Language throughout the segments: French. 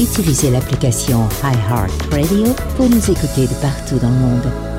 utilisez l'application iHeartRadio pour nous écouter de partout dans le monde.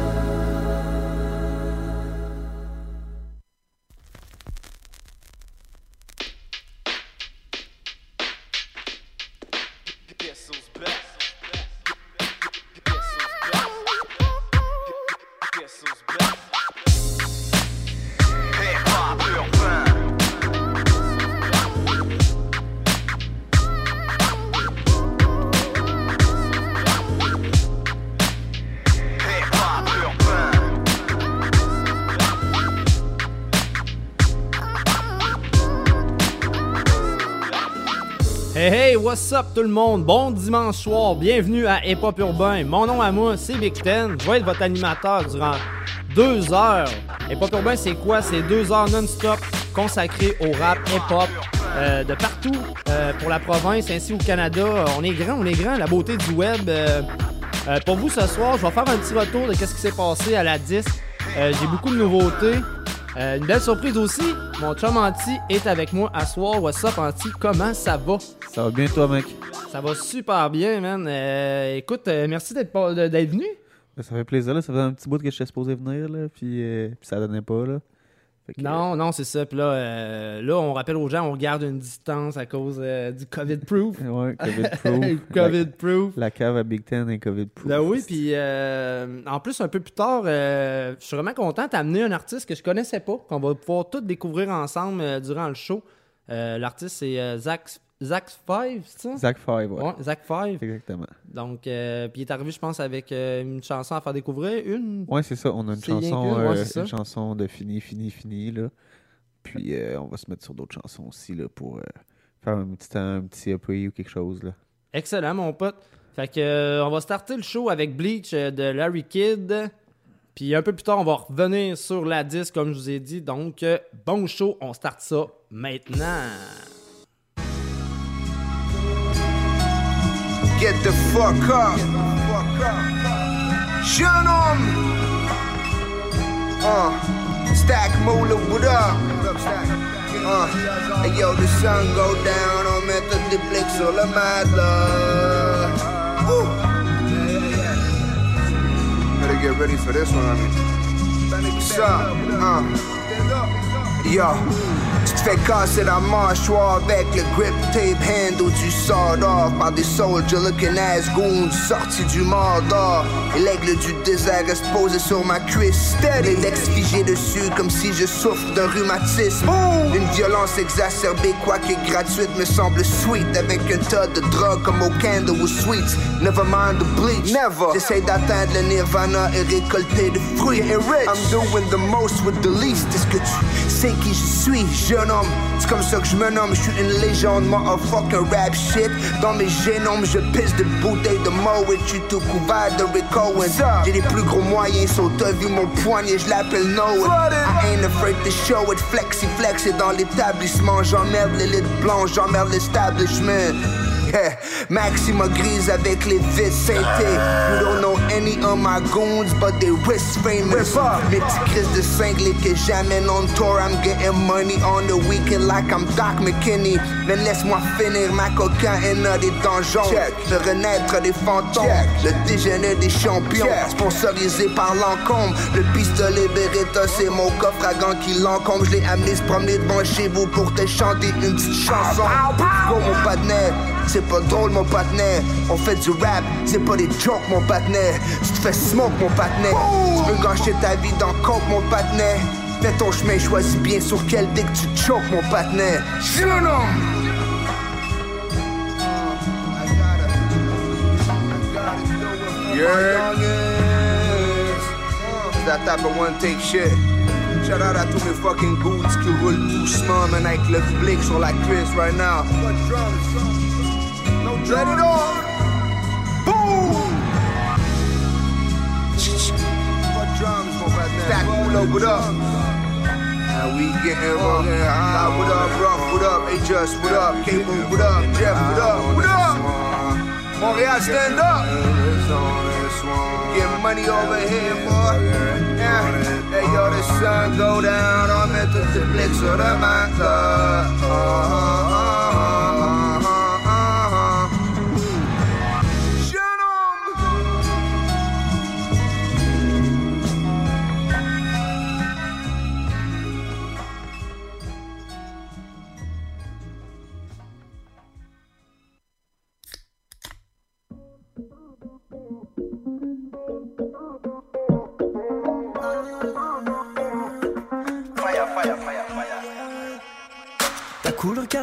Tout le monde? Bon dimanche soir, bienvenue à Hip Hop Urbain. Mon nom à moi, c'est Big Ten. Je vais être votre animateur durant deux heures. Hip Hop Urbain, c'est quoi? C'est deux heures non-stop consacrées au rap hip-hop euh, de partout euh, pour la province ainsi au Canada. On est grand, on est grand, la beauté du web. Euh, pour vous ce soir, je vais faire un petit retour de ce qui s'est passé à la 10. J'ai beaucoup de nouveautés. Euh, une belle surprise aussi, mon chum Anti est avec moi à soir. What's up Anti? Comment ça va? Ça va bien toi mec? Ça va super bien man. Euh, écoute, euh, merci d'être venu. Ça fait plaisir là, ça fait un petit bout que je suis supposé venir là, puis, puis ça donnait pas là. Non, non, c'est ça. Puis là, euh, là, on rappelle aux gens, on regarde une distance à cause euh, du COVID-proof. oui, COVID-proof. COVID-proof. La, cave à Big Ten est COVID-proof. Ben oui, puis euh, en plus, un peu plus tard, je suis vraiment content d'amener un artiste que je connaissais pas, qu'on va pouvoir tout découvrir ensemble durant le show. L'artiste, c'est Zach Zach 5, c'est ça? Zach 5, ouais. ouais. Zach 5. Exactement. Donc, euh, puis il est arrivé, je pense, avec euh, une chanson à faire découvrir. Une? Ouais, c'est ça. On a une chanson, euh, une chanson de fini, fini, fini. Là. Puis on va se mettre sur d'autres chansons aussi là, pour faire un petit, un petit EP ou quelque chose. Là. Excellent, mon pote. Fait que on va starter le show avec Bleach de Larry Kidd. Puis un peu plus tard, on va revenir sur la disque, comme je vous ai dit. Donc, bon show, on start ça maintenant. Get the fuck up. Jeune homme. Uh, stack moolah, what up? Uh, yo, the sun go down, on mettre des blics sur le matelas. Better get ready for this one, I mean. What's up? Uh, yo. Tu te fais casser la mâchoire avec le grip tape handle du sawed off par des soldiers looking ass goons sortis du Mordor. L'aigle du désert reste posé sur ma cuisse. L'index figé dessus comme si je souffre d'un rhumatisme. Une violence exacerbée, quoique gratuite, me semble sweet. Avec un tas de drogue comme au candle ou sweets. Never mind the bleach. Never. J'essaie d'atteindre le nirvana et récolter de fruits. I'm doing the most with the least. Est-ce que tu sais qui je suis? jeune homme. C'est comme ça que je me nomme, je suis une légende, moi un fucking rap shit. Dans mes génomes, je pisse de bouteilles de Moet, je suis tout couvert de Rick Owens. J'ai les plus gros moyens, sauf t'as vu mon poignet, je l'appelle Noah. I ain't afraid to show it, flexi flex, et dans l'établissement, j'emmerde l'élite blanche, j'emmerde l'establishment. Maxima grise avec les vis saintés. You don't know any of my goons, but they wrist famous. Mes petits crises de cinglés que j'amène on tour. I'm getting money on the weekend like I'm Doc McKinney. Mais laisse-moi finir ma cocaïne des donjons. Check. Le renaître des fantômes. Le déjeuner des champions. Sponsorisé par l'encombre. Le pistolet Beretta, c'est mon coffre à gants qui l'encombre. Je l'ai amené se promener devant chez vous pour te chanter une petite chanson. Go mon padnet c'est pas drôle mon partenaire. On fait du rap, c'est pas des jokes mon partenaire. Tu te fais smoke mon partenaire. Tu veux gâcher ta vie dans coke mon partenaire. Fais ton chemin, choisis bien sur quel dick tu choques mon partenaire. Jeune Yeah. That type of one take shit. Shout out à tous mes fucking goods qui roulent doucement, man, avec le flic sur la cuisse right now. Let it on. Boom. Stack Mulo, what up? Now we getting wrong. Uh, what up, Ruff? What up? Hey, Just, what up? Cable, what up? Jeff, what up? What up? Montreal, stand up. Get money over here, boy. Yeah. Hey, yo, the sun go down. I'm at the flicks of the mantle.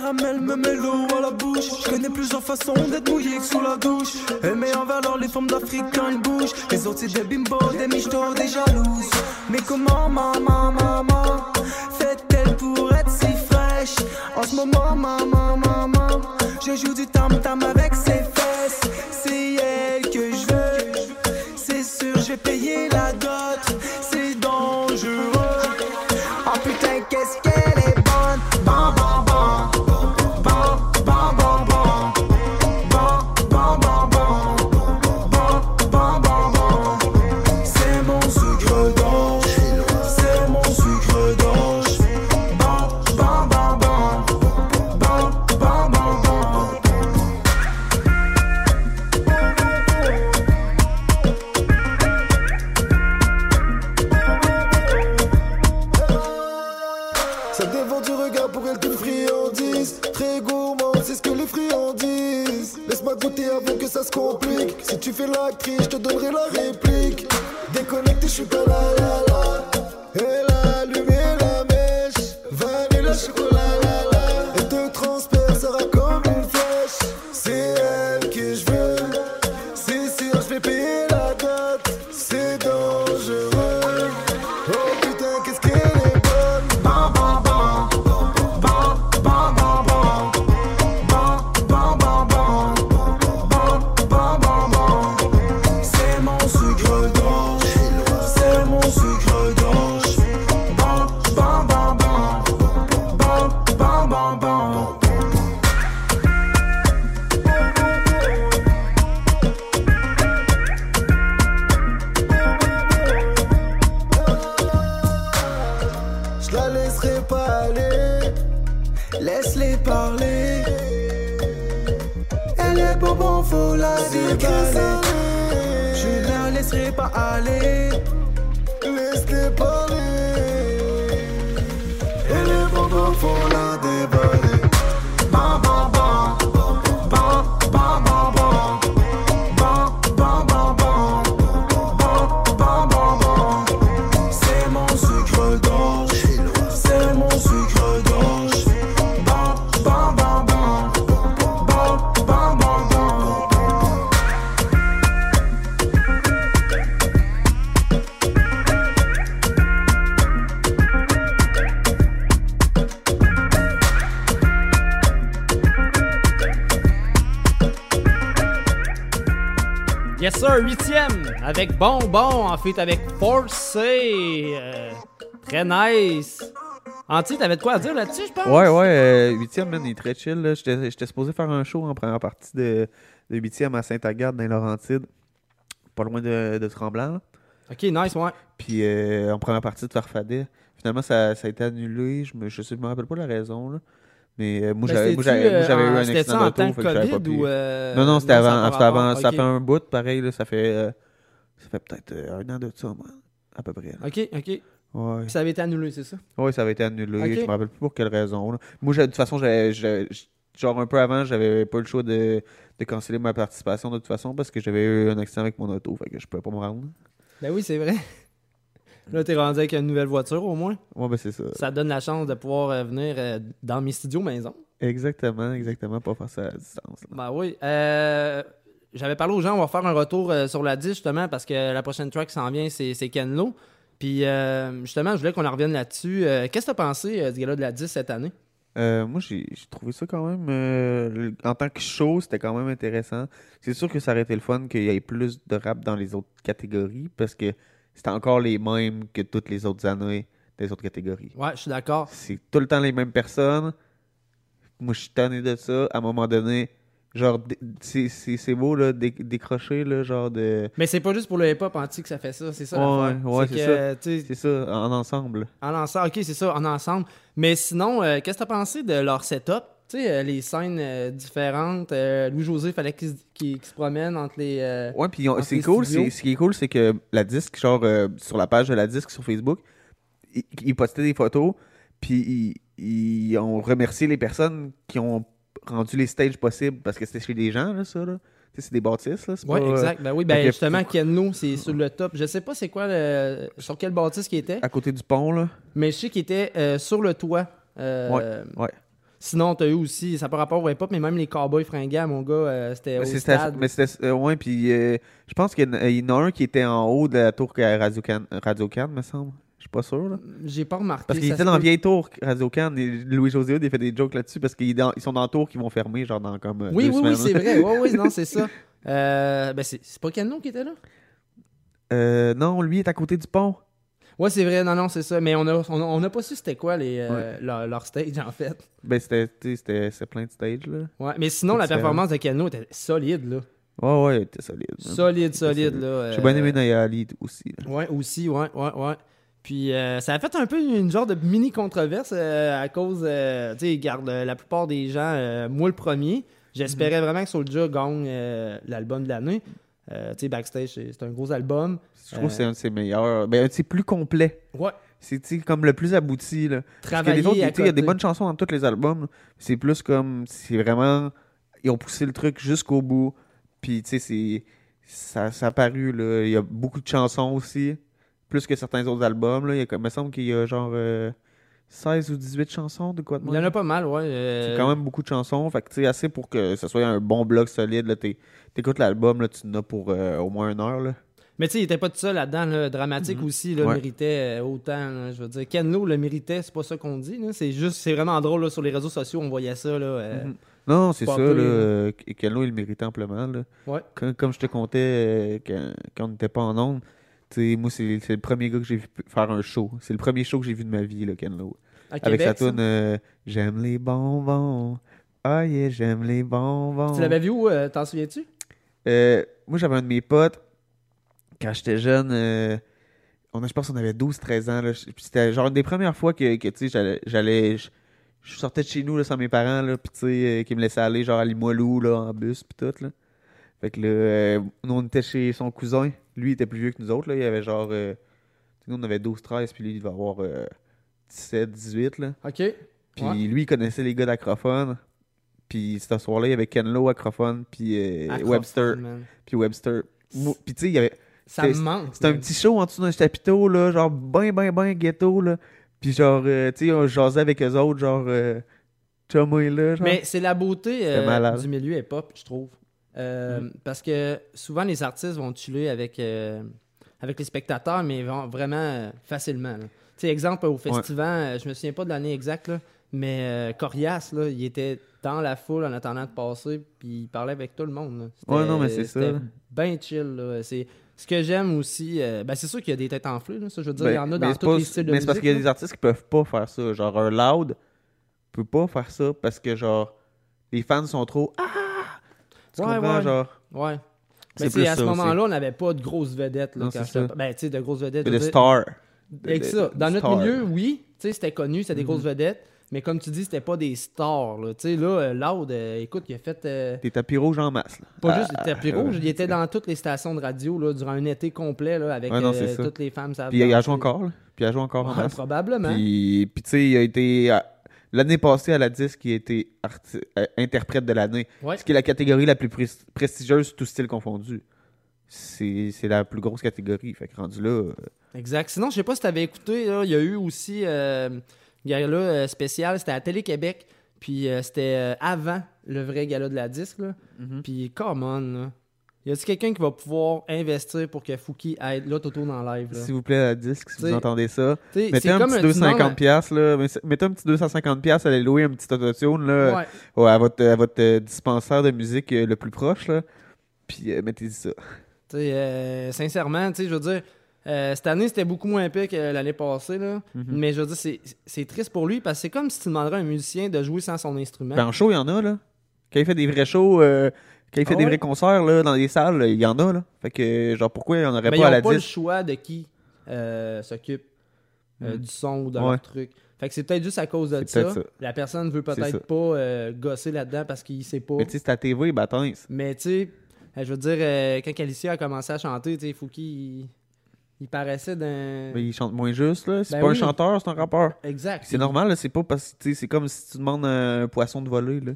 Caramel me met l'eau à la bouche. Je connais plusieurs façons d'être mouillé que sous la douche. Elle met en valeur les formes d'Afrique quand bougent. Les autres c'est des bimbo, des michtos, des jalouses. Mais comment maman, maman, fait-elle pour être si fraîche? En ce moment, maman, maman, je joue du tam-tam avec ses fesses. C'est elle que je veux. C'est sûr, je vais payer la dot. Fais l'actrice, je te donnerai la réplique Je la laisserai pas aller Laisse-les parler. Elle est bonbon, faut la déballer. Je la laisserai pas aller. Laisse-les parler Elle est bonbon, faut la déballer avec Bonbon, en fait avec Forcé. Euh, très nice. Anti, t'avais de quoi à dire là-dessus, je pense? Ouais, ouais, euh, huitième, man, il est très chill. J'étais supposé faire un show en première partie de, huitième à Saint-Agathe, dans les Laurentides. Pas loin de, de Tremblant. là. Ok, nice, ouais. Puis euh, en première partie de Farfadet. Finalement, ça, ça a été annulé. Je me, je, sais, je me rappelle pas la raison. Là. Mais euh, moi, j'avais euh, eu un accident en d'auto. euh, Non, non, c'était avant. avant? Ça fait un bout, pareil. Là, ça fait, euh, ça fait peut-être euh, un an de ça, moi, à peu près. là. Ok, ok. Ouais. Puis ça avait été annulé, c'est ça? Oui, ça avait été annulé. Ok. Je me rappelle plus pour quelle raison. là. Moi, j'ai- de toute façon, j'avais- j'avais- genre un peu avant, j'avais pas le choix de, de canceller ma participation de toute façon parce que j'avais eu un accident avec mon auto. Fait que je pouvais pas me rendre. Ben oui, c'est vrai. Là, t'es rendu avec une nouvelle voiture au moins. Ouais, ben c'est ça. Ça te donne la chance de pouvoir euh, venir euh, dans mes studios maison. Exactement, exactement. Pas faire ça à distance. là. Ben oui. Euh, J'avais parlé aux gens, on va faire un retour euh, sur la 10 justement parce que la prochaine track qui s'en vient, c'est c'est Ken Lo. Puis euh, justement, je voulais qu'on en revienne là-dessus. Euh, Qu'est-ce que t'as pensé euh, du gala de la 10 cette année? Euh, moi, j'ai j'ai trouvé ça quand même. euh, en tant que show, c'était quand même intéressant. C'est sûr que ça aurait été le fun qu'il y ait plus de rap dans les autres catégories parce que c'était encore les mêmes que toutes les autres années des autres catégories. Ouais, je suis d'accord. C'est tout le temps les mêmes personnes. Moi, je suis tanné de ça. À un moment donné, genre, c'est- beau, là, dé- décrocher, là, genre de. Mais c'est pas juste pour le hip-hop anti que ça fait ça, c'est ça Ouais, l'affaire. ouais, c'est ça. tu sais, C'est ça, en ensemble. En ensemble, ok, c'est ça, en ensemble. Mais sinon, euh, qu'est-ce que t'as pensé de leur setup? Tu sais, euh, les scènes euh, différentes. Louis-José, fallait qu'il se- promène entre les. Ouais, puis c'est cool. Ce qui est cool, c'est que la disque, genre, sur la page de la disque sur Facebook, ils, ils postaient des photos, puis ils, ils ont remercié les personnes qui ont rendu les stages possibles parce que c'était chez des gens, là, ça, là. C'est des bâtisses, là. pas, euh, exact. Ben oui, ben justement, Kenno, c'est sur le top. Je sais pas c'est quoi le... sur quel bâtisse qui était, à côté du pont, là. mais je sais qu'il était euh, sur le toit. Euh, Ouais. Sinon, t'as eu aussi, ça par rapport au hip-hop, mais même les cowboys fringants, mon gars, euh, c'était au Mais c'était- stade. Mais c'était. euh, ouais, puis euh, je pense qu'il y, en a- il y en a un qui était en haut de la tour Radio-Can, Radio-Can me semble. Je suis pas sûr, là. J'ai pas remarqué. Parce qu'il était dans vieille tour Radio-Can. et Louis-José Hood, il fait des jokes là-dessus parce qu'ils dans- ils sont dans tour qui vont fermer, genre dans comme. euh, Oui, deux oui, oui, c'est vrai. Oui, oui, non, c'est ça. Euh, ben, c'est c'est pas Cano qui était là? Euh, non, lui est à côté du pont. Ouais, c'est vrai, non, non, c'est ça. Mais on a, on a, on a pas su c'était quoi les, euh, leur, leur stage, en fait. Ben, c'était, plein de stages, là. Ouais, mais sinon, C'est la différent. performance de Cano était solide, là. Ouais, ouais, il était solide. Solide, solide, solide. là. J'ai bien aimé Nayali aussi. là. Ouais, aussi, ouais, ouais, ouais. Puis euh, ça a fait un peu une genre de mini controverse euh, à cause, euh, tu sais, garde euh, la plupart des gens, moi le premier, j'espérais vraiment que Soulja gagne l'album de l'année. Tu sais, Backstage, c'est un gros album. Je trouve que c'est un de ses meilleurs. Ben, c'est plus complet. Ouais, C'est comme le plus abouti, là. Parce que travailler les autres, à tu sais, il y a des bonnes chansons dans tous les albums. C'est plus comme. C'est vraiment. Ils ont poussé le truc jusqu'au bout. Puis, tu sais, c'est. Ça, ça a paru, là. Il y a beaucoup de chansons aussi. Plus que certains autres albums, là. Il, y a, comme- il me semble qu'il y a genre. euh, 16 ou 18 chansons de quoi de Il y en a pas mal, ouais. euh, C'est quand même beaucoup de chansons. Fait que, tu sais, assez pour que ce soit un bon bloc solide, T'écoutes l'album, là, tu en as pour euh, au moins une heure, là. Mais tu sais, il était pas tout seul là-dedans. là. Dramatique aussi, là. Ouais. méritait euh, autant. là, je veux dire, Ken Lo le méritait, c'est pas ça qu'on dit. C'est juste, c'est vraiment drôle là, sur les réseaux sociaux, on voyait ça. Là, euh, Mhm. Non, c'est ça, là. euh, Kenlo, il le méritait amplement, là. Ouais. Comme, comme je te contais quand, quand on n'était pas en ondes, tu sais, moi, c'est c'est le premier gars que j'ai vu faire un show. C'est le premier show que j'ai vu de ma vie, là, Kenlo. À Avec Québec, sa tune euh, J'aime les bonbons. Ah yeah, j'aime les bonbons. Tu l'avais vu où, euh, t'en souviens-tu? Euh, moi, j'avais un de mes potes, quand j'étais jeune, on a, je pense qu'on avait 12-13 ans. là. Puis C'était genre une des premières fois que, que, tu sais, j'allais-. Je sortais de chez nous là, sans mes parents, là, puis tu sais, qui me laissaient aller genre à Limoilou là, en bus, puis tout. Là. Fait que là, nous, on était chez son cousin. Lui, il était plus vieux que nous autres. Là. Il avait genre. euh, nous, on avait 12-13, puis lui, il devait avoir 17-18. là. OK. Puis Ouais. lui, il connaissait les gars d'Acrophone. Puis ce soir-là, il y avait Ken Lo, Acrophone, puis euh, Acrophone, Webster. man. Puis Webster. Puis tu sais, il y avait. Ça me manque. C'était un petit show en dessous d'un chapiteau, là, genre ben, ben, ben ghetto, là. Puis genre, euh, tu sais, on jasait avec eux autres, genre, euh, chummy, là, genre. Mais c'est la beauté euh, du milieu hip-hop, je trouve. Euh, Mm. Parce que souvent, les artistes vont tuer avec, euh, avec les spectateurs, mais vont vraiment euh, facilement. Tu sais, exemple, au festival, euh, je me souviens pas de l'année exacte, là, mais Corias, là, il était dans la foule en attendant de passer, puis il parlait avec tout le monde. Ouais, non, mais c'est ça, bien chill. C'est... Ce que j'aime aussi, euh, ben c'est sûr qu'il y a des têtes enflées, là, ça, je veux dire, Ben, il y en a dans tous pas- les styles de Mais c'est parce qu'il y a des artistes qui peuvent pas faire ça. Genre, un loud peut pas faire ça parce que, genre, les fans sont trop. Ah! Tu Ouais, comprends, ouais. genre? Ouais. C'est Mais plus à ce moment-là, on n'avait pas de grosses vedettes. Là, Non, quand c'est je. Ben, tu sais, de grosses vedettes. Mais je de veux dire- star. Avec De- ça. Dans notre milieu, oui, tu sais, c'était connu, c'était des grosses vedettes. Mais comme tu dis, c'était pas des stars. Là. Tu sais, là, euh, Loud, euh, écoute, il a fait. euh, Des tapis rouges en masse, là. pas Ah, juste des tapis ouais. rouges, il était dans toutes les stations de radio là, durant un été complet là, avec Ouais, non, euh, c'est toutes les femmes. Puis il a joué encore, là. Puis il a joué encore en masse. probablement. Puis, puis tu sais, il a été. L'année passée, à la disque, il a été arti- euh, interprète de l'année. Ouais. Ce qui est la catégorie la plus pres- prestigieuse, tout style confondu. C'est c'est la plus grosse catégorie. Fait que rendu là. euh, Exact. Sinon, je sais pas si tu avais écouté, il y a eu aussi euh, un gala euh, spécial, c'était à Télé-Québec, puis euh, c'était euh, avant le vrai gala de la disque. Là. Mhm. Puis, come on, là. Y a-t-il quelqu'un qui va pouvoir investir pour que Fouki aide là, Toto dans le live? S'il vous plaît, à la disque, si T'sais, vous entendez ça. Mettez un comme petit tu demandes 250$, piastres, là. Mettez un petit 250$, piastres, allez louer un petit autotune, à- là. Ouais. ouais, à votre, à votre euh, dispensaire de musique euh, le plus proche, là. Puis euh, mettez ça. T'sais, euh, sincèrement, t'sais, je veux dire, euh, cette année, c'était beaucoup moins pire que l'année passée. Là. Mhm. Mais je veux dire, c'est- c'est triste pour lui parce que c'est comme si tu demanderais à un musicien de jouer sans son instrument. Ben, en show, il y en a, là. Quand il fait des vrais shows, euh, quand il fait Ah des vrais concerts, là, dans les salles, il y en a, là. Fait que, genre, pourquoi il n'y en aurait Mais pas à la pas le choix de qui euh, s'occupe euh, Mhm. du son ou Ouais. leur truc. Fait que c'est peut-être juste à cause de ça. La personne veut peut-être pas euh, gosser là-dedans parce qu'il sait pas. Mais tu sais, c'est à TV, bâtins. Mais tu sais, je veux dire, quand Alicia a commencé à chanter, tu sais, il, il paraissait d'un. Mais il chante moins juste, là. C'est Ben pas un chanteur, c'est un rappeur. Exact. C'est normal, là. C'est pas parce que, c'est comme si tu demandes à un poisson de voler, là.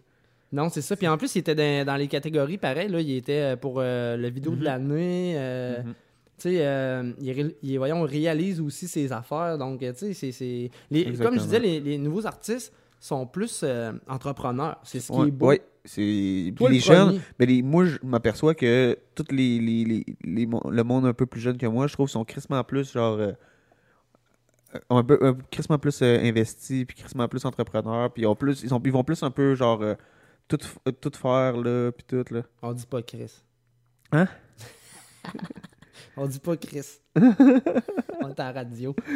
Non, c'est ça. Puis en plus, il était dans, dans les catégories pareil. Là, il était euh, pour euh, le vidéo Mhm. de l'année. euh, Mhm. Tu sais, euh, il, ré- il- voyons, réalise aussi ses affaires. Donc, euh, tu sais, c'est- Comme je disais, les, les nouveaux artistes, sont plus entrepreneurs. C'est ce qui Ouais, est beau. ouais, c'est. Puis le les jeunes, mais les, moi, je m'aperçois que tout les, les, le monde un peu plus jeune que moi, je trouve, sont crissement plus, genre. un peu un, crissement plus euh, investi, puis crissement plus entrepreneurs, puis ils, ont plus, ils, sont, ils vont plus un peu, genre, euh, tout, euh, tout faire, là, puis tout, là. On dit pas Chris. Hein? On dit pas Chris. On est à la radio.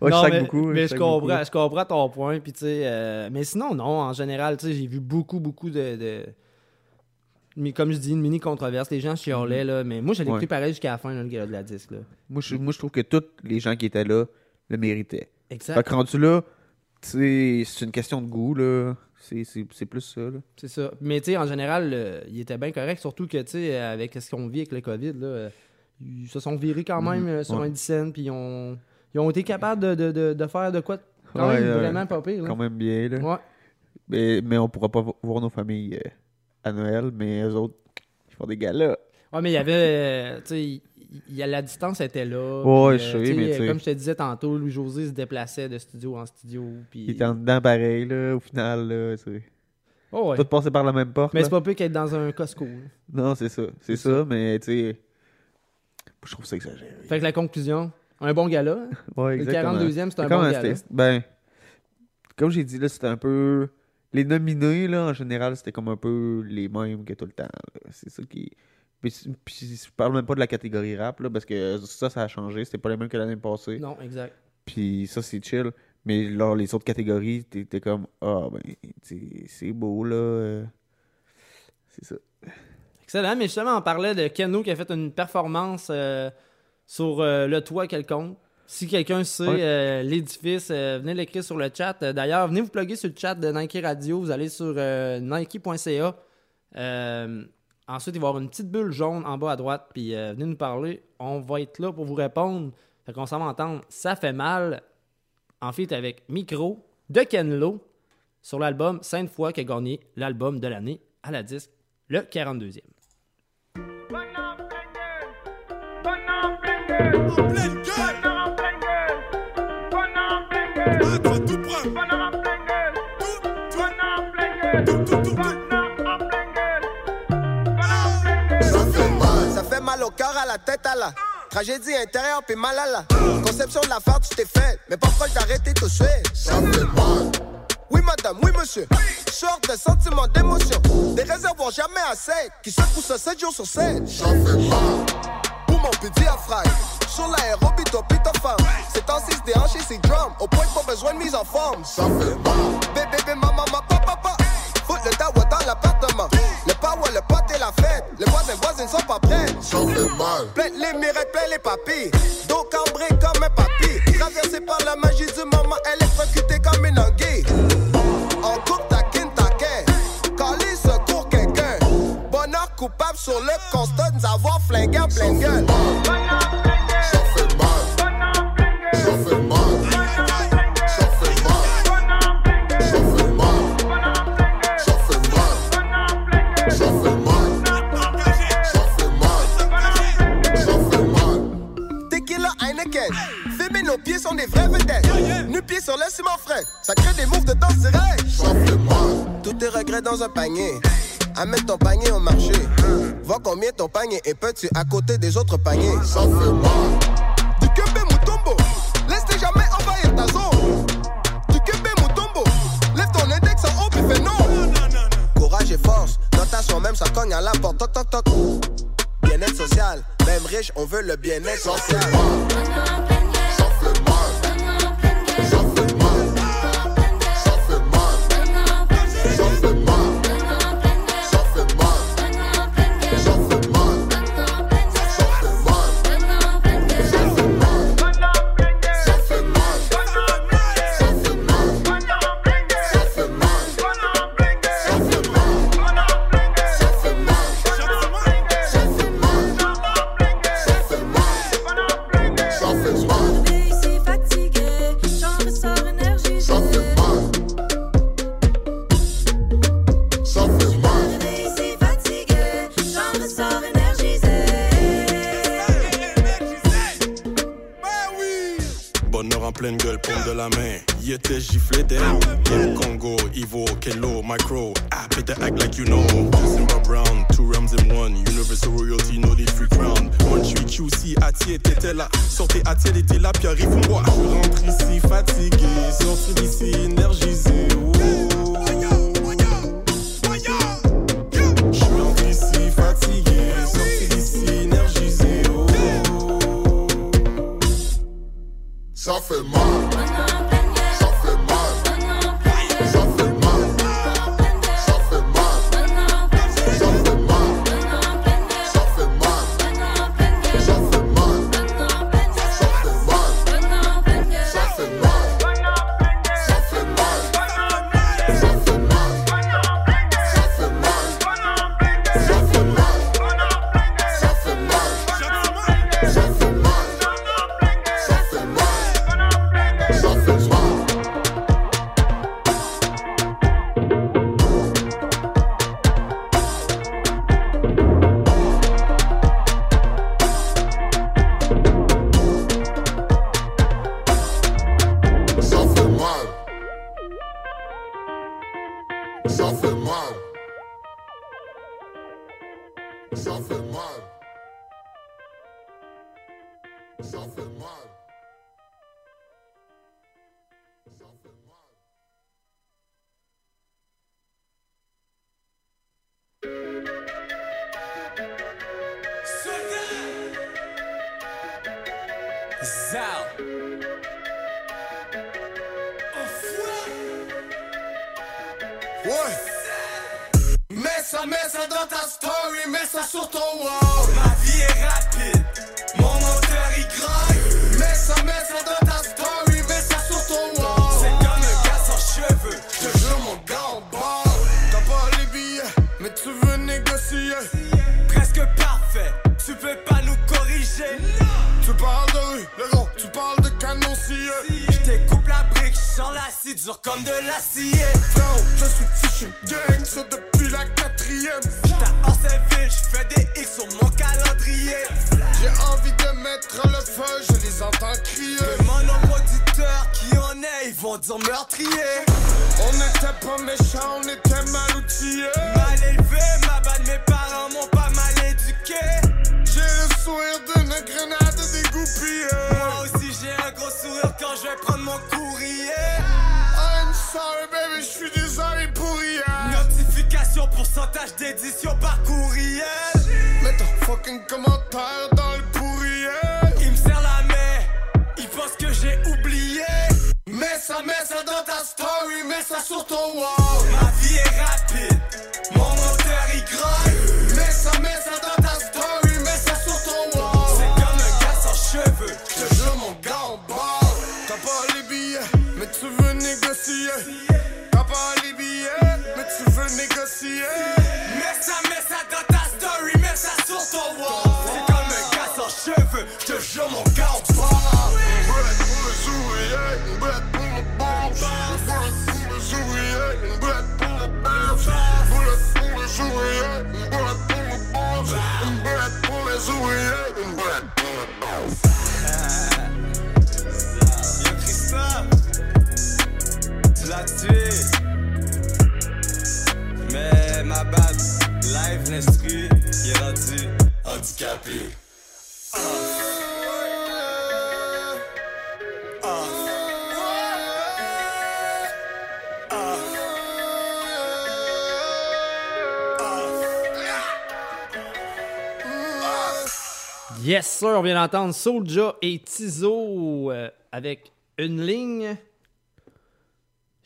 Ouais, Non, je mais, beaucoup. mais je, comprends, beaucoup. je comprends ton point. Puis, tu sais, euh, mais sinon, non, en général, tu sais, j'ai vu beaucoup, beaucoup de, de- Mais comme je dis, une mini controverse. Les gens chiolaient, là. Mais moi, je l'ai Ouais. pareil jusqu'à la fin, là, le gars de la disque, là. Moi, je, moi, je trouve que tous les gens qui étaient là le méritaient. Exact. Fait que rendu là, tu sais, c'est une question de goût, là. C'est- plus ça, là. C'est ça. Mais tu sais, en général, euh, il était bien correct, surtout que, tu sais, avec ce qu'on vit avec le COVID, là, euh, ils se sont virés quand même Mhm. euh, sur Ouais. un puis ils ont, ils ont été capables de, de, de, de faire de quoi quand Ouais, même euh, vraiment pas pire. là. Quand même bien, là. Ouais. Mais, mais on pourra pas vo- voir nos familles à Noël, mais eux autres, ils font des galas. Ouais, mais il y avait, euh, tu sais, y a, la distance était là. Ouais, puis, je sais, tu sais, mais tu Comme je te disais tantôt, Louis-José se déplaçait de studio en studio. Puis... Ils étaient en dedans pareil, là, au final, là. C'est... Oh, ouais. Tout passé par la même porte. Mais c'est pas pire qu'être dans un Costco. là. Non, c'est ça. C'est ça, mais tu sais. Je trouve ça exagéré. Fait que la conclusion, un bon gala. hein? Ouais, Le exactement. 42e, c'est un bon gala. Ben, comme j'ai dit, là, c'était un peu. Les nominés, là, en général, c'était comme un peu les mêmes que tout le temps. C'est ça qui. Puis, puis je parle même pas de la catégorie rap, là, parce que ça, ça a changé. C'était pas les mêmes que l'année passée. Non, exact. Puis ça, c'est chill. Mais là, les autres catégories, t'es comme, ah, ben, c'est beau, là. C'est ça. Excellent, mais justement, on parlait de Keno qui a fait une performance euh, sur euh, le toit quelconque. Si quelqu'un sait Ouais. euh, l'édifice, venez l'écrire sur le chat. D'ailleurs, venez vous plugger sur le chat de Nike Radio. Vous allez sur euh, nike.ca. Ensuite, il va y avoir une petite bulle jaune en bas à droite. Puis euh, venez nous parler. On va être là pour vous répondre. Fait qu'on s'en va entendre. Ça fait mal. En fait, avec Micro de Kenlo sur l'album Sainte Fois qui a gagné l'album de l'année à la disque, le 42e. Ça cœur, à la tête, à la tragédie intérieure, puis mal à la conception de la farce, tu t'es fait. Mais pas proche d'arrêter tout de suite. Ça fait mal. Oui, madame, oui, monsieur. Sorte de sentiments, d'émotions. Des réservoirs jamais assez. Qui secouent ça 7 jours sur 7. Ça fait mal. Pour mon petit diaphragme. Sur l'aérobie, toi, ta femme. C'est en 6 déhanché, c'est drum. Au point pas besoin de mise en forme. Ça fait mal. Bébé, bébé, maman, papa, papa. Fout le dawa dans l'appartement. Le power, le pote et la fête. Les voisins, voisines sont pas prêts. Plein les plein les papilles. Dos cambré comme un papy. Traversé par la magie du moment, électrocuté comme une anguille. En coupe, taquine, taquin. Calé, secours quelqu'un. Bonheur coupable sur le constat nous avoir flingué en pleine gueule. Ton panier est petit à côté des autres paniers? Ouais. Mets ça, mets ça dans ta story, mets ça sur ton wall. Ma vie est rapide, mon moteur il grind. Mets ça, mets ça dans ta story, mets ça sur ton wall. C'est comme un gars sans cheveux. Je te jure, mon gars, on bord. T'as pas les billets, mais tu veux négocier. Presque parfait, tu peux pas nous corriger. Tu parles de rue, le gros, tu parles de canon scié. Je découpe la brique, j'en l'acier dur comme de l'acier. Frérot, je suis fichu gang, ça depuis la quatrième. J'étais à Orséville, j'fais des X sur mon calendrier. J'ai envie de mettre le feu, je les entends crier. Le mon auditeur qui en est, ils vont dire meurtrier. On n'était pas méchants, on était mal outillés. Mal élevé, ma bad, mes parents m'ont pas mal éduqué. Grenade dégoupillée. Moi aussi j'ai un gros sourire quand je vais prendre mon courrier. I'm sorry, baby, je suis désolé pour hier. Notification, pourcentage d'édition par courriel. Mets ton fucking commentaire dans le pourriel. Il me serre la main, il pense que j'ai oublié. Mets ça, mets ça dans ta story, mets ça sur ton wall. négocier. Mets ça, mets ça dans ta story, mets ça sur ton wall. C'est comme un gars sans cheveux, je te jure mon gars on parle. Une pour les ouvriers, une pour mon. Une pour les ouvriers, une pour mon pour les pour pour les pour euh, la ma bad, live l'instru, il est rendu handicapé. Yes, sir, on vient d'entendre Soulja et Tizo euh, avec une ligne.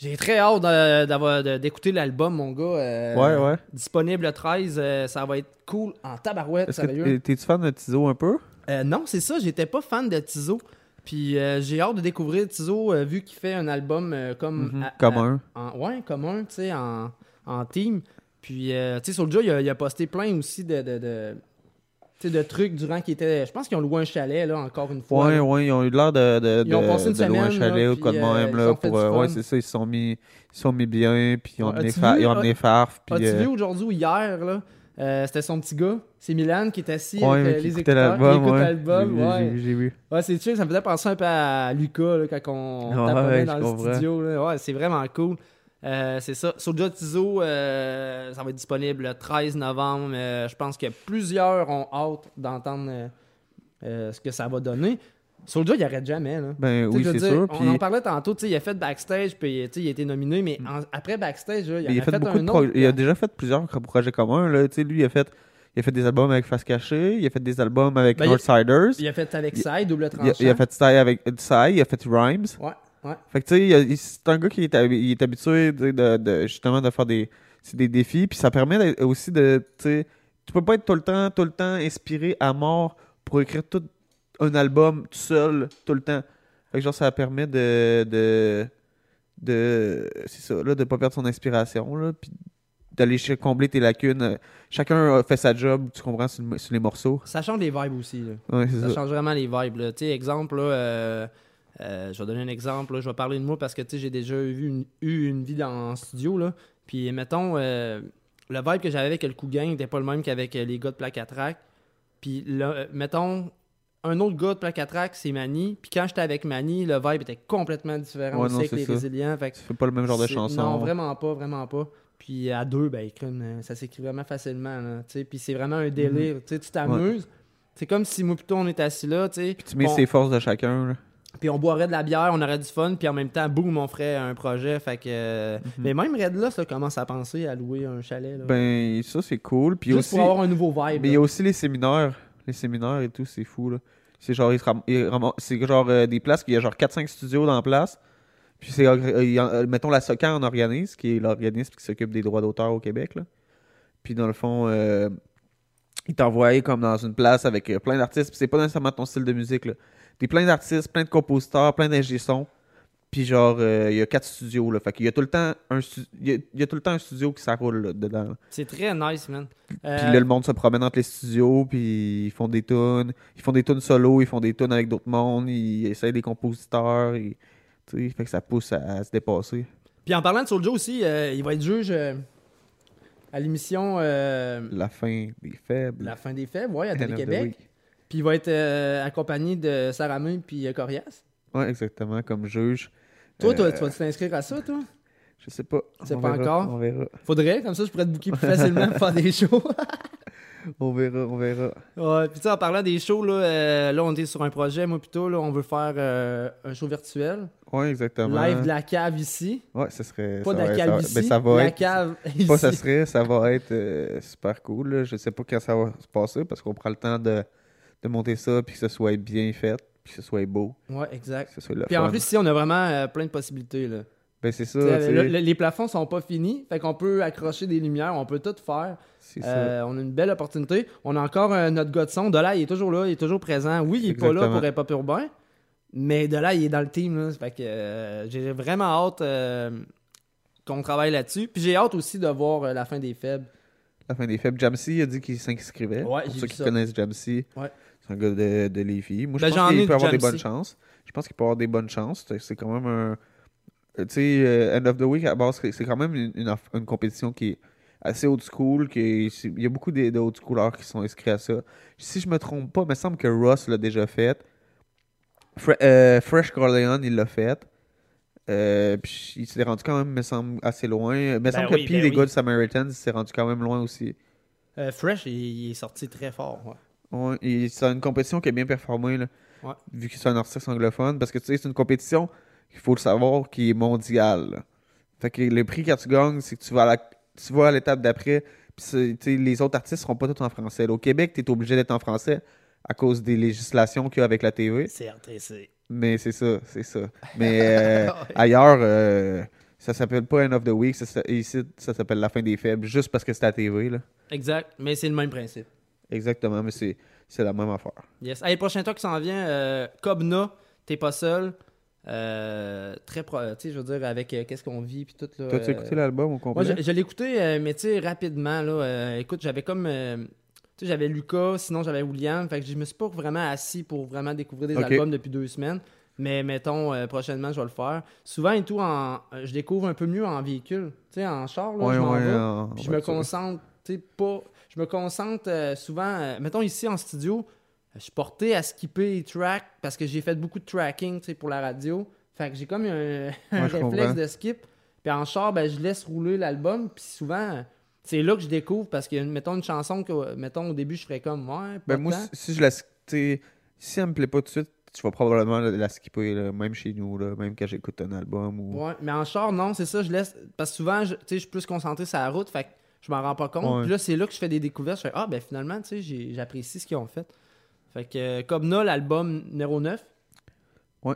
J'ai très hâte d'écouter l'album, mon gars. euh, Ouais, ouais. Disponible le 13, euh, ça va être cool en tabarouette, Est-ce que t'es-tu fan de Tizo un peu? Euh, non, c'est ça, j'étais pas fan de Tizo. Puis j'ai hâte de découvrir Tizo vu qu'il fait un album comme. À- commun. à- en- ouais, commun, tu sais, en, en team. Puis, tu sais, Soulja, il a, il a posté plein aussi de. de, de trucs durant qu'il était. Je pense qu'ils ont loué un chalet, là, encore une fois. Ouais, là. ouais, ils ont eu l'air de, de, Ils ont de, passé une de louer un chalet là, ou quoi de euh, même, là, pour, euh, ouais, c'est ça, ils se sont mis, ils sont mis bien, puis ils ont amené, vu, amené Farf, puis... As-tu euh, vu aujourd'hui ou hier, là, Euh, C'était son petit gars. C'est Milan qui est assis Ouais, avec euh, les écouteurs. qui écoute ouais. l'album. J'ai- Ouais. j'ai- J'ai vu. Ouais, c'est chill, ça me faisait penser un peu à Lucas là, quand on Ouais, ouais, dans le comprends. studio. là. Ouais, c'est vraiment cool. Euh, c'est ça. Soulja Tizo, euh, ça va être disponible le 13 novembre. Euh, je pense que plusieurs ont hâte d'entendre euh, euh, ce que ça va donner. Soulja, il arrête jamais. Là. Ben oui, c'est sûr. On en parlait tantôt, il a fait backstage, puis il a été nominé, mais en- après backstage, là, il, en il a fait, beaucoup un de autre. Il a déjà fait plusieurs projets communs. Là. Lui, il a fait, il a fait des albums avec Face Cachée, il a fait des albums avec Ben, il- Northsiders. Il a fait avec Sai, double Il a, tranchant. il a fait Psy avec Psy, il a fait Rhymes. Ouais, ouais. Fait que tu sais, c'est un gars qui est, il est habitué de, de- de- justement de faire des, des défis. Puis ça permet aussi de. Tu peux pas être tout le temps, tout le temps inspiré à mort pour écrire tout un album tout seul, tout le temps. Fait que genre, ça permet de. de, de c'est ça, là, de pas perdre son inspiration, là. Puis d'aller combler tes lacunes. Chacun fait sa job, tu comprends, sur, le- sur les morceaux. Ça change les vibes aussi. Là. Ouais, Ça ça. change vraiment les vibes. là. Tu sais, exemple, là, euh, euh, je vais donner un exemple. là, je vais parler de moi parce que j'ai déjà vu une, eu une vie dans en studio. Là. Puis, mettons, euh, le vibe que j'avais avec le coup gang n'était pas le même qu'avec euh, les gars de Plaque à Track. Puis, là, mettons, un autre gars de Plaque à Track, c'est Manny. Puis, quand j'étais avec Manny, le vibe était complètement différent Ouais, c'est les ça. résilients. Fait que Tu fais pas le même genre de chanson. Non, vraiment pas, vraiment pas. Puis à deux, ben, ça s'écrit vraiment facilement. Là, puis c'est vraiment un délire. Tu sais, tu t'amuses. C'est comme si moi plutôt on est assis là, tu sais. Tu mets Bon, ses forces de chacun, là. Puis on boirait de la bière, on aurait du fun, puis en même temps, boum, on ferait un projet. Fait que. euh, Mais même Red là, ça commence à penser à louer un chalet. Là. Ben, ça, c'est cool. Puis Juste aussi, pour avoir un nouveau vibe. mais il y a aussi les séminaires. Les séminaires et tout, c'est fou, là. C'est genre, c'est genre euh, des places qu'il y a genre 4-5 studios dans la place. Puis c'est, euh, mettons, la SOCAN en organise, qui est l'organisme qui s'occupe des droits d'auteur au Québec, là. Puis dans le fond, euh, ils t'envoient comme dans une place avec plein d'artistes. Puis c'est pas nécessairement ton style de musique, là. Des plein d'artistes, plein de compositeurs, plein d'ingé sons. Puis genre, euh, il y a quatre studios, là. Fait qu'il y a tout le temps un, y a, il y a tout le temps un studio qui s'arroule là, dedans. là. C'est très nice, man. Puis Euh, là, le monde se promène entre les studios, puis ils font des tunes. Ils font des tunes solo, ils font des tunes avec d'autres mondes, ils essayent des compositeurs. Et, fait que ça pousse à, à se dépasser. Puis en parlant de Soulja aussi, euh, il va être juge à l'émission La fin des faibles. La fin des faibles, ouais, à Télé-Québec. Puis il va être euh, accompagné de Sarah May puis euh, Corias. Ouais, exactement, comme juge. Toi, toi, Euh, tu vas t'inscrire à ça, toi? Je sais pas. C'est pas verra, encore? On verra. Faudrait, comme ça, je pourrais te booker plus facilement pour faire des shows. On verra, on verra. ouais, puis tu sais, en parlant des shows, là, euh, là, on est sur un projet, moi, plutôt, là, on veut faire euh, un show virtuel. Ouais, exactement. Live de la cave ici. Ouais, ça serait. Pas ça de la cave ici. ben, ça va la être. cave Pas ça ici. serait, ça va être euh, super cool. là. Je sais pas quand ça va se passer parce qu'on prend le temps de, de monter ça puis que ce soit bien fait puis que ce soit beau. Ouais, exact. Que ce soit le Puis en plus, ici, on a vraiment euh, plein de possibilités, là. Ben, c'est ça. Le- le- les plafonds sont pas finis, fait qu'on peut accrocher des lumières, on peut tout faire. c'est Euh, on a une belle opportunité. On a encore euh, notre gars de son. De là, il est toujours là, il est toujours présent. Oui, il est pas là pour être pas urbain, mais de là, il est dans le team. Là. Fait que euh, j'ai vraiment hâte qu'on travaille là-dessus. Puis j'ai hâte aussi de voir la fin des faibles. ça. La fin des faibles. Jamsey a dit qu'il s'inscrivait. Ouais, Pour ceux qui ça. connaissent Jamsey, Ouais. C'est un gars de, de Lévis. Moi, je Ben, pense qu'il peut de avoir des bonnes chances. Je pense qu'il peut avoir des bonnes chances. C'est- quand même un. Tu sais, euh, End of the Week, à base, c'est quand même une, une compétition qui est assez old school. Qui est- c'est- il y a beaucoup de, de old schoolers qui sont inscrits à ça. Si je me trompe pas, il me semble que Ross l'a déjà fait. Fre- euh, Fresh Corleone, il l'a fait. Euh, puis il s'est rendu quand même, me semble, assez loin. Il me semble oui, que P, ben les oui. Good Samaritans, il s'est rendu quand même loin aussi. Euh, Fresh, il, il est sorti très fort. ouais. C'est une compétition qui a bien performé, là, Ouais. vu que c'est un artiste anglophone. Parce que tu sais, c'est une compétition, il faut le savoir, qui est mondiale. là. Fait que le prix quand tu gagnes, c'est que tu vas à la- tu vas à l'étape d'après. Puis les autres artistes seront pas tous en français. Là, au Québec, tu es obligé d'être en français à cause des législations qu'il y a avec la TV. C'est RTC. Mais c'est ça, c'est ça. Mais euh, ailleurs, euh, ça s'appelle pas End of the Week. Ça, ici, ça s'appelle La fin des faibles, juste parce que c'est à TV. Là. Exact, mais c'est le même principe. Exactement, mais c'est c'est la même affaire. Yes. Le prochain talk qui s'en vient, euh, Kobna, t'es pas seul. Euh, très pro, tu sais, je veux dire, avec euh, qu'est-ce qu'on vit, puis tout. Là, Toi, tu as euh, écouté l'album au Moi, complet? je, je l'ai écouté, euh, mais tu sais, rapidement, là. écoute, j'avais comme. tu sais, j'avais Lucas, sinon j'avais William. Fait que je me suis pas vraiment assis pour vraiment découvrir des albums depuis deux semaines. Mais mettons, euh, prochainement, je vais le faire. Souvent et tout, en, euh, je découvre un peu mieux en véhicule. Tu sais, en char, là, Ouais, je m'en ouais, vais. Puis je me concentre, tu sais, pas. Je me concentre euh, souvent. euh, mettons ici en studio, je suis porté à skipper les tracks parce que j'ai fait beaucoup de tracking pour la radio. Fait que j'ai comme un, un Ouais, réflexe de skip. Puis en char, ben, je laisse rouler l'album. Puis souvent, euh, c'est là que je découvre parce que, mettons, une chanson que, mettons, au début, je ferais comme, ouais, Ben, moi, temps. si, je la. Si elle me plaît pas tout de suite, tu vas probablement la, la skipper, là, même chez nous, là, même quand j'écoute un album. Ou... Ouais, mais en char, non, c'est ça, je laisse. Parce que souvent, je- tu sais, je suis plus concentré sur la route, fait que je m'en rends pas compte. Ouais. Puis là, c'est là que je fais des découvertes. Je fais, ah, ben finalement, tu sais, j'apprécie ce qu'ils ont fait. Fait que, euh, comme là, l'album numéro 9. Ouais.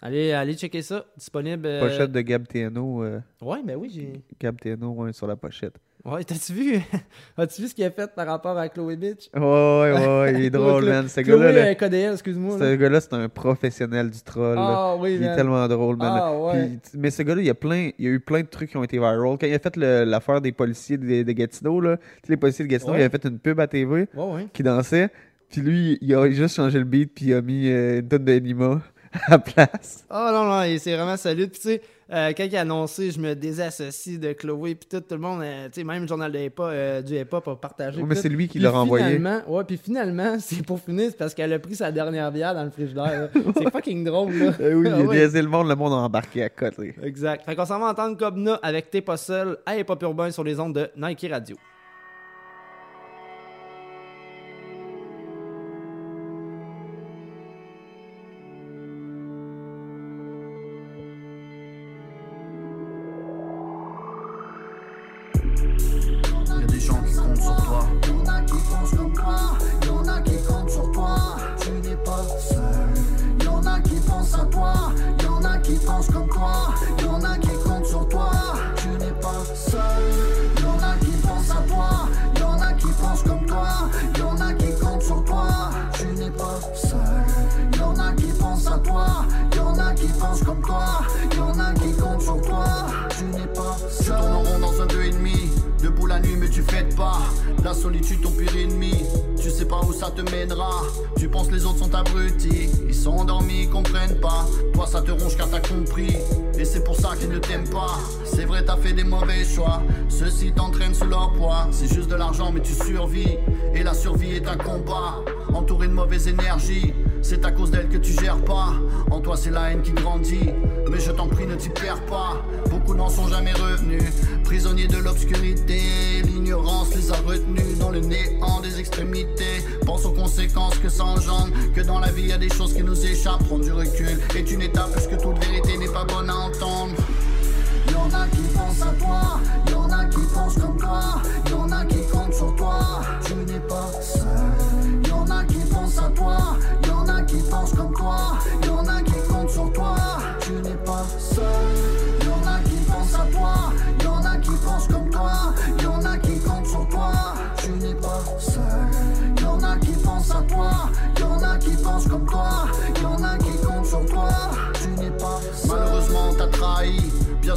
Allez, allez checker ça. Disponible. euh, Pochette de Gab TNO. euh, Ouais, ben oui, j'ai. Gab TNO, ouais, sur la pochette. Ouais, t'as-tu vu? As-tu vu ce qu'il a fait par rapport à Chloé Bitch? Ouais, ouais, ouais, il est drôle, Chloé- man. Ce Chloé, gars-là, là, KDL, excuse-moi. ce là. gars-là, c'est un professionnel du troll. Ah oui, il est tellement drôle, man. Ah, ouais. Puis, mais ce gars-là, il y a plein, il y a eu plein de trucs qui ont été viral. Quand il a fait l'affaire des policiers de, de Gatineau, là, tu sais, les policiers de Gatineau, Ouais. il a fait une pub à TV Ouais, ouais. qui dansait. Puis lui, il a juste changé le beat, puis il a mis euh, une tonne d'anima à la place. Ah non, non, c'est vraiment. Puis tu sais, euh, quand il a annoncé, je me désassocie de Chloé, puis tout, tout le monde, euh, tu sais, même le journal de hip-hop, euh, du hip-hop a partagé. Ouais, mais c'est lui qui l'a renvoyé. Ouais, puis finalement, c'est pour finir, c'est parce qu'elle a pris sa dernière bière dans le frigidaire. c'est fucking drôle, là. Eh oui, il Ah a ouais. niaisé le monde, le monde a embarqué à côté. Exact. Fait qu'on s'en va entendre Cobna avec T'es pas seul à Hip Hop Urbain sur les ondes de Nike Radio. Qui pensent à toi. Y'en a qui pensent comme toi. Y'en a qui comptent sur toi. Tu n'es pas seul. Y'en a qui pensent à toi. Y'en a qui pensent comme toi. Y'en a qui comptent sur toi. Tu n'es pas seul. Y'en a qui pensent à toi. Y'en a qui pensent comme toi. Y'en a qui comptent sur toi. Tu n'es pas seul. Tu tournes en rond dans un deux et demi. Debout la nuit, mais tu fêtes pas. La solitude, ton pire ennemi. Tu sais pas où ça te mènera. Tu penses les autres sont abrutis. Ils sont endormis, ils comprennent pas. Toi, ça te ronge car t'as compris. Et c'est pour ça qu'ils ne t'aiment pas. C'est vrai, t'as fait des mauvais choix. Ceux-ci t'entraînent sous leur poids. C'est juste de l'argent, mais tu survis. Et la survie est un combat. Entouré de mauvaise énergie. C'est à cause d'elle que tu gères pas. En toi, c'est la haine qui grandit. Mais je t'en prie, ne t'y perds pas. Beaucoup n'en sont jamais revenus. Prisonniers de l'obscurité. L'ignorance les a retenus dans le néant des extrémités. Pense aux conséquences que ça engendre. Que dans la vie, y a des choses qui nous échappent. Prendre du recul est une étape, puisque toute vérité n'est pas bonne à entendre. Y'en a qui pensent à toi, y'en a qui pensent comme toi,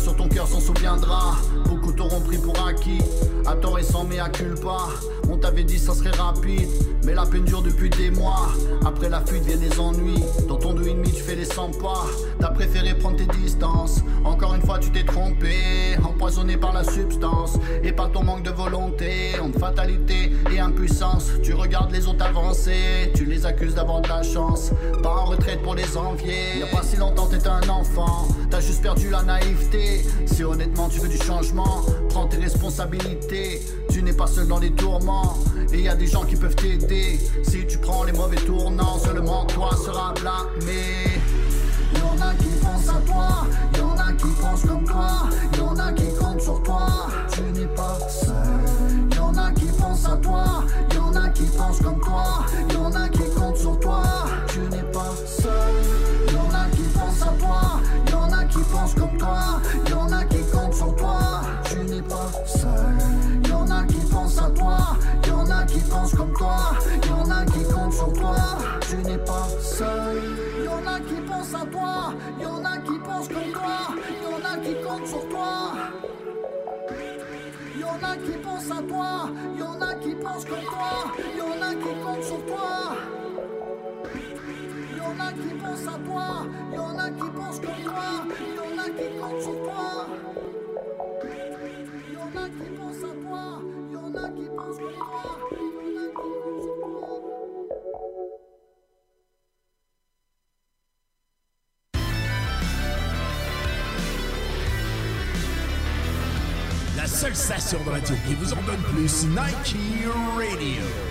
Sûr, ton cœur s'en souviendra. Beaucoup t'auront pris pour acquis. À tort et sans mea culpa. On t'avait dit ça serait rapide. Mais la peine dure depuis des mois. Après la fuite viennent les ennuis. Dans ton deux et demi, tu fais les 100 pas. T'as préféré prendre tes distances. Encore une fois, tu t'es trompé. Empoisonné par la substance. Et par ton manque de volonté. Entre fatalité et impuissance. Tu regardes les autres avancer. Tu les accuses d'avoir de la chance. Pas en retraite pour les envier. Y a pas si longtemps, t'étais un enfant. T'as juste perdu la naïveté. Si honnêtement tu veux du changement, prends tes responsabilités. Tu n'es pas seul dans les tourments. Et y a des gens qui peuvent t'aider. Si tu prends les mauvais tournants, seulement toi seras blâmé. Y'en a qui pensent à toi, y'en a qui pensent comme toi, y'en a qui comme toi, y'en a qui comptent sur toi, tu n'es pas seul. Y'en a qui pensent à toi, y'en a qui pensent comme toi, y'en a qui comptent sur toi. Y'en a qui pensent à toi, y'en a qui pensent comme toi, y'en a qui comptent sur toi. Y'en a qui pensent à toi, y'en a qui pensent comme toi, y'en a qui comptent sur toi. Y'en a qui pensent à toi, y'en a qui pensent comme toi, seule station de radio qui vous en donne plus, Nike Radio.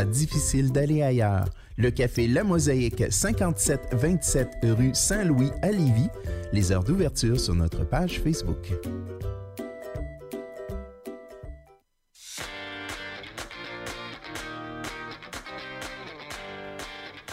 difficile d'aller ailleurs. Le café La Mosaïque, 5727 rue Saint-Louis à Lévis. Les heures d'ouverture sur notre page Facebook.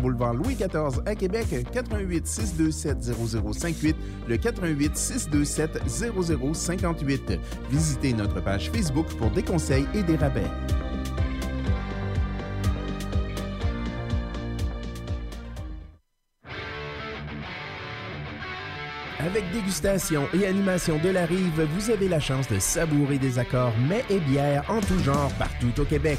boulevard Louis XIV à Québec, 88 627 0058, le 88 627 0058. Visitez notre page Facebook pour des conseils et des rabais. Avec dégustation et animation de la rive, vous avez la chance de savourer des accords mets et bières en tout genre partout au Québec.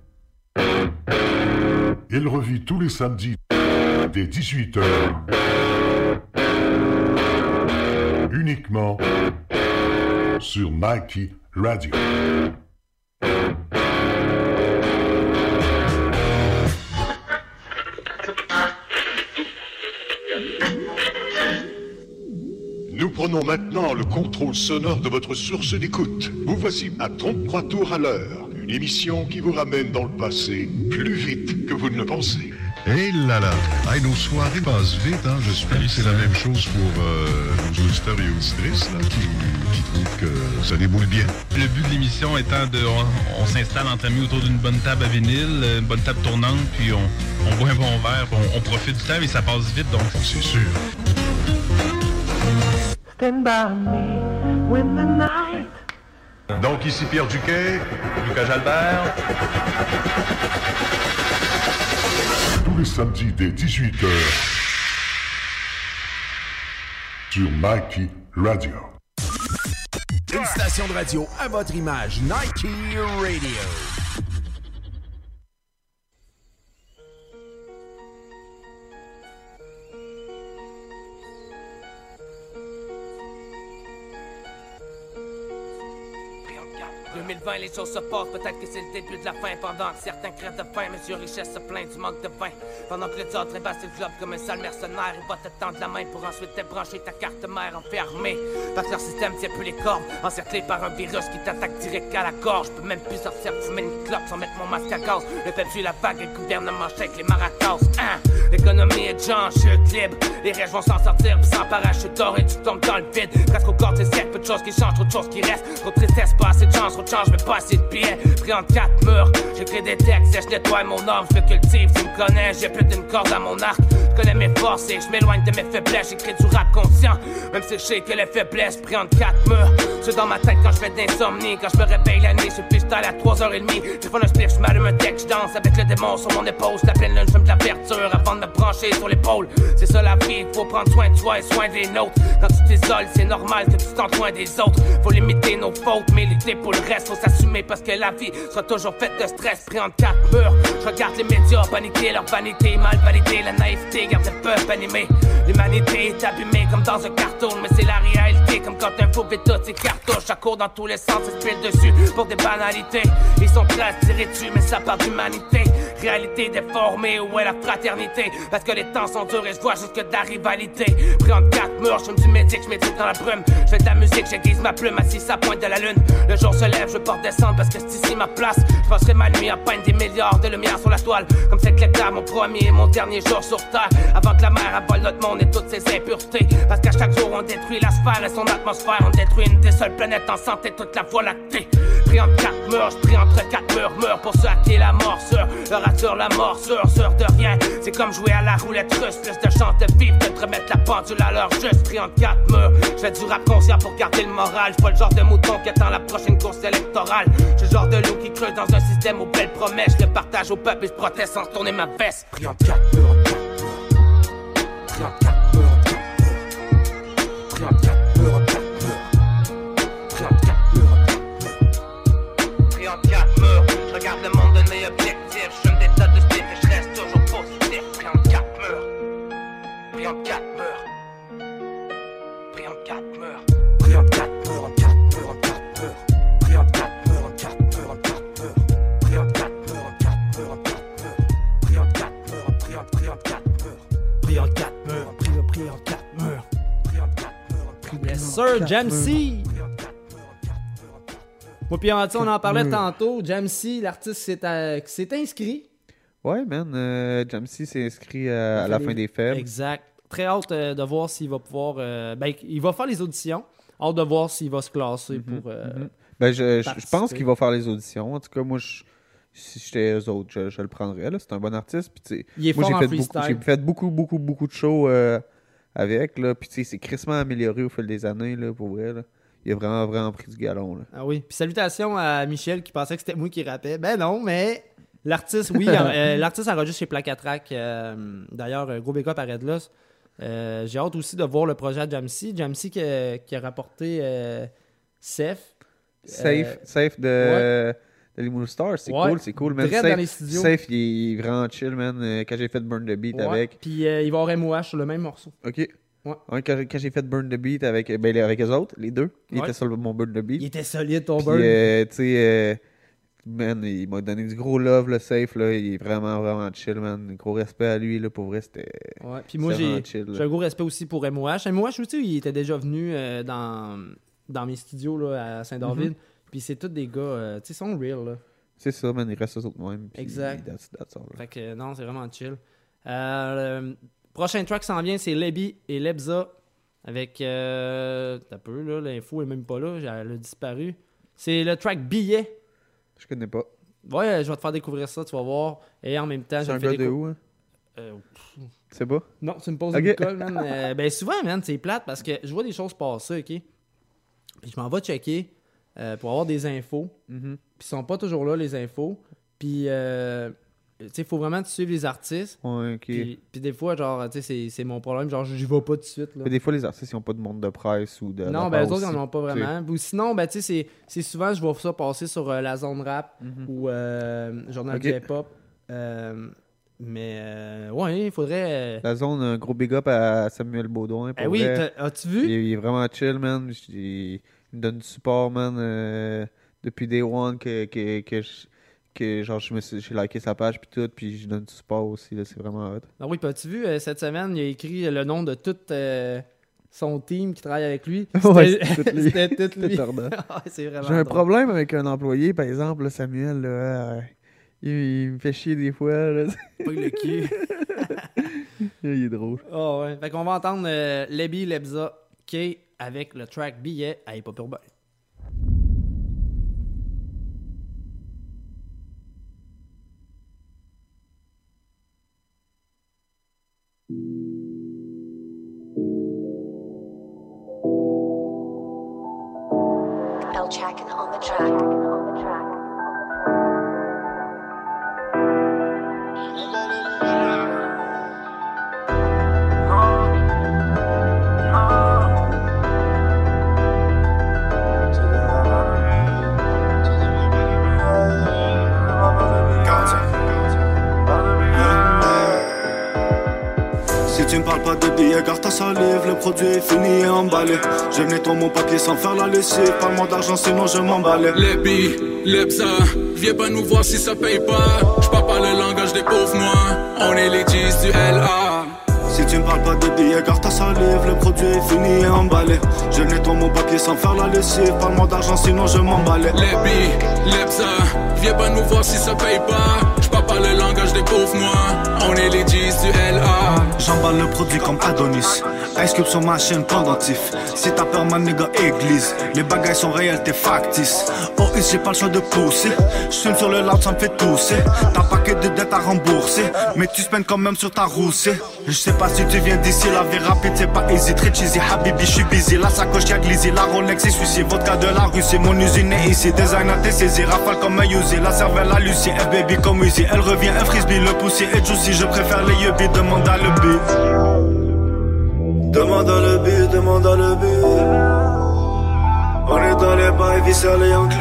Il revit tous les samedis dès 18h. Uniquement sur Nike Radio. Nous prenons maintenant le contrôle sonore de votre source d'écoute. Vous voici à 33 tours à l'heure. Une émission qui vous ramène dans le passé plus vite que vous ne le pensez. Hé là là! Hey, nos soirées passent vite, hein? J'espère que c'est la même chose pour euh, nos auditeurs et auditrices là, qui, qui trouvent que ça déboule bien. Le but de l'émission étant de. On, on s'installe entre amis autour d'une bonne table à vinyle, une bonne table tournante, puis on, on boit un bon verre, puis on, on profite du temps et ça passe vite, donc. C'est sûr. Stand by me with the night. Donc ici Pierre Duquet, Lucas Jalbert. Tous les samedis dès 18h. Sur Nike Radio. Une station de radio à votre image, Nike Radio. Les choses se passent, peut-être que c'est le début de la fin. Pendant que certains crèvent de faim, Monsieur Richesse se plaint du manque de vin. Pendant que le diable trébasse le globe comme un sale mercenaire Il va te tendre la main pour ensuite débrancher ta carte mère enfermée. Parce que leur système tient plus les cordes Encerclé par un virus qui t'attaque direct à la gorge. Je peux même plus sortir fumer une clope sans mettre mon masque à gaz. Le peuple suit la vague et le gouvernement shake les maracas. Hein? L'économie est genre chute libre. Les riches vont s'en sortir puis sans parachute d'or et tu tombes dans le vide. Presque au corps siècles, peu de choses qui changent, trop de choses qui restent. Trop de tristesse, pas assez de chance, trop de change, mais pas assez de billets Pris entre quatre murs, j'écris des textes et je nettoie mon âme, je cultive, tu me connais, j'ai plus d'une corde à mon arc Je connais mes forces et je m'éloigne de mes faiblesses, j'écris du rap conscient Même si je sais que les faiblesses pris entre quatre murs C'est dans ma tête quand je fais d'insomnie. Quand je me réveille la nuit, je suis style à 3h30. Je prends un spliff, je m'allume un deck, je danse avec le démon sur mon épaule. La pleine lune, je de la avant de me brancher sur l'épaule. C'est ça la vie, faut prendre soin de soi et soin des nôtres. Quand tu t'isoles, c'est normal que tu t'en loin des autres. Faut limiter nos fautes, mais lutter pour le reste, faut s'assumer parce que la vie sera toujours faite de stress. Pris en quatre murs, je regarde les médias paniquer leur vanité, mal validée, la naïveté garde le peuple animé. L'humanité est abîmée comme dans un carton, mais c'est la réalité comme quand un faux vite toutes ses cartouches. Ça court dans tous les sens, et se dessus pour des banalités. Ils sont se tirer dessus, mais ça part d'humanité. Réalité déformée, où est la fraternité? Parce que les temps sont durs et je vois jusque de la rivalité. Pris entre quatre murs, je me du médic, je médite dans la brume. Je fais de la musique, j'aiguise ma plume, assis à pointe de la lune. Le jour se lève, je porte descendre parce que c'est ici ma place. Je passerai ma nuit à peindre des milliards de lumière sur la toile. Comme c'est l'éclat, mon premier et mon dernier jour sur terre. Avant que la mer avale notre monde et toutes ses impuretés. Parce qu'à chaque jour, on détruit la sphère et son atmosphère. On détruit une des seules planètes en santé, toute la voie lactée. Pris entre quatre murs, je prie entre quatre murs, meurs pour à qui la morsure. Leur assure la morsure, sûr de rien. C'est comme jouer à la roulette russe, plus de chance de vivre de remettre la pendule à l'heure juste. Pris entre quatre murs, je fais du rap conscient pour garder le moral. Je pas le genre de mouton qui attend la prochaine course électorale. Je le genre de loup qui creuse dans un système aux belles promesses. Je partage au peuple et je proteste sans tourner ma veste. Pris entre quatre murs, pris entre quatre pris entre quatre murs, quatre sir, Jamsey! Moi, puis on, en parlait tantôt. Jamsey, l'artiste s'est euh, qui s'est inscrit. Ouais, man. Euh, Jamsey s'est inscrit euh, à la fin des fêtes. Exact. Très hâte euh, de voir s'il va pouvoir. ben, il va faire les auditions. Hâte de voir s'il va se classer pour. euh, Mhm. Ben, je, pense qu'il va faire les auditions. En tout cas, moi, je- si j'étais eux autres, je, je le prendrais. C'est un bon artiste. Puis, Il est moi, fort j'ai fait, beaucoup, fait beaucoup, beaucoup, beaucoup de shows euh, avec. Là. Puis, tu sais, c'est crissement amélioré au fil des années, là, pour vrai. là. Il a vraiment, vraiment pris du galon. Là. Ah oui. Puis salutations à Michel qui pensait que c'était moi qui rappais. Ben non, mais l'artiste, oui. euh, l'artiste enregistre chez Placatrack. euh, D'ailleurs, euh, gros backup à Redloss. Euh, J'ai hâte aussi de voir le projet à Jamsey. Jamsey qui, a- qui a rapporté. Safe, Euh, safe de, ouais. De Limousine Star, c'est Ouais. cool, c'est cool. Direct Safe, dans les studios. Safe, il est vraiment chill, man. Quand j'ai fait Burn the Beat Ouais. avec. Puis euh, il va avoir MOH sur le même morceau. Ok. Ouais. Ouais, quand j'ai- quand j'ai fait Burn the Beat avec, ben, avec eux autres, les deux, ils Ouais. étaient sur mon Burn the Beat. Il était solide, ton Puis, burn. euh, tu sais, euh, man, il m'a donné du gros love, le safe, là. Il est vraiment, vraiment chill, man. Gros respect à lui, là. Pour vrai, c'était. Ouais, puis moi, j'ai un gros respect aussi pour MOH. MOH aussi, il était déjà venu euh, dans, dans mes studios là, à Saint-David. Mhm. Puis c'est tous des gars, euh, tu sais, ils sont real. Là. C'est ça, man. Il reste eux autres même. Exact. that's- that's all, là. Fait que non, c'est vraiment chill. Euh, le prochain track s'en vient, c'est Lebi et Lebza. Avec. Euh, T'as peu, là. L'info est même pas là. Elle a disparu. C'est le track Billet. Je connais pas. Ouais, je vais te faire découvrir ça, tu vas voir. Et en même temps, C'est je un le fais gars de où, hein? Euh, sais pas? Non, tu me poses Ok. une colle, man. Euh, ben souvent, man, c'est plate parce que je vois des choses passer, OK? Puis je m'en vais checker euh, pour avoir des infos. Mhm. Puis ils sont pas toujours là, les infos. Puis, euh, tu sais, il faut vraiment suivre les artistes. Ouais. Puis, puis des fois, genre, tu sais, c'est- mon problème. Genre, j'y vais pas tout de suite, là. Mais des fois, les artistes, ils ont pas de monde de presse ou de. Non, ben, eux autres, ils en ont pas vraiment. Ou sinon, ben, tu sais, c'est- souvent, je vois ça passer sur euh, la zone rap Mhm. ou Journal Ok. du hip-hop. Mais, euh, ouais, il faudrait. euh, La zone, un gros big up à Samuel Baudouin. pour Eh oui, as-tu vu? Il, est- il est vraiment chill, man. Il, il me donne du support, man. euh, depuis Day One que, que, que, je- que genre, je me suis- j'ai liké sa page puis tout, puis je donne du support aussi, là, c'est vraiment hot. Ah oui, as-tu vu, euh, cette semaine, il a écrit le nom de tout euh, son team qui travaille avec lui? Ouais, C'était c'est tout lui. Ah, c'est vraiment J'ai un problème avec un employé, par exemple, là, Samuel, là, euh, il, il me fait chier des fois. Là. Pas le cul. il est drôle. Ah ouais. Fait qu'on va entendre Lebi Lebza K avec le track Billet à Hip Hop. Le produit est fini et emballé. Je nettoie mon papier sans faire la lessive, parle-moi d'argent sinon je m'emballais. Les billes, les bza, viens pas nous voir si ça paye pas. J'parle pas le langage des pauvres noirs, on est les 10 du LA. Tu me parles pas de billets, garde ta salive, le produit est fini et emballé. Je nettoie mon papier sans faire la lessive, parle-moi d'argent sinon je m'emballais. Les billes, les bza, viens pas nous voir si ça paye pas. J'parle pas le langage des pauvres noirs, on est les 10 du LA. J'emballe le produit comme Adonis. Ice Cube sur ma chaîne pendentif. Si t'as peur, ma nigga église. Les bagailles sont réelles, t'es factice. Oh, j'ai pas le choix de pousser. J'fume sur le loud, ça me fait tousser. T'as paquet de dettes à rembourser. Mais tu spends quand même sur ta roussée. Je sais pas si tu viens d'ici, la vie rapide, c'est pas easy. Très cheesy, Habibi, j'suis busy. La sacoche y'a glissé, la Rolex est suicide. Vodka de la Russie, mon usine est ici. Designer, t'es saisi. Rafale comme un. La cervelle, la Lucie. F baby comme Uzi. Elle revient, un frisbee, le poussier et juicy. Je préfère les yubis, demande à le beat. Demande à le but, demande à le but. On est dans les bails, viscères les Yankees.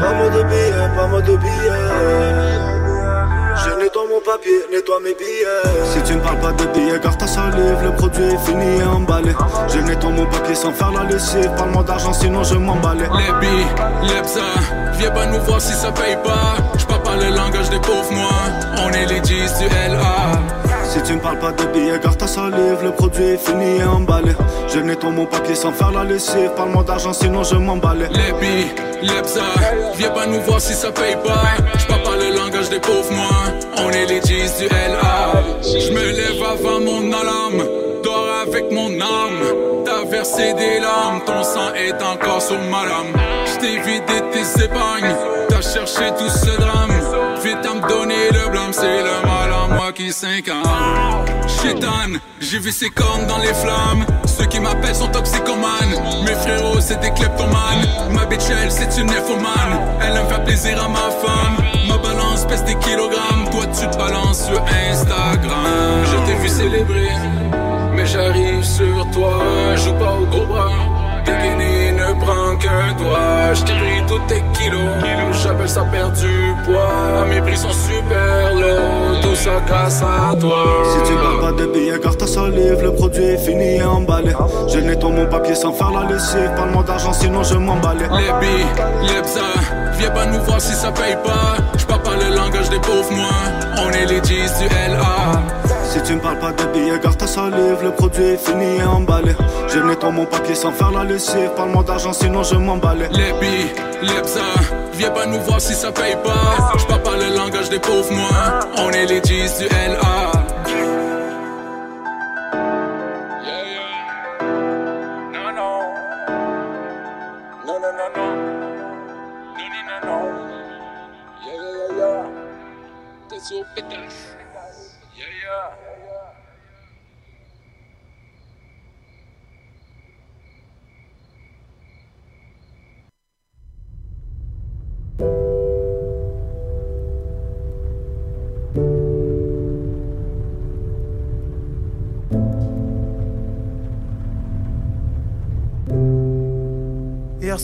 Pas mot de billets, pas mot de billets. Je nettoie mon papier, nettoie mes billets. Si tu ne parles pas de billets, garde ta salive, le produit est fini et emballé. Je nettoie mon papier sans faire la lessive. Parle-moi d'argent, sinon je m'emballais. Les billes, les bza, viens pas nous voir si ça paye pas. J'parle pas le langage des pauvres noirs, on est les 10 du LA. Si tu me parles pas de billets, garde ta salive, le produit est fini et emballé. Je nettoie mon papier sans faire la lessive. Parle-moi d'argent, sinon je m'emballais. Les billes, les bza, viens pas nous voir si ça paye pas. J'parle pas le langage des pauvres noirs, on est les 10 du LA. J'me lève avant mon alarme, dors avec mon âme. T'as versé des larmes, ton sang est encore sur ma lame. J't'ai vidé tes épargnes, t'as cherché tout ce drame. Vite à me le blâme, c'est le mal en moi qui s'incarne. Chétan, j'ai vu ses cornes dans les flammes. Ceux qui m'appellent sont toxicomanes. Mes frérots, c'est des kleptomanes. Ma bitch, elle, c'est une nymphomane. Elle aime faire plaisir à ma femme. Ma balance pèse des kilogrammes. Toi, tu te balances sur Instagram. Je t'ai vu célébrer, mais j'arrive sur toi. Joue pas au gros bras. Prend qu'un doigt. Pris tous tes kilos. J'appelle ça perdre du poids. Mes prix sont super low. Tout ça grâce à toi. Si tu parles pas de billets, garde ta salive, le produit est fini et emballé. Je nettoie mon papier sans faire la lessive. Parle-moi d'argent, sinon je m'emballais. Les billes, les bza, viens pas nous voir si ça paye pas. J'parle pas le langage des pauvres noirs, on est les 10 du LA. Si tu me parles pas de billets, garde ta salive, le produit est fini et emballé. Je nettoie mon papier sans faire la lessive. Parle-moi d'argent, sinon je m'emballais. Les billes, les bza, viens pas nous voir si ça paye pas. J'parle pas le langage des pauvres noirs, on est les 10 du LA.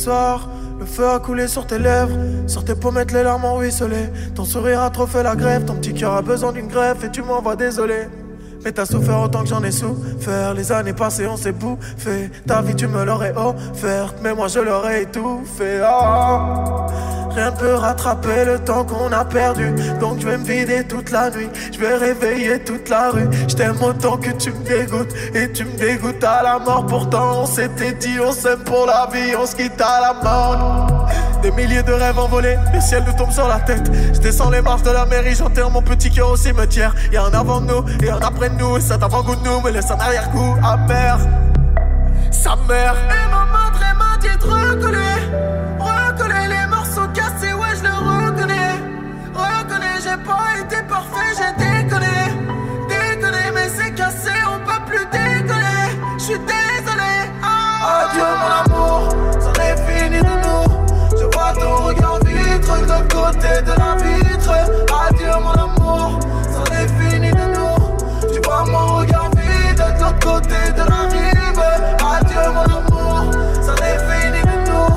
Le feu a coulé sur tes lèvres. Sur tes pommettes, les larmes ont ruisselé. Ton sourire a trop fait la grève. Ton petit cœur a besoin d'une greffe et tu m'envoies désolé. Mais t'as souffert autant que j'en ai souffert. Les années passées, on s'est bouffé. Ta vie, tu me l'aurais offerte. Mais moi, je l'aurais étouffé. Oh. Rien ne peut rattraper le temps qu'on a perdu. Donc je vais me vider toute la nuit. Je vais réveiller toute la rue. Je t'aime autant que tu me dégoûtes. Et tu me dégoûtes à la mort. Pourtant, on s'était dit, on s'aime pour la vie. On se quitte à la mort. Des milliers de rêves envolés. Le ciel nous tombe sur la tête. Je descends les marches de la mairie. J'enterre mon petit cœur au cimetière. Y'a un avant de nous et un après de nous. Et cet avant-goût de nous me laisse un arrière-goût amer. Sa mère. Et ma madre m'a dit de recoller. De la vitre. Adieu mon amour, c'en est fini de nous. Tu vois mon regard vide de l'autre côté de la rive. Adieu mon amour, c'en est fini de nous.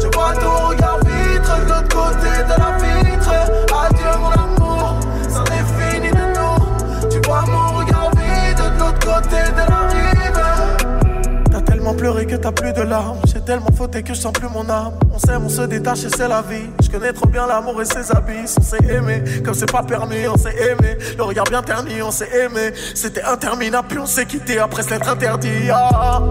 Tu vois ton regard vitre de l'autre côté de la vitre. Adieu mon amour, c'en est fini de nous. Tu vois mon regard vide de l'autre côté de la pleuré que t'as plus de larmes. J'ai tellement fauté que je sens plus mon âme. On s'aime, on se détache et c'est la vie. Je connais trop bien l'amour et ses abysses. On s'est aimé, comme c'est pas permis, on s'est aimé. Le regard bien terni, on s'est aimé. C'était interminable, puis on s'est quitté après s'être interdit. Ah.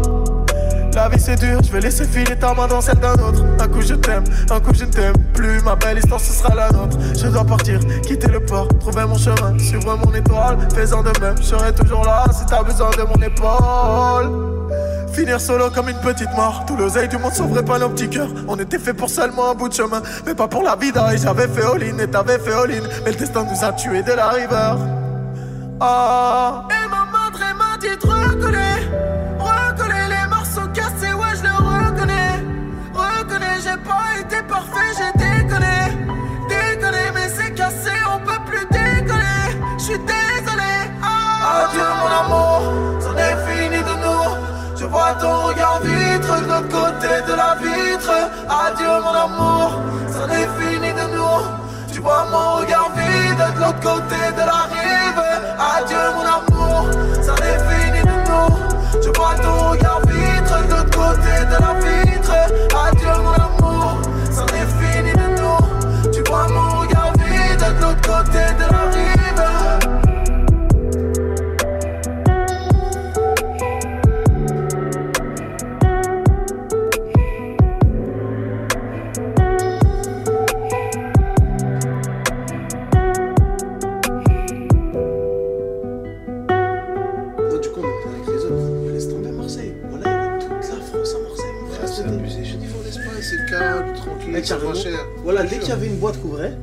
La vie c'est dur, je vais laisser filer ta main dans celle d'un autre. Un coup je t'aime, un coup je ne t'aime plus. Ma belle histoire ce sera la nôtre. Je dois partir, quitter le port, trouver mon chemin, suivre mon étoile. Faisant de même, je serai toujours là si t'as besoin de mon épaule. Finir solo comme une petite mort. Tout l'oseille du monde sauverait pas nos petits cœurs. On était fait pour seulement un bout de chemin, mais pas pour la vida. Et j'avais fait all-in et t'avais fait all-in. Mais le destin nous a tués dès la river. Ah. Et ma madre m'a dit de reconnais. Reconnais les morceaux cassés, ouais, je le reconnais. Reconnais, j'ai pas été parfait, j'ai déconné. Déconné, mais c'est cassé, on peut plus déconner. Je suis désolé. Ah. Adieu mon amour, vois ton regard vitre de l'autre côté de la vitre. Adieu mon amour, c'en est fini de nous. Tu vois mon regard vide de l'autre côté de la rive. Adieu boîte qu'ouvrait,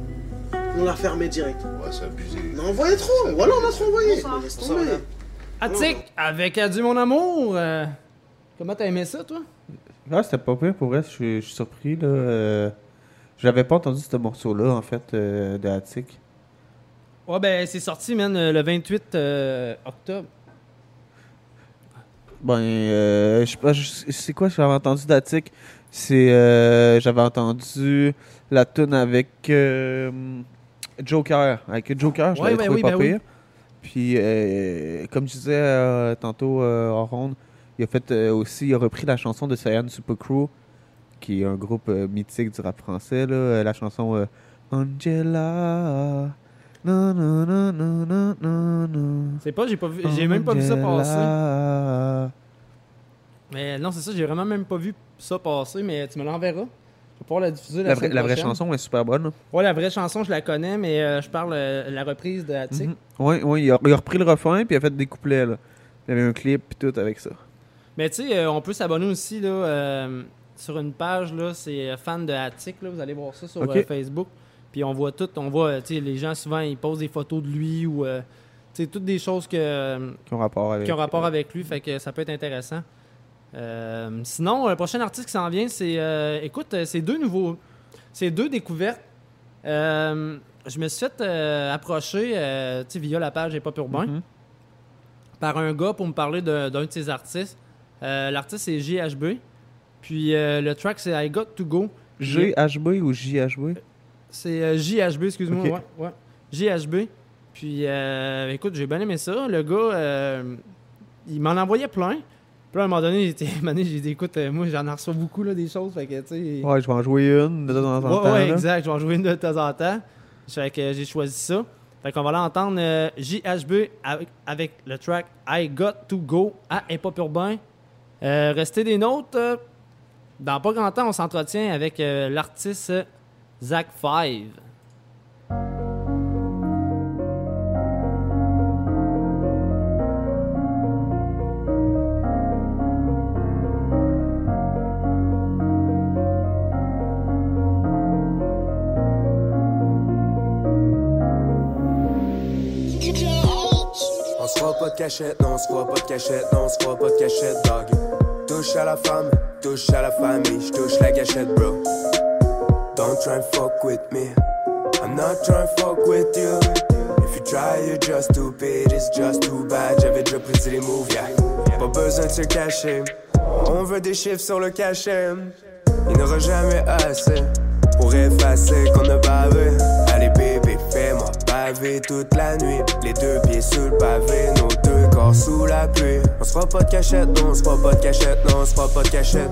on la fermait direct. Ouais, c'est abusé. On a envoyé trop. Voilà, on a trop envoyé. Laisse tomber. Attic, avec Adieu mon amour. euh, comment t'as aimé ça, toi? Ah, c'était pas pire pour vrai, je suis je suis surpris. là. euh, J'avais pas entendu ce morceau-là, en fait, euh, de Attic. Ouais, ben, c'est sorti, man, euh, le 28 euh, octobre. Ben, euh, je sais pas, je- c'est quoi que j'avais entendu d'Attic? C'est, euh, j'avais entendu la tune avec euh, Joker, avec Joker, je Ouais, l'avais ouais, trouvé oui, pas ben oui. pire. Puis, euh, comme je disais euh, tantôt euh, en ronde, il a fait euh, aussi, il a repris la chanson de Cyan Super Crew, qui est un groupe euh, mythique du rap français, là, euh, la chanson euh, Angela. Non, non, non, non, non, non, non. C'est pas, j'ai pas vu, j'ai même pas vu ça passer. Mais non, c'est ça, j'ai vraiment même pas vu ça passer, mais tu me l'enverras. Je vais pouvoir la diffuser la, La, vraie- la vraie chanson est super bonne. Ouais, la vraie chanson, je la connais, mais euh, je parle euh, la reprise de Attic. Mhm. Oui, oui, il a, il a repris le refrain puis il a fait des couplets. Là. Il y avait un clip puis tout avec ça. Mais tu sais, euh, on peut s'abonner aussi là, euh, sur une page, là, c'est fan de Attic, là, vous allez voir ça sur Ok. euh, Facebook. Puis on voit tout, on voit, tu sais, les gens souvent, ils posent des photos de lui ou, euh, tu sais, toutes des choses que, Qui ont rapport avec. qui ont rapport avec lui, fait que ça peut être intéressant. Euh, sinon, le prochain artiste qui s'en vient, c'est, euh, écoute, euh, c'est deux nouveaux, c'est deux découvertes. Euh, je me suis fait approcher, via la page Hip Hop Urbain, Mhm. par un gars pour me parler d'un de ses artistes. L'artiste, c'est JHB. Puis le track, c'est I Got To Go. GHB ou JHB C'est JHB, excuse-moi. Ouais, ouais. JHB. Puis, écoute, j'ai bien aimé ça. Le gars, il m'en envoyait plein. Puis à un moment donné, j'ai dit, écoute, euh, moi, j'en reçois beaucoup, là, des choses. Fait que, tu sais. Ouais, je vais en jouer une de temps en temps. Ouais, exact. Je vais en jouer une de temps en temps. Fait que j'ai choisi ça. Fait qu'on va aller entendre euh, JHB avec, avec le track I Got To Go à Hip Hop Urbain. Euh, restez des notes. euh, dans pas grand temps, on s'entretient avec euh, l'artiste Zach Five. Cachette, non, on se pas de cachette, non, on se pas de cachette, dog. Touche à la femme, touche à la famille, je touche la gâchette, bro. Don't try and fuck with me. I'm not trying to fuck with you. If you try, you're just stupid, it's just too bad. J'avais déjà pris les moves, yeah. Pas besoin de se cacher. On veut des chiffres sur le cachet. Il n'y aura jamais assez pour effacer qu'on a bavé. Allez, toute la nuit. Les deux pieds sous le pavé, nos deux corps sous la pluie. On se fera pas de cachette, non, on se fera pas de cachette, non, on se fera pas de cachette.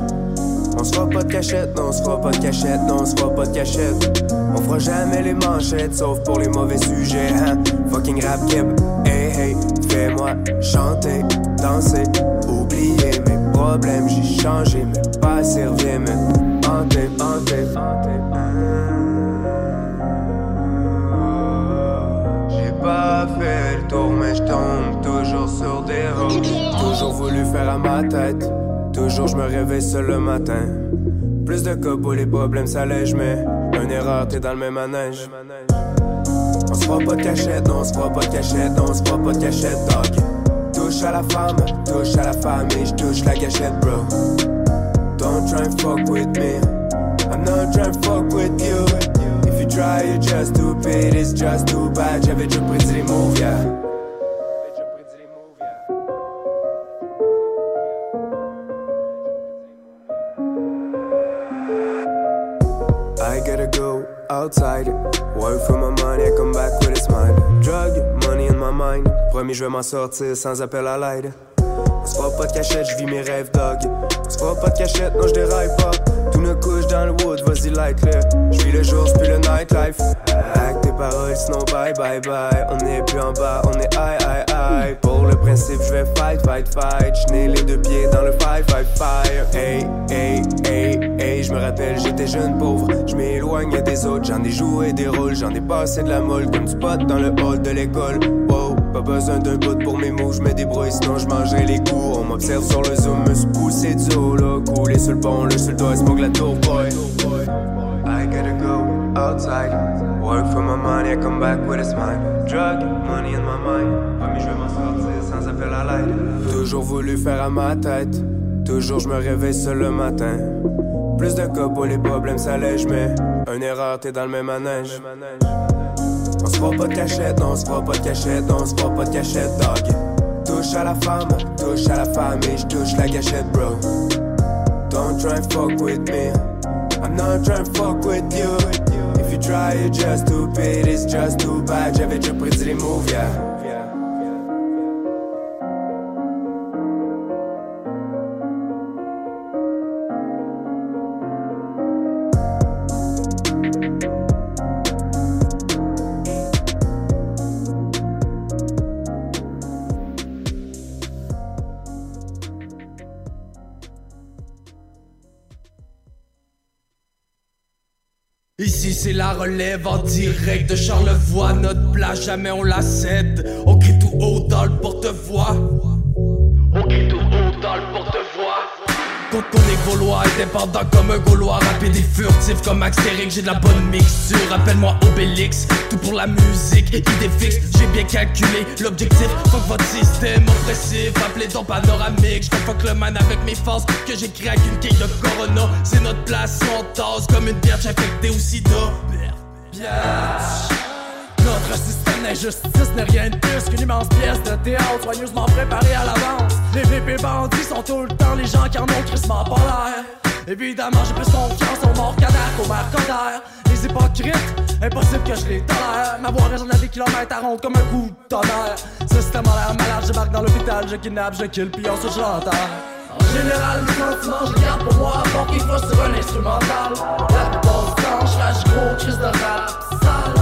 On se fera pas de cachette, non, on se fera pas de cachette, non, on se fera pas de cachette. On fera jamais les manchettes, sauf pour les mauvais sujets, hein. Fucking rap keb, hey hey, fais-moi chanter, danser, oublier mes problèmes, j'ai changé, mais pas servir, mais hanté, hanté, hanté. Tour, mais je toujours sur des ronds. Toujours voulu faire à ma tête. Toujours je me réveille seul le matin. Plus de pour les problèmes s'allègent, mais une erreur, t'es dans le même manège. On se fera pas de cachette, non, on se pas de cachette, non, on se pas de cachette, dog. Touche à la femme, touche à la famille, je touche la gâchette, bro. Don't try and fuck with me. I'm not trying to fuck with you. You try, you're just stupid, it's just too bad. J'avais déjà pris les moves, yeah. I gotta go outside. Work for my money, I come back with a smile. Drug, money in my mind. Promis, je vais m'en sortir sans appel à l'aide. On se pas de cachette, je vis mes rêves, dog. On se pas de cachette, non, je déraille pas. Ne couche dans le wood, vas-y, light le. Je vis le jour, j'pis le nightlife. Avec tes paroles, sinon bye bye bye. On est plus en bas, on est high high high. Pour le principe, je vais fight fight fight. J'n'ai les deux pieds dans le five five fire. Hey, hey, hey, hey, je me rappelle, j'étais jeune pauvre. Je m'éloigne des autres, j'en ai joué des rôles. J'en ai passé de la molle comme du pot dans le hall de l'école. Pas besoin d'un bout pour mes mots, je me débrouille, sinon je mangerai les coups. On m'observe sur le zoom, me suis poussé du haut là. Coulé sur le pont, le le doigt, smoke la tour boy. I gotta go outside. Work for my money, I come back with a smile. Drug, money in my mind. Promis, je vais m'en sortir sans appel à l'aide. Toujours voulu faire à ma tête. Toujours je me réveille seul le matin. Plus de pour les problèmes s'allègent, mais une erreur, t'es dans le même manège. On se fera pas de cachette, on se fera pas de cachette, on se fera pas de cachette, dog. Touche à la femme, touche à la famille, je touche la gâchette, bro. Don't try and fuck with me. I'm not trying to fuck with you. If you try, you're just stupid, it's just too bad. J'avais déjà pris les moves, yeah. C'est la relève en direct de Charlevoix Notre place jamais on la cède. On crie tout haut dans le porte-voix Quand on est gaulois, indépendant comme un gaulois. Rapide et furtif comme Astérix J'ai de la bonne mixture, appelle-moi Obélix. Tout pour la musique, idée fixe. J'ai bien calculé l'objectif. Fuck votre système oppressif Appelez donc panoramique. Je fuck le man avec mes forces Que créé avec une quille de Corona. C'est notre place, on tasse comme une biatch infectée au sida. Biatch Notre système d'injustice n'est rien de plus qu'une immense pièce de théâtre soigneusement préparée à l'avance. Les VP bandits sont tout le temps les gens qui en ont crissement pas l'air. Évidemment, j'ai plus confiance aux morts canards qu'aux mères. Les hypocrites, impossible que je les tolère. Ma voix résonne à des kilomètres à ronde comme un coup de tonnerre. Système a l'air malade, je débarque dans l'hôpital, je kidnappe, je kill, puis ensuite je l'enterre. En général, mes sentiments, je garde pour moi, pour qu'ils fassent sur un instrumental. La plupart du je lâche gros, crise de rap sale,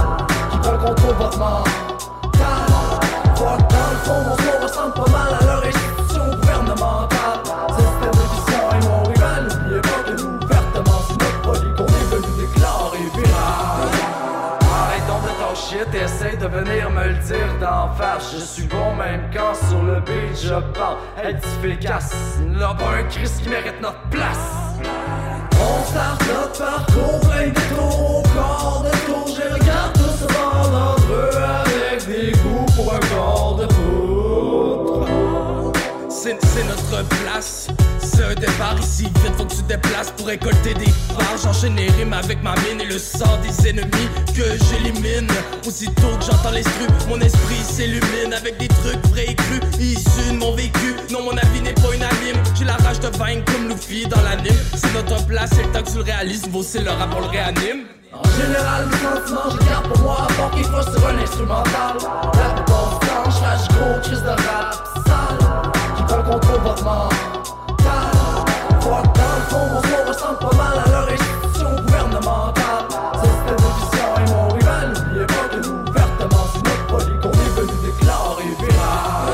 contrôler votre mental. Fuck, dans le fond, mon son ressemble pas mal à leur institution gouvernementale. Système de vision et mon rival, n'oubliez pas que nous, ouvertement, c'est notre folie qu'on est venu déclarer viral. Arrête donc de ton shit et essaye de venir me le dire d'en face. Je suis bon même quand sur le beat je parle. Être efficace, n'a pas un Christ qui mérite notre place. On start notre parcours plein de tours au corps de tour. Je regarde tous devant d'entre eux avec des goûts pour un corps de poutre. C'est notre place, c'est un départ ici, vite faut donc tu te déplaces pour récolter des parts. J'enchaîne les rimes avec ma mine et le sang des ennemis que j'élimine. Aussitôt que j'entends l'instru, mon esprit s'illumine avec des trucs vrais et crus, issus de mon vécu. Non, mon avis n'est pas unanime. J'ai la rage de vaincre comme Luffy dans l'anime. C'est notre place, c'est le temps que tu le réalises. Vaut c'est le rap, le réanime. En général, le sentiment, je garde pour moi, à qu'il faut sur un instrumental. La plupart du temps, je gros, crise de rap sale, qui prend le contrôle votre mental. Mon son ressemble pas mal à leur institution gouvernementale. Cette vision et mon rival, n'oubliez pas que nous, ouvertement, c'est notre folie qu'on est venu déclarer viral.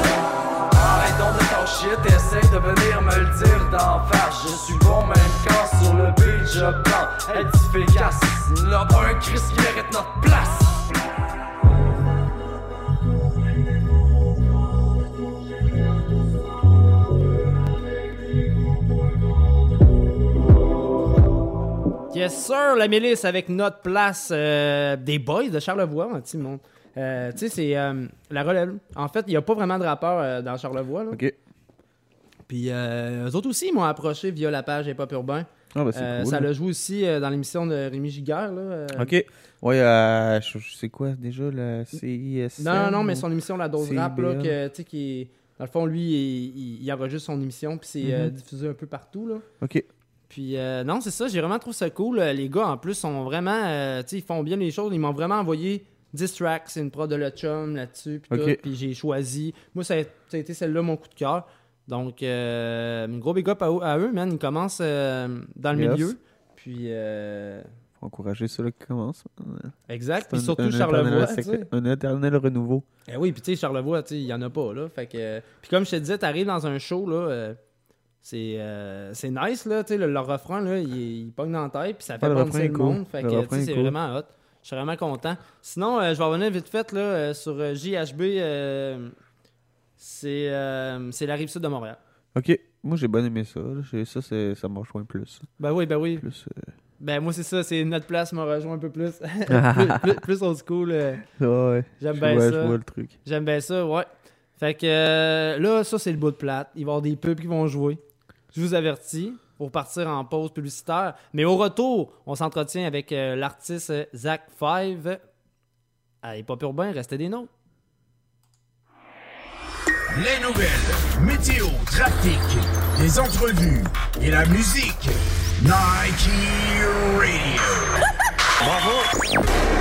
Arrête donc de ton shit, essaye de venir me le dire d'en face. Je suis bon même quand sur le beat je plante. Être efficace, n'a pas un Christ qui mérite notre place. Yes, sir, la milice avec notre place euh, des boys de Charlevoix, hein, tu sais, mon- euh, tu sais, c'est euh, la relève. En fait, il n'y a pas vraiment de rappeur dans Charlevoix. Là. Ok. Puis euh, eux autres aussi ils m'ont approché via la page Hip Hop Urbain. Ah, bah, c'est Euh, cool. Ça l'a joué aussi dans l'émission de Rémi Giguère. Là. Ok. Euh, je sais quoi déjà, la CISM Non, non, non, mais son émission La Dose Rap, là, que, tu sais, qui est- Dans le fond, lui, il, il, il enregistre son émission, puis c'est euh, Mhm. diffusé un peu partout, là. Ok. Puis, euh, non, c'est ça, j'ai vraiment trouvé ça cool. Euh, Les gars, en plus, sont vraiment, euh, tu sais, ils font bien les choses. Ils m'ont vraiment envoyé 10 tracks, c'est une prod de Le Chum là-dessus, puis Ok. tout. Puis j'ai choisi. Moi, ça a, ça a été celle-là, mon coup de cœur. Donc, euh, un gros big up à, à eux, man. Ils commencent euh, dans le Yes. milieu. Puis, euh, Faut encourager ceux-là qui commencent. Exact, puis un- surtout un Charlevoix, éternel-. Un éternel renouveau. Eh oui, puis tu sais, Charlevoix, il y en a pas, là. Fait que... Puis comme je te disais, t'arrives dans un show, là, c'est euh, c'est nice, là, tu sais, le, leur refrain, là, il, il pogne dans la tête, puis ça fait Ouais, le penser refrain le cool. monde. Fait Le que, c'est cool. vraiment hot. Je suis vraiment content. Sinon, euh, je vais revenir vite fait, là, euh, sur JHB, c'est la rive sud de Montréal. Ok. Moi, j'ai bien aimé ça. là. Ça, ça me rejoint plus. Ben oui, ben oui. Plus, euh, Ben moi, c'est ça, c'est notre place me rejoint un peu plus. plus, plus, plus old school. euh, Ouais, J'aime bien vois- ça. je vois le truc. J'aime bien ça, ouais. Fait que euh, là, ça, c'est le bout de plate. Il va y avoir des pubs qui vont jouer. Je vous avertis pour partir en pause publicitaire. Mais au retour, on s'entretient avec euh, l'artiste Zach Five. Allez, pas urbain, restez des nôtres. Les nouvelles, météo, trafic, les entrevues et la musique. Nike Radio. Bravo.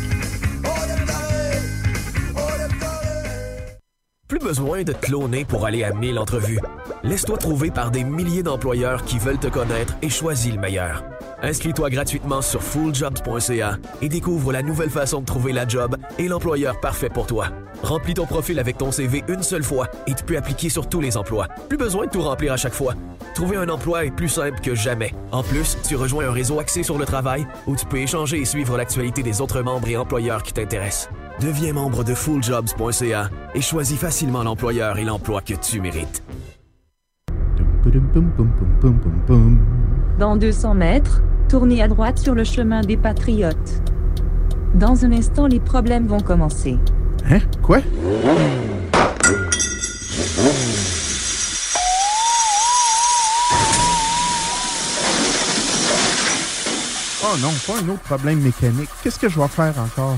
Plus besoin de te cloner pour aller à 1000 entrevues. Laisse-toi trouver par des milliers d'employeurs qui veulent te connaître et choisis le meilleur. Inscris-toi gratuitement sur fulljobs.ca et découvre la nouvelle façon de trouver la job et l'employeur parfait pour toi. Remplis ton profil avec ton CV une seule fois et tu peux appliquer sur tous les emplois. Plus besoin de tout remplir à chaque fois. Trouver un emploi est plus simple que jamais. En plus, tu rejoins un réseau axé sur le travail où tu peux échanger et suivre l'actualité des autres membres et employeurs qui t'intéressent. Deviens membre de fulljobs.ca et choisis facilement l'employeur et l'emploi que tu mérites. Dans 200 mètres, tournez à droite sur le chemin des Patriotes. Dans un instant, les problèmes vont commencer. Hein? Quoi? Oh non, pas un autre problème mécanique. Qu'est-ce que je vais faire encore?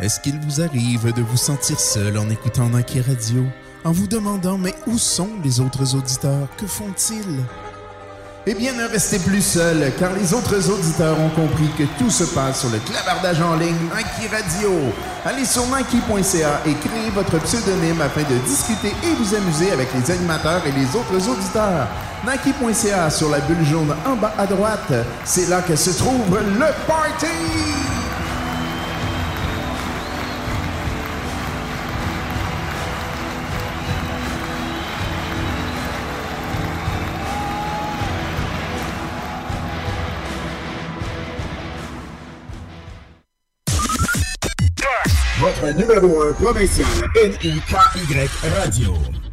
Est-ce qu'il vous arrive de vous sentir seul en écoutant Nike Radio, en vous demandant mais où sont les autres auditeurs? Que font-ils? Eh bien, ne restez plus seul, car les autres auditeurs ont compris que tout se passe sur le clavardage en ligne Nike Radio. Allez sur Nike.ca et créez votre pseudonyme afin de discuter et vous amuser avec les animateurs et les autres auditeurs. Nike.ca sur la bulle jaune en bas à droite, c'est là que se trouve le party! Numéro 1 provincial, NIKY Radio.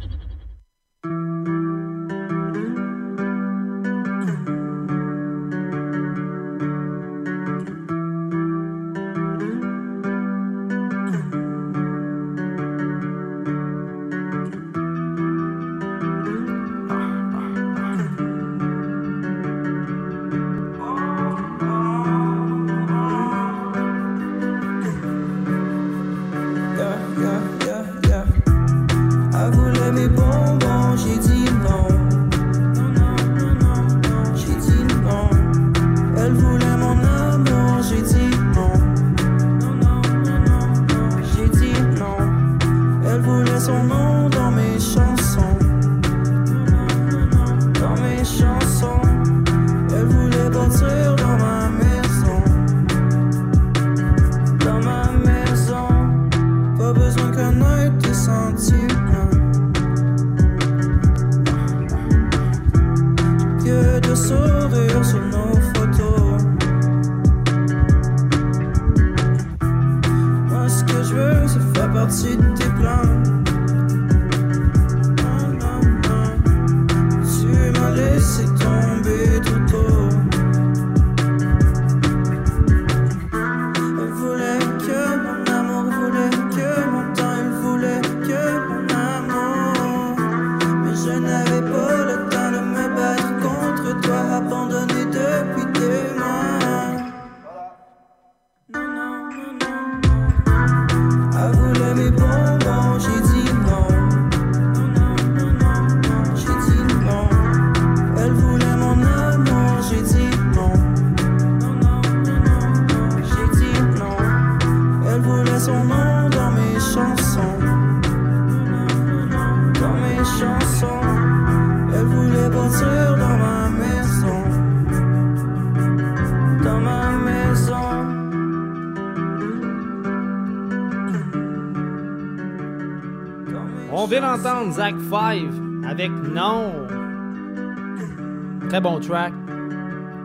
Zach 5 avec Non. Très bon track.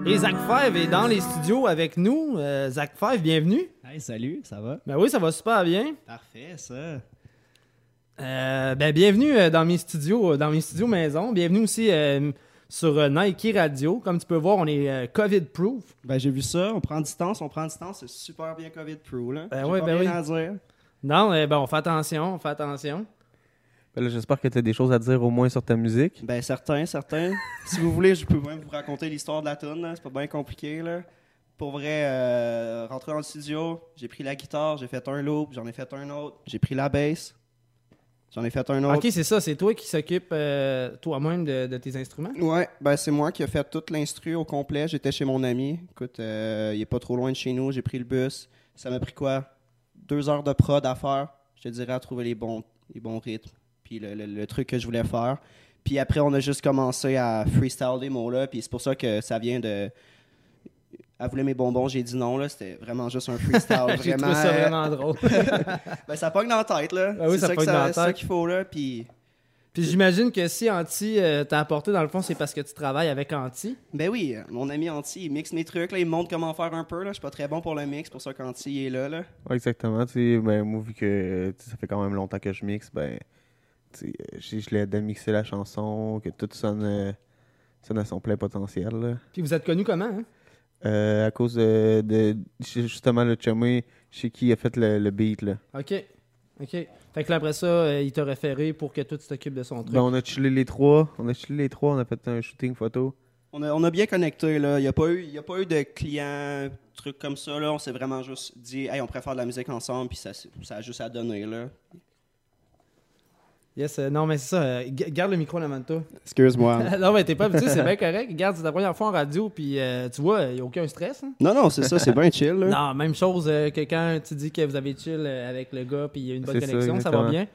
Et Zach 5 est dans les studios avec nous. Euh, Zach 5, bienvenue. Hey, salut, ça va? Ben oui, ça va super bien. Parfait, ça. Euh, ben bienvenue euh, dans mes studios, dans mes studios maison. Bienvenue aussi euh, sur Nike Radio. Comme tu peux voir, on est COVID-proof. Ben, j'ai vu ça, on prend distance, on prend distance, c'est super bien COVID-proof, là. Ben oui, pas ben rien oui. à dire. Non, eh ben on fait attention, on fait attention. Ben J'espère que tu as des choses à dire au moins sur ta musique. Ben, certains, certains. si vous voulez, je peux même vous raconter l'histoire de la tune, c'est pas bien compliqué, là. Pour vrai, euh, rentrer dans le studio, j'ai pris la guitare, j'ai fait un loop, j'en ai fait un autre, j'ai pris la bass, j'en ai fait un autre. Ok, c'est ça, c'est toi qui s'occupe euh, toi-même de, de tes instruments? Ouais, ben c'est moi qui ai fait toute l'instru au complet. J'étais chez mon ami. Écoute, euh, il est pas trop loin de chez nous. J'ai pris le bus. Ça m'a pris quoi? Deux heures de prod à faire. Je te dirais à trouver les bons, les bons rythmes. Puis le, le- le truc que je voulais faire. Puis après, on a juste commencé à freestyle des mots-là. Puis c'est pour ça que ça vient de. Elle voulait mes bonbons, j'ai dit non. là. C'était vraiment juste un freestyle. J'ai vraiment, trouvé ça euh, vraiment drôle. ben, ça pogne dans la tête. là. Ben oui, c'est ça ça, que pogne dans la ça- c'est ça qu'il faut. là. Puis Puis j'imagine que si Anti euh, t'a apporté, dans le fond, c'est parce que tu travailles avec Anti. Ben oui, euh, mon ami Anti, il mixe mes trucs, là, il me montre comment faire un peu. Là. Je suis pas très bon pour le mix, pour ça qu'Anti est là. là. Ouais, exactement. Tu sais, ben, moi, vu que euh, ça fait quand même longtemps que je mixe, ben, euh, je je l'ai à mixer la chanson, que tout sonne, euh, sonne à son plein potentiel. là. Puis vous êtes connu comment, hein? Euh, à cause de, de- justement le chumé chez qui a fait le, le beat. Là. OK. OK. Fait que là, après ça, euh, il t'a référé pour que toi, tu t'occupes de son truc. Ben, on a chillé les trois. On a chillé les trois. On a fait un shooting photo. On a, on a bien connecté, là. Il n'y a, pas eu- il y a pas eu de clients, trucs comme ça, là. On s'est vraiment juste dit, hey, on préfère de la musique ensemble, puis ça, ça a juste à donner, là. Yes, euh, non, mais c'est ça. euh, garde le micro, Lamanta. Excuse-moi. non, mais t'es pas habitué, c'est bien correct. Garde, c'est ta première fois en radio, puis euh, tu vois, il n'y a aucun stress. hein. Non, non, c'est ça, c'est bien chill, là. Non, même chose euh, que quand tu dis que vous avez chill euh, avec le gars, puis il y a une bonne ça, connexion, ça, va bien.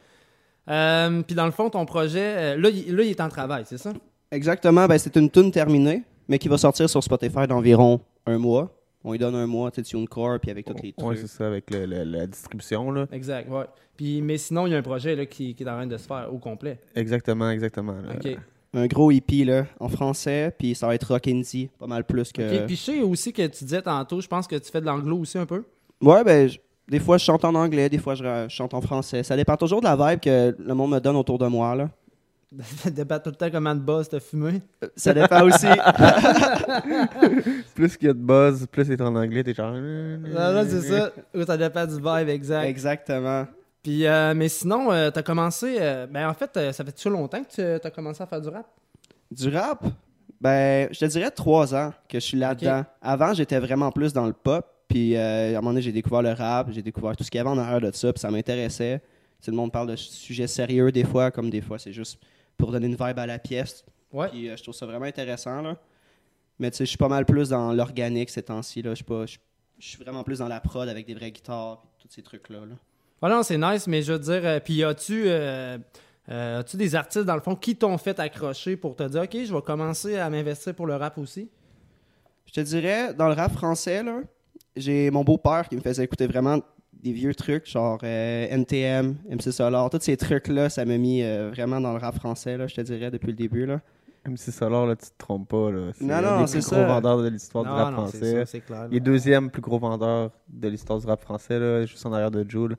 Euh, puis dans le fond, ton projet, euh, là, il, là, il est en travail, c'est ça? Exactement, ben, c'est une tune terminée, mais qui va sortir sur Spotify d'environ un mois. On lui donne un mois, tu sais, TuneCore, puis avec toutes les Ouais, trucs. c'est ça, avec le- le- la distribution. Là. Exact, ouais. Puis, mais sinon, il y a un projet là, qui, qui est en train de se faire au complet. Exactement, exactement. là. OK. Un gros hippie, là, en français, puis ça va être rock indie, pas mal plus que... OK, puis je sais aussi que tu disais tantôt, je pense que tu fais de l'anglo aussi un peu. Ouais, ben, je- des fois je chante en anglais, des fois je, je chante en français. Ça dépend toujours de la vibe que le monde me donne autour de moi, là. Ça dépend tout le temps comment de buzz t'as fumé. Ça dépend aussi. plus qu'il y a de buzz, plus c'est en anglais, t'es genre. Là, là, c'est ça. Ou ça dépend du vibe, exact. Exactement. Puis, euh, mais sinon, euh, t'as commencé. euh, ben, en fait, euh, ça fait-tu longtemps que tu as commencé à faire du rap? Du rap, ben, je te dirais trois ans que je suis là-dedans. Avant, j'étais vraiment plus dans le pop. Puis euh, à un moment donné, j'ai découvert le rap, j'ai découvert tout ce qu'il y avait en arrière de ça, puis ça m'intéressait. Tout le monde parle de sujets sérieux des fois, comme des fois, c'est juste pour donner une vibe à la pièce. Ouais. Puis euh, je trouve ça vraiment intéressant, là. Mais tu sais, je suis pas mal plus dans l'organique ces temps-ci. Je suis vraiment plus dans la prod avec des vraies guitares, puis tous ces trucs-là, là. Ah non, c'est nice, mais je veux dire, euh, puis as-tu euh, euh, as-tu des artistes, dans le fond, qui t'ont fait accrocher pour te dire, OK, je vais commencer à m'investir pour le rap aussi? Je te dirais, dans le rap français, là, j'ai mon beau-père qui me faisait écouter vraiment des vieux trucs, genre euh, NTM, MC Solar, tous ces trucs-là, ça m'a mis euh, vraiment dans le rap français, là, je te dirais, depuis le début. Là. MC Solar, là, tu te trompes pas. Là. C'est Non, non, c'est plus ça. gros vendeurs de l'histoire du rap non, c'est français. ça, c'est clair, Il est là. deuxième plus gros vendeur de l'histoire du rap français, là, juste en arrière de Jules.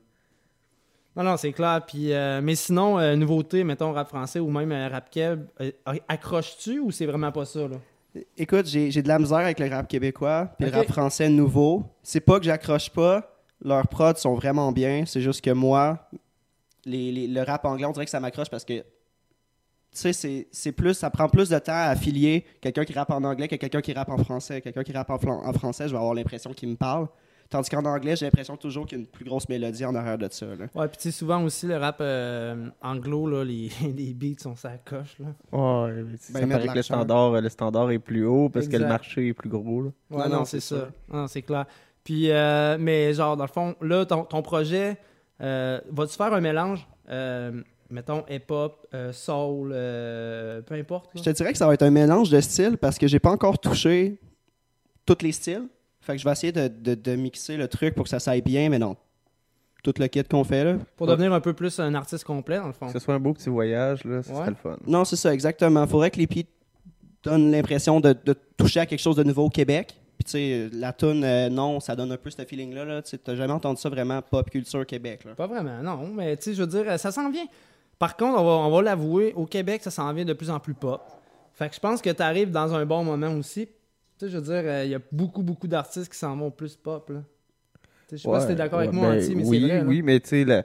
Non, non, c'est clair. Puis, euh, mais sinon, euh, nouveauté, mettons, rap français ou même euh, rap keb, euh, accroches-tu ou c'est vraiment pas ça, là? Écoute, j'ai j'ai de la misère avec le rap québécois, puis le rap français nouveau. C'est pas que j'accroche pas, leurs prods sont vraiment bien, c'est juste que moi, les, les- le rap anglais, on dirait que ça m'accroche parce que, tu sais, c'est- c'est plus, ça prend plus de temps à affilier quelqu'un qui rappe en anglais que quelqu'un qui rappe en français. Quelqu'un qui rappe en, en français, je vais avoir l'impression qu'il me parle. Tandis qu'en anglais, j'ai l'impression toujours qu'il y a une plus grosse mélodie en arrière de ça. là. Ouais, puis tu sais, souvent aussi, le rap euh, anglo, là, les, les beats sont ça coche, là. Ouais, mais ça Ben, paraît que le standard, le standard est plus haut parce que le marché est plus gros. Là. Ouais, Non, non, non, c'est c'est ça. ça. Non, c'est clair. Puis, euh, mais genre, dans le fond, là, ton, ton projet, euh, vas-tu faire un mélange, euh, mettons, hip-hop, euh, soul, euh, peu importe? là? Je te dirais que ça va être un mélange de styles parce que j'ai pas encore touché tous les styles. Fait que je vais essayer de, de- de mixer le truc pour que ça s'aille bien, mais non. Tout le kit qu'on fait là. Pour devenir un peu plus un artiste complet, dans le fond. Que ce soit un beau petit voyage, là, Ouais. serait le fun. Non, c'est ça, exactement. Faudrait que les beats donnent l'impression de, de toucher à quelque chose de nouveau au Québec. Puis tu sais, la tune non, ça donne un peu ce feeling-là. Là. Tu sais, T'as jamais entendu ça vraiment pop culture Québec. Là. Pas vraiment, non. Mais tu sais, je veux dire, ça s'en vient. Par contre, on va, on va l'avouer, au Québec, ça s'en vient de plus en plus pop. Fait que je pense que tu arrives dans un bon moment aussi. Tu sais, je veux dire, euh, il y a beaucoup, beaucoup d'artistes qui s'en vont plus pop, là. Tu sais, Je sais pas si t'es d'accord avec moi, ben, Anti, mais oui, c'est vrai. là. Oui, mais tu sais, la-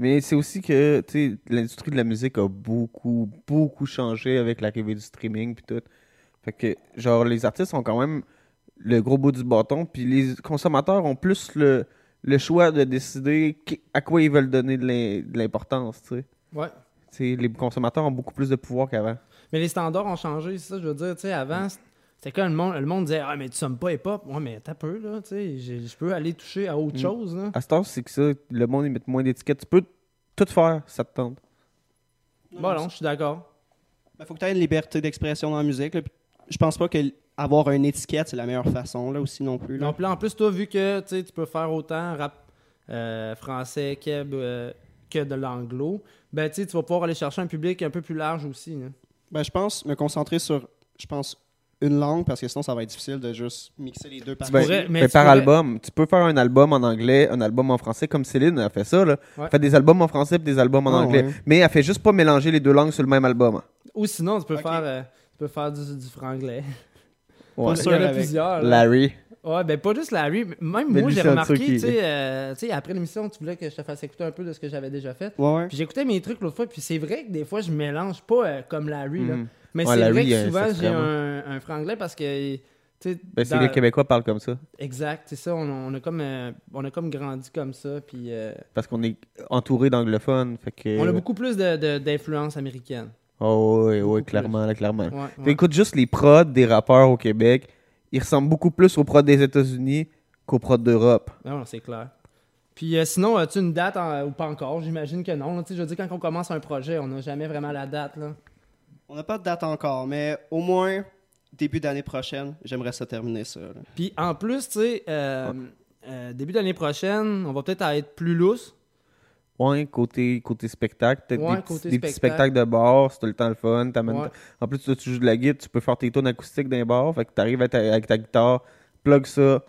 mais c'est aussi que tu sais, l'industrie de la musique a beaucoup, beaucoup changé avec l'arrivée du streaming puis tout. Fait que, genre, les artistes ont quand même le gros bout du bâton, puis les consommateurs ont plus le, le choix de décider qui- à quoi ils veulent donner de l'im- de l'importance, tu sais. Ouais. Tu sais, les consommateurs ont beaucoup plus de pouvoir qu'avant. Mais les standards ont changé, c'est ça, je veux dire. Tu sais, avant, c'était quand le monde, le monde disait Ah, mais tu sommes pas hip-hop. Ouais, mais t'as peu, là. Tu sais, je peux aller toucher à autre Mm. chose, là. À ce temps, c'est que ça, le monde, ils mettent moins d'étiquettes. Tu peux tout faire, ça te tente. Bon, non, je suis d'accord. Il faut que tu aies une liberté d'expression dans la musique. là. Je pense pas que avoir une étiquette, c'est la meilleure façon là aussi non plus. Là. Non, en plus, toi, vu que tu peux faire autant rap euh, français, keb, euh, que de l'anglo, ben, tu vas pouvoir aller chercher un public un peu plus large aussi. là. Ben, je pense me concentrer sur, je pense, une langue parce que sinon ça va être difficile de juste mixer les deux par Ben, ben, par album. Tu peux faire un album en anglais, un album en français, comme Céline a fait ça. Là. Ouais. Elle fait des albums en français et des albums en Ah, anglais. ouais. Mais elle fait juste pas mélanger les deux langues sur le même album. Ou sinon, tu peux faire, euh, tu peux faire du, du franglais. Ouais. Il y en a plusieurs. là. Larry. Ouais, ben pas juste Larry. Même Mais moi, j'ai remarqué, tu sais, euh, tu sais, après l'émission, tu voulais que je te fasse écouter un peu de ce que j'avais déjà fait. Ouais, ouais. Puis j'écoutais mes trucs l'autre fois, puis c'est vrai que des fois, je mélange pas euh, comme Larry, là. Mhm. Mais Ouais, c'est vrai que euh, souvent, j'ai un, un franglais parce que, tu sais... Ben, c'est dans- les Québécois parlent comme ça. Exact, c'est ça. On, on a comme, euh, on a comme grandi comme ça, puis... euh, Parce qu'on est entouré d'anglophones. Fait que... on a beaucoup plus de- de- d'influence américaine. Oh, oui, oui, clairement, là, clairement. Ouais, ouais. T'écoutes juste les prods des rappeurs au Québec. Ils ressemblent beaucoup plus aux prods des États-Unis qu'aux prods d'Europe. Non, non, c'est clair. Puis euh, sinon, as-tu une date en- ou pas encore? J'imagine que non. là. Je veux dire, quand on commence un projet, on n'a jamais vraiment la date. Là. On n'a pas de date encore, mais au moins début d'année prochaine, j'aimerais ça terminer ça. là. Puis en plus, tu sais, euh, euh, début d'année prochaine, on va peut-être être plus lousse. Ouais, côté, côté spectacle. Peut-être Ouais, des, petits- côté des petits spectacle. spectacles de bar, c'est tout le temps le fun. Ouais. En plus, tu, tu joues de la guitare, tu peux faire tes tunes acoustiques d'un bar. Fait que t'arrives avec ta, avec ta guitare, plug ça,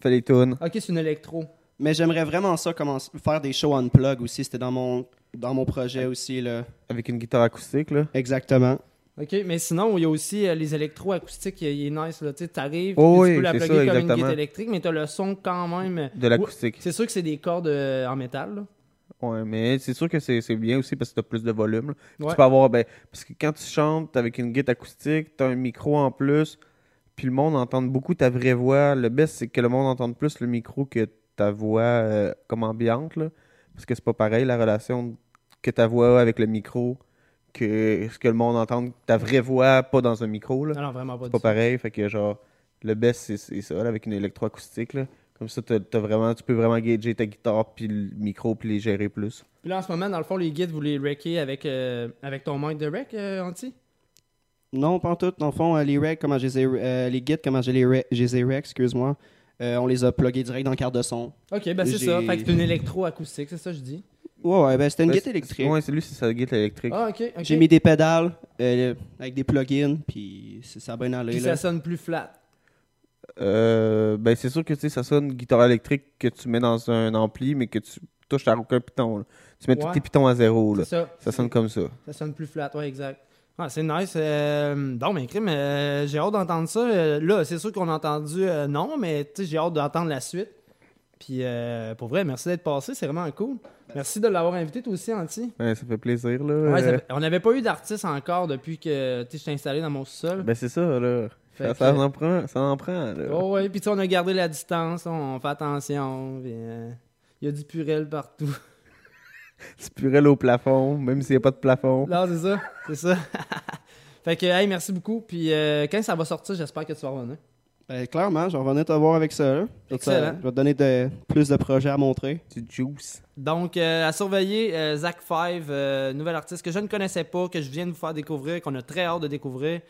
fais les tunes. Ok, c'est une électro. Mais j'aimerais vraiment ça commencer, faire des shows unplug aussi. C'était dans mon, dans mon projet aussi. Là. Avec une guitare acoustique, là. Exactement. Ok, mais sinon, il y a aussi euh, les électro-acoustiques, il il est nice. là. Tu sais, t'arrives, Oh oui, tu peux la plugger ça, comme une guitare électrique, mais t'as le son quand même. De l'acoustique. C'est sûr que c'est des cordes euh, en métal. là. Ouais, mais c'est sûr que c'est c'est bien aussi parce que t'as plus de volume. là. Puis Ouais. Tu peux avoir, ben, parce que quand tu chantes avec une guitare acoustique, t'as un micro en plus, puis le monde entend beaucoup ta vraie voix. Le best, c'est que le monde entende plus le micro que ta voix euh, comme ambiante, là. Parce que c'est pas pareil la relation que ta voix a avec le micro que ce que le monde entend ta vraie voix pas dans un micro, là. Non, non, vraiment pas C'est pas pareil, fait que genre, le best, c'est- c'est ça, là, avec une électroacoustique, là. Comme ça, t'as- t'as vraiment, tu peux vraiment gager ta guitare, puis le micro, puis les gérer plus. Puis là, en ce moment, dans le fond, les guides, vous les wrecker avec, euh, avec ton mic de rec, euh, Anti? Non, pas en tout. Dans le fond, euh, les recs, comment je les ai, euh, les guides, comment je les, excuse-moi, euh, on les a pluggés direct dans le carte de son. Ok, ben c'est ça. Fait que c'est une électro-acoustique, c'est ça que je dis. Ouais, ouais, ben c'était une Ben, guide électrique. Ouais, c'est lui, c'est sa guitare électrique. Ah, ok. J'ai mis des pédales euh, avec des plugins, puis ça a bien allé. Puis là. ça sonne plus flat. Euh, ben, c'est sûr que tu sais, ça sonne guitare électrique que tu mets dans un ampli, mais que tu touches à aucun piton. là. Tu mets tous Ouais. tes pitons à zéro. Là. Ça. sonne comme ça. Ça sonne plus flat, ouais, exact. Ah, c'est nice. Euh, bon, mais crime, euh, j'ai hâte d'entendre ça. Euh, là, c'est sûr qu'on a entendu non, mais j'ai hâte d'entendre la suite. Puis, euh, pour vrai, merci d'être passé, c'est vraiment cool. Merci de l'avoir invité, toi aussi, Anti. Ouais, ça fait plaisir. Là. Ouais, ça fait- on n'avait pas eu d'artiste encore depuis que je t'ai installé dans mon sous-sol. Ben, c'est ça. Là. Fait Ça, que- ça en prend. Ça en prend là. Oh, ouais, puis tu sais, on a gardé la distance, on fait attention. puis, euh, Il y a du purel partout. Tu purelles au plafond, même s'il n'y a pas de plafond. Là, c'est ça, c'est ça. fait que, hey, merci beaucoup. Puis euh, quand ça va sortir, j'espère que tu vas revenir. Ben, clairement, je vais revenir te voir avec ça. là. Je vais te- Excellent. Je vais te donner de, plus de projets à montrer. Du juice. Donc, euh, à surveiller, euh, Zach Five, euh, nouvel artiste que je ne connaissais pas, que je viens de vous faire découvrir, qu'on a très hâte de découvrir.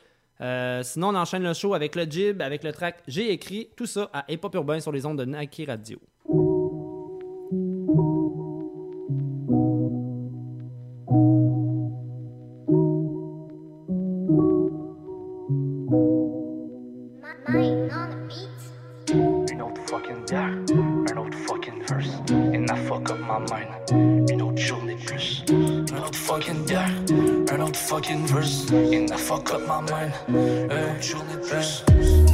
Euh, sinon, on enchaîne le show avec le Jib, avec le track J'ai écrit, tout ça à Hip Hop Urbain sur les ondes de Naki Radio. Fucking verse, and I fuck up my mind. Une autre journée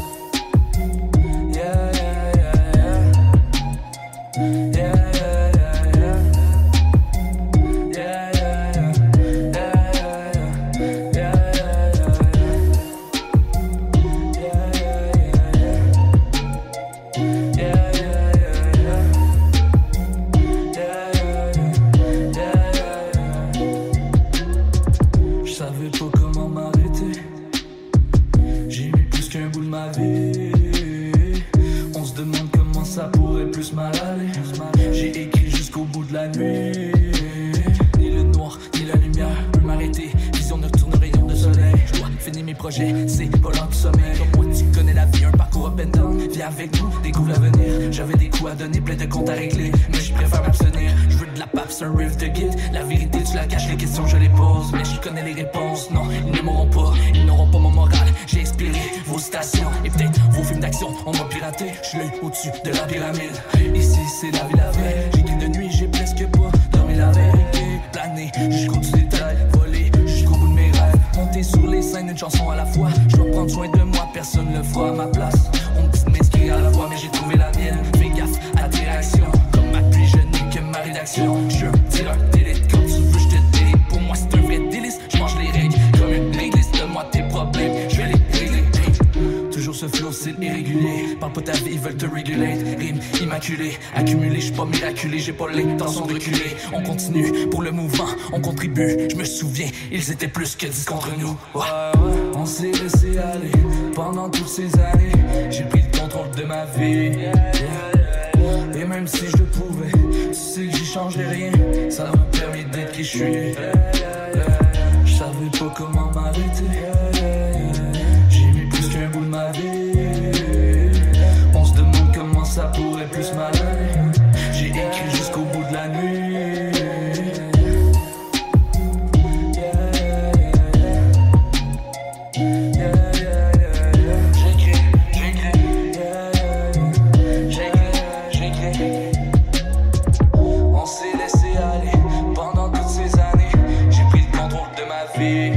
de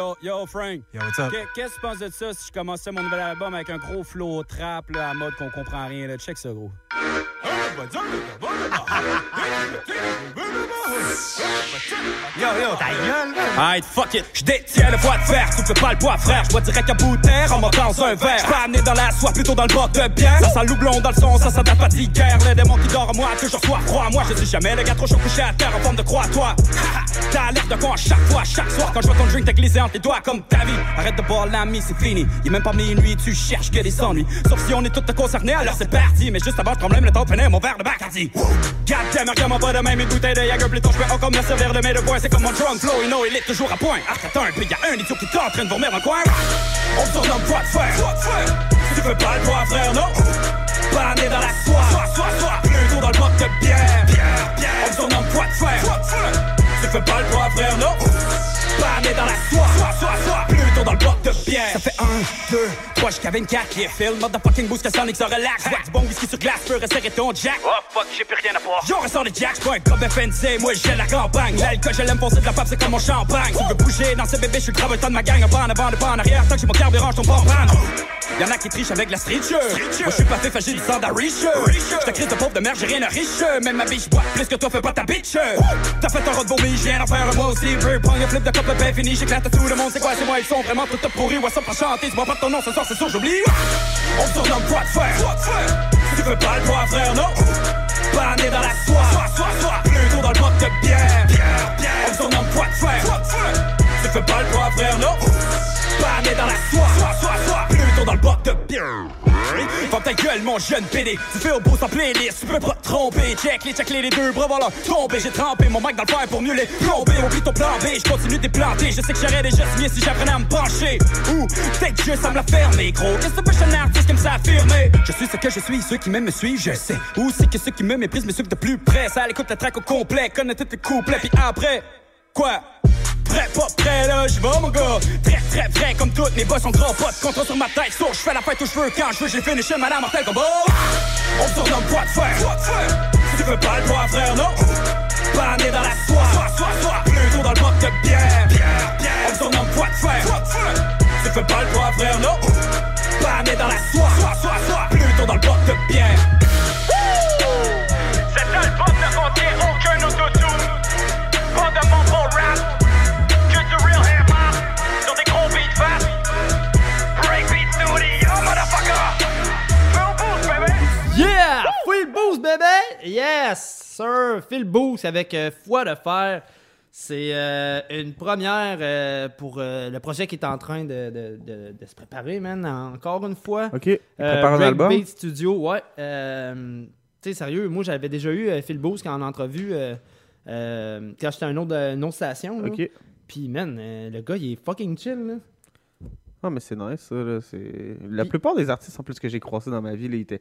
Yo, yo, Frank. Yo, what's up? Qu'est- Qu'est-ce que tu penses de ça si je commençais mon nouvel album avec un gros flow trap, là, en mode qu'on comprend rien, là? Check ça, gros. Yo, yo, ta gueule. Alright, fuck it. Je détiens le bois de fer, fais pas le bois, frère. Je direct à bout de terre en dans un verre. J'suis pas amené dans la soie, plutôt dans le bord de bière. Ça sent loublon dans le son, ça sent de la fatigue. Le démon qui dort en moi, je sois froid. Moi, je suis jamais le gars trop chaud couché à terre en forme de croix, toi. T'as l'air de con à chaque fois, chaque soir. Quand je vois ton drink, t'as glissé entre les doigts comme ta vie. Arrête de boire l'ami, c'est fini. Y'a même pas minuit, tu cherches que des ennuis. Sauf si on est tous concernés, alors c'est parti. Mais juste avant, je problème le temps de mon verre de Bacardi. Goddamn, regarde-moi pas de même, une bouteille de Jagger, plutôt je peux encore me servir de mes deux points. C'est comme mon drum flow, you know, il est toujours à point. Ah, attends un peu, y'a un idiot qui est en train de vomir dans le coin. On se surnomme quoi de faire? Tu veux pas le boire, frère, non? Pas né dans la soie, soie, soie, soie. Plutôt dans le boc de bière, bière, bière. On se surnomme quoi de faire? Tu veux pas le boire, frère, non? Pas né dans la soie, soie, soie, soie. Plutôt dans le boc de bière. Ça fait un, deux, trois, jusqu'à 24 qui est film. Motherfucking boost que Sonic se relaxe. Vois du bon whisky sur glace, peux resserrer ton jack. Oh fuck, j'ai plus rien à boire. Yo, ressort des jacks, pas un FNC. Moi, j'ai la campagne. L'alcool, je l'aime foncer de la pape, c'est comme mon champagne. Tu veux bouger dans ce bébé, je suis le travailleur de ma gang. En bas, en avant, de pas en arrière. Tant que j'ai mon carburant, je tombe pas en panne. Y'en a qui trichent avec la street. Moi, je suis pas fait, j'ai du sang d'Arisha. J'te crise de pauvre de merde, j'ai rien à riche. Même ma biche boit plus que toi, fais pas ta bitch. T'as fait un rôle de vomi, j'ai rien à faire, moi aussi. Bird, prends un flip de cop, pain fini, j'éclate à tout le monde. C'est quoi, c'est moi, ils sont vraiment tout pourris. Ouais, ça pour chanter, bois pas ton nom ce soir, c'est sûr, j'oublie. On se surnomme quoi de faire? Tu veux pas le boire, frère, non? Pas né dans la soie, soie, soie, soie. Plutôt dans le boc de bière, bière, bière. On se surnomme quoi de faire? Tu veux pas le boire, frère, non? Pas né dans la soie, soie, soie, soie. Dans le boc de bière. Ferme ta gueule, mon jeune PD. Tu fais au beau sans playlist, tu peux pas te tromper. Check les, check les, les deux bras, voilà. Tombé, j'ai trempé mon mic dans le fer pour mieux les plomber. Oublie ton plan B, je continue de déplanter. Je sais que j'aurais déjà signé si j'apprenais à me pencher. Ou peut-être juste à me la fermer, gros. Qu'est-ce que je suis un artiste comme ça affirmé? Je suis ce que je suis, ceux qui m'aiment me suivent, je sais. C'est que ceux qui me méprisent me suivent de plus près. Ça l'écoute la track au complet, connais tous tes couplets, puis après, quoi? Prêt, pas prêt, là, j'y vais, mon gars. Très, très vrai, comme toutes mes boss sont pas de contrat sur ma tête. So, je fais la fête où je veux, quand je veux, j'ai fini chez Madame Mortel Combat. On se surnomme quoi de faire? Tu veux pas le boire, frère, non? Pas né dans la soie, soie, soie. Plutôt dans le boc de bière, bière, bière. On se surnomme quoi de faire? Tu veux pas le boire, frère, non? Pas né dans la soie, soie, soie, soie. Plutôt dans le boc de bière. Full boost, bébé! Yes, sir! Phil boost avec euh, foi de fer. C'est euh, une première euh, pour le projet qui est en train de, de- de- de se préparer, man. Encore une fois. Ok. Il prépare un album? Studio, ouais. Tu sais, sérieux, moi j'avais déjà eu Phil Booth en entrevue quand j'étais à une autre, une autre station. là. Ok. Puis, man, le gars, il est fucking chill, là. Ah, mais c'est nice, ça. Là. La plupart des artistes, en plus, que j'ai croisés dans ma vie, là, ils étaient.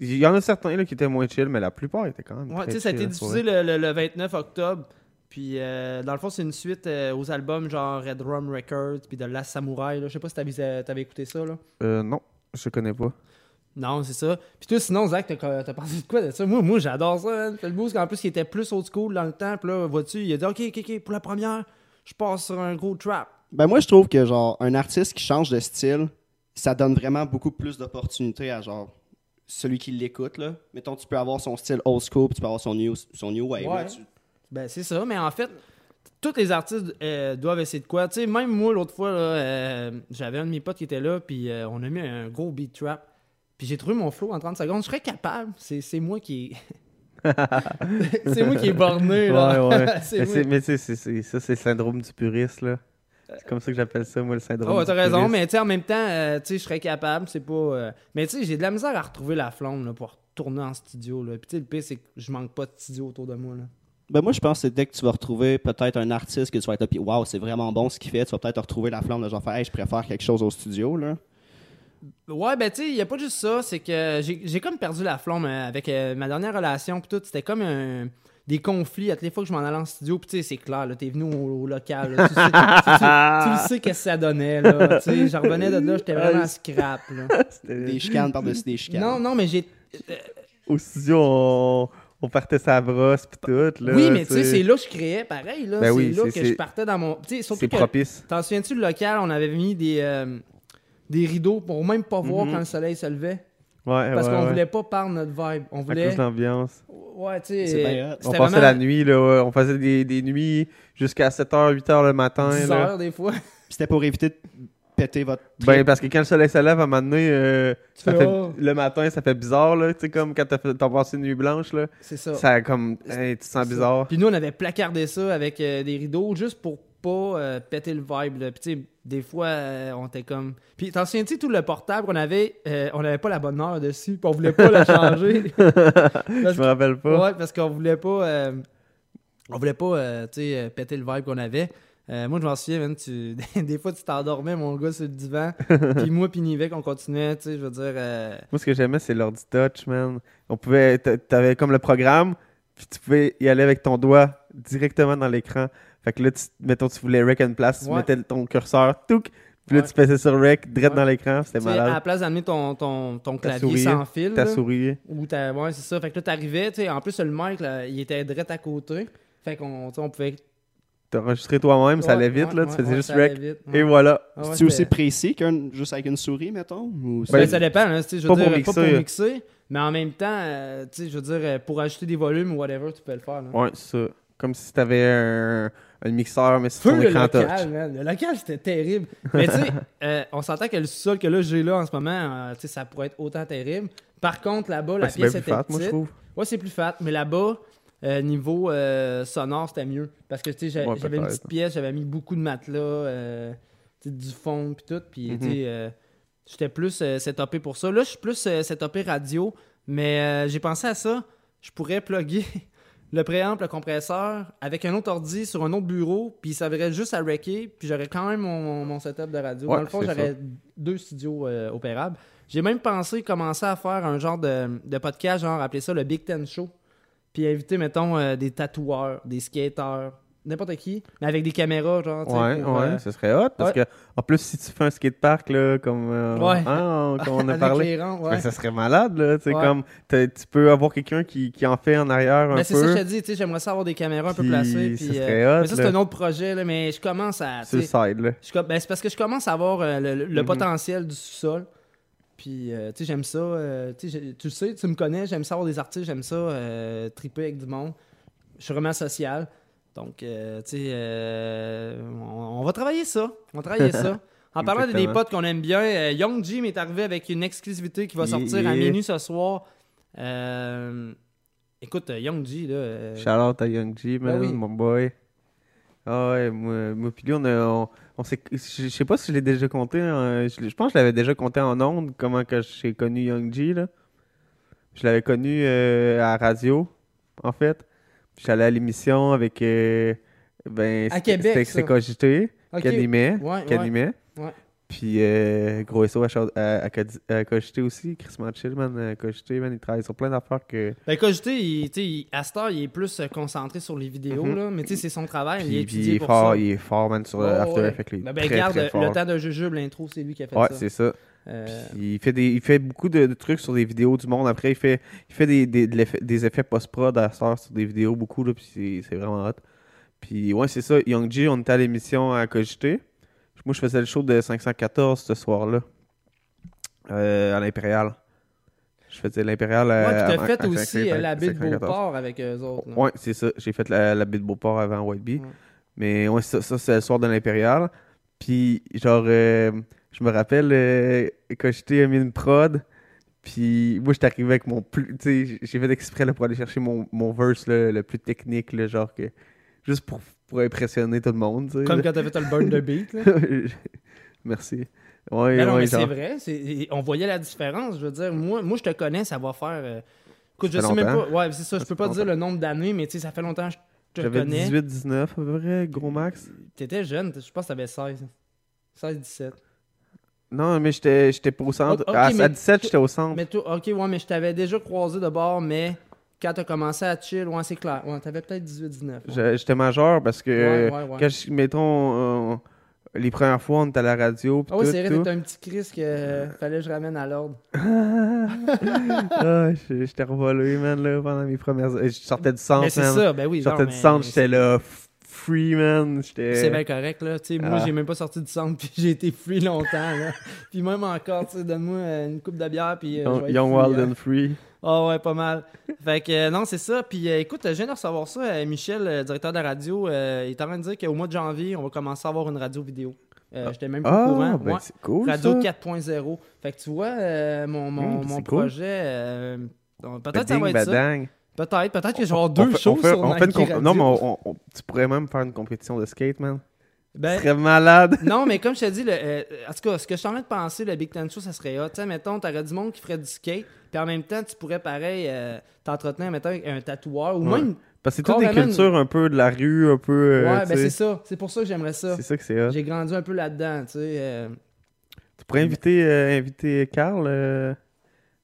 Il y en a certains là, qui étaient moins chill, mais la plupart étaient quand même. Ouais, très tu sais, ça a été diffusé le, le- le 29 octobre. Puis, euh, dans le fond, c'est une suite euh, aux albums genre Red Rum Records, puis de Last Samurai. Là. Je sais pas si t'avais, t'avais écouté ça, là. Euh, non, je connais pas. Non, c'est ça. Puis toi, sinon, Zach, t'as, t'as pensé de quoi de ça? Moi, moi j'adore ça. Hein. Phil Booth, en plus, il était plus old school dans le temps. Puis là, vois-tu, il a dit OK, OK, OK, pour la première, je passe sur un gros trap. Ben moi, je trouve que genre un artiste qui change de style, ça donne vraiment beaucoup plus d'opportunités à genre celui qui l'écoute là. Mettons, tu peux avoir son style old school, puis tu peux avoir son new, son new wave. Ouais. Tu- Ben, c'est ça. Mais en fait, tous les artistes euh, doivent essayer de quoi. Tu sais, même moi, l'autre fois, là, euh, j'avais un de mes potes qui était là, puis euh, on a mis un gros beat trap. Puis j'ai trouvé mon flow en 30 secondes. Je serais capable. C'est, c'est moi qui c'est moi qui est borné, là. Ouais, ouais. Mais moi. c'est- mais tu sais, c'est- c'est- ça, c'est le syndrome du puriste, là. C'est comme ça que j'appelle ça, moi, le syndrome Oh, t'as raison, mais tu sais, en même temps, euh, tu sais, je serais capable, c'est pas... euh, Mais tu sais, j'ai de la misère à retrouver la flamme, là, pour retourner en studio, là. Puis tu sais, le pire, c'est que je manque pas de studio autour de moi, là. Ben moi, je pense que c'est dès que tu vas retrouver peut-être un artiste que tu vas être là, puis waouh, c'est vraiment bon ce qu'il fait, tu vas peut-être retrouver la flamme de genre faire, hey, je préfère quelque chose au studio là. Ouais, ben tu sais, il y a pas juste ça, c'est que j'ai comme perdu la flamme euh, avec euh, ma dernière relation, puis tout, c'était comme un- des conflits à toutes les fois que je m'en allais en studio, puis tu sais, c'est clair, là, t'es venu au, au local, là, tu, sais, tu, tu- tu le sais qu'est-ce que ça donnait, là, tu sais, je revenais de là, j'étais vraiment scrap, là. Des chicanes par-dessus des chicanes. Non, non, mais j'ai... Au studio, on, on partait sa brosse pis tout. Là, oui, mais tu sais, c'est là que je créais, pareil, là, Ben c'est oui, là que je partais dans mon... c'est propice. T'en souviens-tu, le local, on avait mis des, euh, des rideaux pour même pas voir Mhm. quand le soleil se levait? Ouais, Parce ouais, qu'on ouais. voulait pas perdre notre vibe. On À voulait... cause de l'ambiance. Ouais, tu sais. On passait vraiment la nuit, là. ouais, On faisait des, des nuits jusqu'à 7h, 8h le matin. 10 là. heures des fois. C'était pour éviter de péter votre Ben, parce que quand le soleil se lève, à un moment donné, euh, Tu ça fais, fait- oh. le matin, ça fait bizarre, là. Tu sais, comme quand t'as passé une nuit blanche, là. C'est ça. Ça a comme. Hey, tu te sens bizarre. Puis nous, on avait placardé ça avec euh, des rideaux juste pour pas euh, péter le vibe. Là. Puis tu sais, des fois, euh, on était comme. Puis t'en souviens-tu, tout le portable qu'on avait, euh, on avait pas la bonne heure dessus, puis on voulait pas le changer. Je me rappelle pas. Ouais, parce qu'on voulait pas. euh, on voulait pas, tu sais, péter le vibe qu'on avait. Moi, je m'en souviens, tu... des fois, tu t'endormais, mon gars, sur le divan. puis moi, puis Nivek, on continuait, tu sais, je veux dire. Moi, ce que j'aimais, c'est l'ordi touch, man. On pouvait. t'a- T'avais comme le programme, puis tu pouvais y aller avec ton doigt directement dans l'écran. Fait que là, tu, mettons, tu voulais rec une place, tu mettais ton curseur, touc, puis là, Ouais. tu faisais sur rec, direct Ouais. dans l'écran, c'était Tu sais, à la malade. place d'amener ton, ton, ton clavier souris, sans fil. ta là, souris. Ou ta... Ouais, c'est ça. Fait que là, t'arrivais, tu sais, en plus, le mic, là, il était direct à côté. Fait qu'on tu sais, on pouvait. T'as enregistré toi-même, ça allait vite, ouais, là, ouais, tu faisais ouais, juste rec. vite, Et voilà. Ah ouais, C'est aussi précis qu'un juste avec une souris, mettons ou Ben, c'est- ça dépend, hein, tu sais, je pas veux pour dire, pas pour mixer. mixer, mais en même temps, euh, tu sais, je veux dire, pour ajouter des volumes ou whatever, tu peux le faire. Là. Ouais, c'est ça. Comme si t'avais un, un mixeur, mais Feu ton le écran local, man. Le local, c'était terrible. Mais tu sais, euh, on s'entend que le sous-sol que là, j'ai là en ce moment, euh, tu sais, ça pourrait être autant terrible. Par contre, là-bas, la Ouais, c'est pièce bien était plus fat, moi, je petite. trouve. Ouais, c'est plus fat. Mais là-bas, euh, niveau euh, sonore, c'était mieux. Parce que, tu sais, j'a- Ouais, j'avais une peut-être. petite pièce, j'avais mis beaucoup de matelas, euh, tu sais, du fond, puis tout. Puis, tu sais, euh, j'étais plus euh, setupé pour ça. Là, je suis plus euh, setupé radio. Mais euh, j'ai pensé à ça. Je pourrais plugger le préamp, le compresseur, avec un autre ordi sur un autre bureau, puis ça verrait juste à wrecker, puis j'aurais quand même mon, mon- setup de radio. Ouais, Dans le fond, j'aurais deux studios euh, opérables. J'ai même pensé commencer à faire un genre de, de podcast, genre appeler ça le Big Ten Show, puis inviter, mettons, euh, des tatoueurs, des skateurs, n'importe qui, mais avec des caméras, genre, Ouais, pour, ouais, euh, ce serait hot. Parce ouais. que, en plus, si tu fais un skatepark, là, comme, euh, Ouais. hein, on a parlé, les rangs, ouais. ben, ça serait malade, là. Tu sais, Ouais. comme, tu peux avoir quelqu'un qui, qui en fait en arrière un Ben, peu. c'est ça que je te dis, tu sais, j'aimerais ça avoir des caméras un peu placées. Puis, serait euh, hot, mais ça, c'est un autre projet, là, mais je commence à. Com- ben, c'est parce que je commence à avoir euh, le, le Mhm. potentiel du sous-sol. Puis, euh, tu sais, j'aime ça. tu sais, tu le sais, tu me connais, j'aime ça avoir des artistes, j'aime ça triper avec du monde. Je suis vraiment social. Donc, euh, tu sais, euh, on, on va travailler ça. On va travailler ça. En parlant des potes qu'on aime bien, euh, Young Jim est arrivé avec une exclusivité qui va Yeah, sortir à minuit ce soir. Euh, écoute, Young G, là. Shout out à Young G, man, Ben oui. mon boy. Ah ouais, moi, moi lui, on a. On, je sais pas si je l'ai déjà compté. hein, je, pense que je l'avais déjà compté en ondes, comment que j'ai connu Young G, là. Je l'avais connu à la radio, en fait. J'allais à l'émission avec. euh, ben, À Québec, c'était- Cogité, qui animait. Ouais, qui ouais. animait. Ouais. Puis euh, Gros SO à Cogité aussi. Chris Chill, man. à Cogité, man. Il travaille sur plein d'affaires que. Ben, Cogité, il, il- à cette heure, il est plus euh, concentré sur les vidéos, Mhm. là. Mais tu sais, c'est son travail. Puis, il est puis il est pour fort, ça. il est fort, man, sur Ouais, After ouais. Effects. Ben, ben, très, regarde, très le- fort. le temps de jujube, l'intro, c'est lui qui a fait Ouais, ça. c'est ça. Euh, Puis il, fait des, il fait beaucoup de, de trucs sur des vidéos du monde. Après, il fait, il fait des, des, de des effets post-prod à ça sur des vidéos, beaucoup. Là, puis c'est, vraiment hot. Puis ouais, c'est ça. Young G, on était à l'émission à Cogité. Moi, je faisais le show de 514 ce soir-là. euh, à l'Impérial. Je faisais l'Impérial à. Ouais, à- t'as fait à aussi 514. euh, la baie de 514. Beauport avec eux autres. là. Ouais, c'est ça. J'ai fait la, la baie de Beauport avant White Bee. Mais ouais, ça, ça c'est le soir de l'Impérial. Puis, genre, euh, je me rappelle euh, quand j'étais mis une prod. Puis, moi, j'étais arrivé avec mon plus. Tu sais, j'ai fait exprès là, pour aller chercher mon, mon verse là, le plus technique, là, genre que. Juste pour, pour impressionner tout le monde. tu sais, Comme là. quand t'as fait le burn the beat, là. Merci. Ouais, non, ouais, mais genre. c'est vrai. c'est- On voyait la différence. Je veux dire, moi, moi je te connais, ça va faire. euh, Écoute, je sais même pas. longtemps. Ouais, c'est ça. Je Ça peux fait pas te dire longtemps. le nombre d'années, mais tu sais, ça fait longtemps que je te J'avais connais. 18, 19 à peu près, gros max. T'étais jeune, je pense que t'avais 16. 16, 17. Non, mais j'étais j'étais pas au centre. À, à mais 17, toi- j'étais au centre. Mais toi, ok, ouais, mais je t'avais déjà croisé de bord, mais quand t'as commencé à chill, ouais, c'est clair. Ouais, t'avais peut-être 18, 19. ouais. Je- J'étais majeur parce que, Ouais, ouais, ouais. quand je- mettons, euh, les premières fois, on était à la radio. Ah oui, tout, c'est vrai, tout. t'étais un petit Chris que euh, fallait que je ramène à l'ordre. ah, j'étais revolé, man, là, pendant mes premières. Je sortais du centre, Mais c'est ça, ben oui, Je sortais genre, du centre, j'étais là, free, man. C'est bien correct, là. Sais, moi, Ah. j'ai même pas sorti du centre, puis j'ai été free longtemps, là. puis même encore, tu sais, donne-moi euh, une coupe de bière, puis. euh, Young, Wild hein. and Free. Ah ouais, pas mal. Fait que euh, non, c'est ça. Puis euh, écoute, je viens de recevoir ça. euh, Michel, euh, directeur de la radio, euh, il est en train de dire qu'au mois de janvier, on va commencer à avoir une radio vidéo. Euh, J'étais même pas Ah, au courant. ben Ouais. cool, Radio ça. 4.0. Fait que tu vois, euh, mon, mon, Hum, mon c'est cool. projet, euh, peut-être ça Bading, va être ça. Peut-être, peut-être que On deux fait- shows fait- sur fait Non, mais on- on- tu pourrais même faire une compétition de skate, man. Ben, Tu serais malade. non, mais comme je t'ai dit, le, euh, en tout cas, ce que je suis en train de penser, le Big Ten Show, ça serait hot. Tu sais, mettons, t'aurais du monde qui ferait du skate, puis en même temps, tu pourrais, pareil, euh, t'entretenir, mettons, avec un tatoueur, ou Ouais. même... Parce que c'est toutes des cultures un peu de la rue, un peu. euh, Ouais, ben c'est ça. C'est pour ça que j'aimerais ça. C'est ça que c'est hot. J'ai grandi un peu là-dedans, tu sais. euh. Tu pourrais inviter, inviter Carl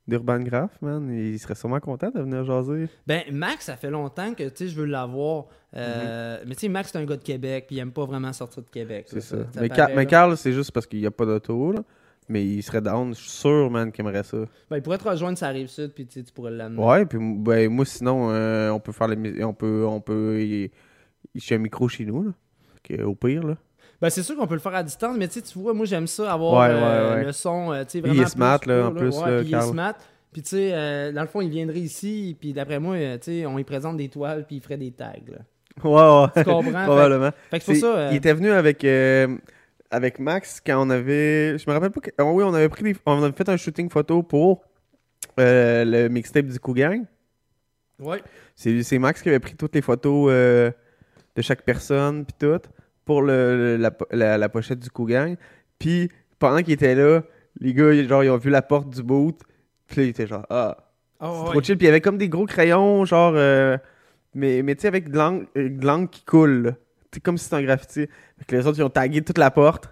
d'Urban Graph, man. Il serait sûrement content de venir jaser. Ben, Max, ça fait longtemps que, tu sais, je veux l'avoir. Euh, Mais tu sais, Max, c'est un gars de Québec, puis il aime pas vraiment sortir de Québec. Mhm. C'est ça. ça mais, paraît, mais. Carl, c'est juste parce qu'il n'y a pas d'auto, là. Mais il serait down. Je suis sûr, man, qu'il aimerait ça. Ben, il pourrait te rejoindre sa rive sud, puis tu pourrais l'amener. Ouais, puis ben, moi, sinon, euh, on peut faire les. On peut. On peut. Il, il j'ai un micro chez nous, là. Au pire, là. Ben, c'est sûr qu'on peut le faire à distance, mais tu vois, moi, j'aime ça, avoir Ouais, euh, le son, euh, tu sais, Il vraiment. est smart, plus là, en plus, là, puis il est smart. Puis, tu sais, euh, dans le fond, il viendrait ici, puis d'après moi, tu sais, on lui présente des toiles, puis il ferait des tags, là. Ouais, ouais. Tu comprends? Probablement. Fait, fait que c'est pour ça. euh, Il était venu avec, euh, avec Max quand on avait. Je me rappelle pas. Que... ah oui, on avait pris des- On avait fait un shooting photo pour le mixtape du Cougang. Ouais. C'est Max qui avait pris toutes les photos de chaque personne, puis tout, pour le, la, la- la pochette du Cougang. Puis pendant qu'il était là, les gars, genre, ils ont vu la porte du boot. Puis là, ils étaient genre, ah. Ah, c'est ouais. trop chill. Puis il y avait comme des gros crayons, genre. euh, mais mais tu sais, avec de euh, l'encre qui coule. sais, comme si c'était un graffiti. Fait que les autres, ils ont tagué toute la porte.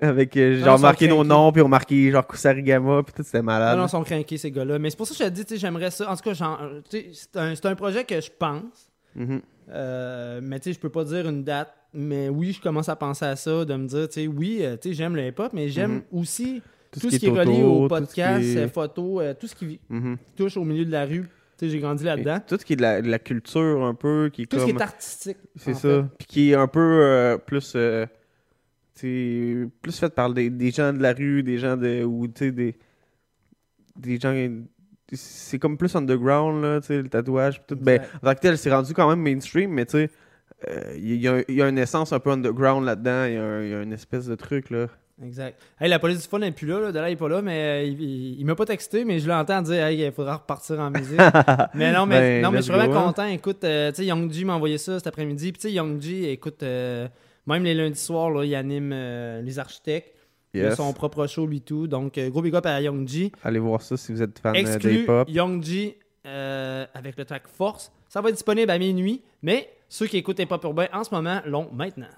Avec euh, genre marqué nos noms, puis ils ont marqué genre Kusarigama, puis tout, c'était malade. non, ils sont craqués, ces gars-là. Mais c'est pour ça que je te dis, tu sais, j'aimerais ça. En tout cas, j'en- tu sais, c'est un, c'est un projet que je pense. Mhm. Euh, mais tu sais, je peux pas dire une date. Mais oui, je commence à penser à ça, de me dire, tu sais, oui, euh, tu sais, j'aime le hip-hop, mais j'aime Mhm. aussi Tout tout, ce qui est relié au podcast, est- euh, photos, euh, tout ce qui Mhm. touche au milieu de la rue. Tu sais, j'ai grandi là-dedans. Tout ce qui est de la, de la culture un peu, qui est Tout ce qui est artistique. C'est ça. fait. Puis qui est un peu euh, plus... euh, tu sais, plus fait par des, des gens de la rue, des gens de... Ou tu sais, des... Des gens... C'est comme plus underground, là, tu sais, le tatouage. Tout. Ben, en tant que tel, c'est rendu quand même mainstream, mais tu sais, il y, a, il y a une essence un peu underground là-dedans. Il y, a y une espèce de truc, là. Exact. Hey, la police du fun n'est plus là, là. De là, il est pas là, mais euh, il, il- il m'a pas texté, mais je l'entends dire Hey, il faudra repartir en musique. mais non, mais, Ben, non, mais je suis vraiment go, content. Écoute, euh, tu sais, Young m'a envoyé ça cet après-midi. Puis tu sais, écoute, euh, même les lundis soirs, là, il anime euh, les architectes. Il a Yes. son propre show, lui, tout. Donc, euh, gros big up à Young G. Allez voir ça si vous êtes fan euh, Exclu d'hip-hop. Young G euh, avec le track Force. Ça va être disponible à minuit, mais ceux qui écoutent Hip Hop Urbain en ce moment l'ont maintenant.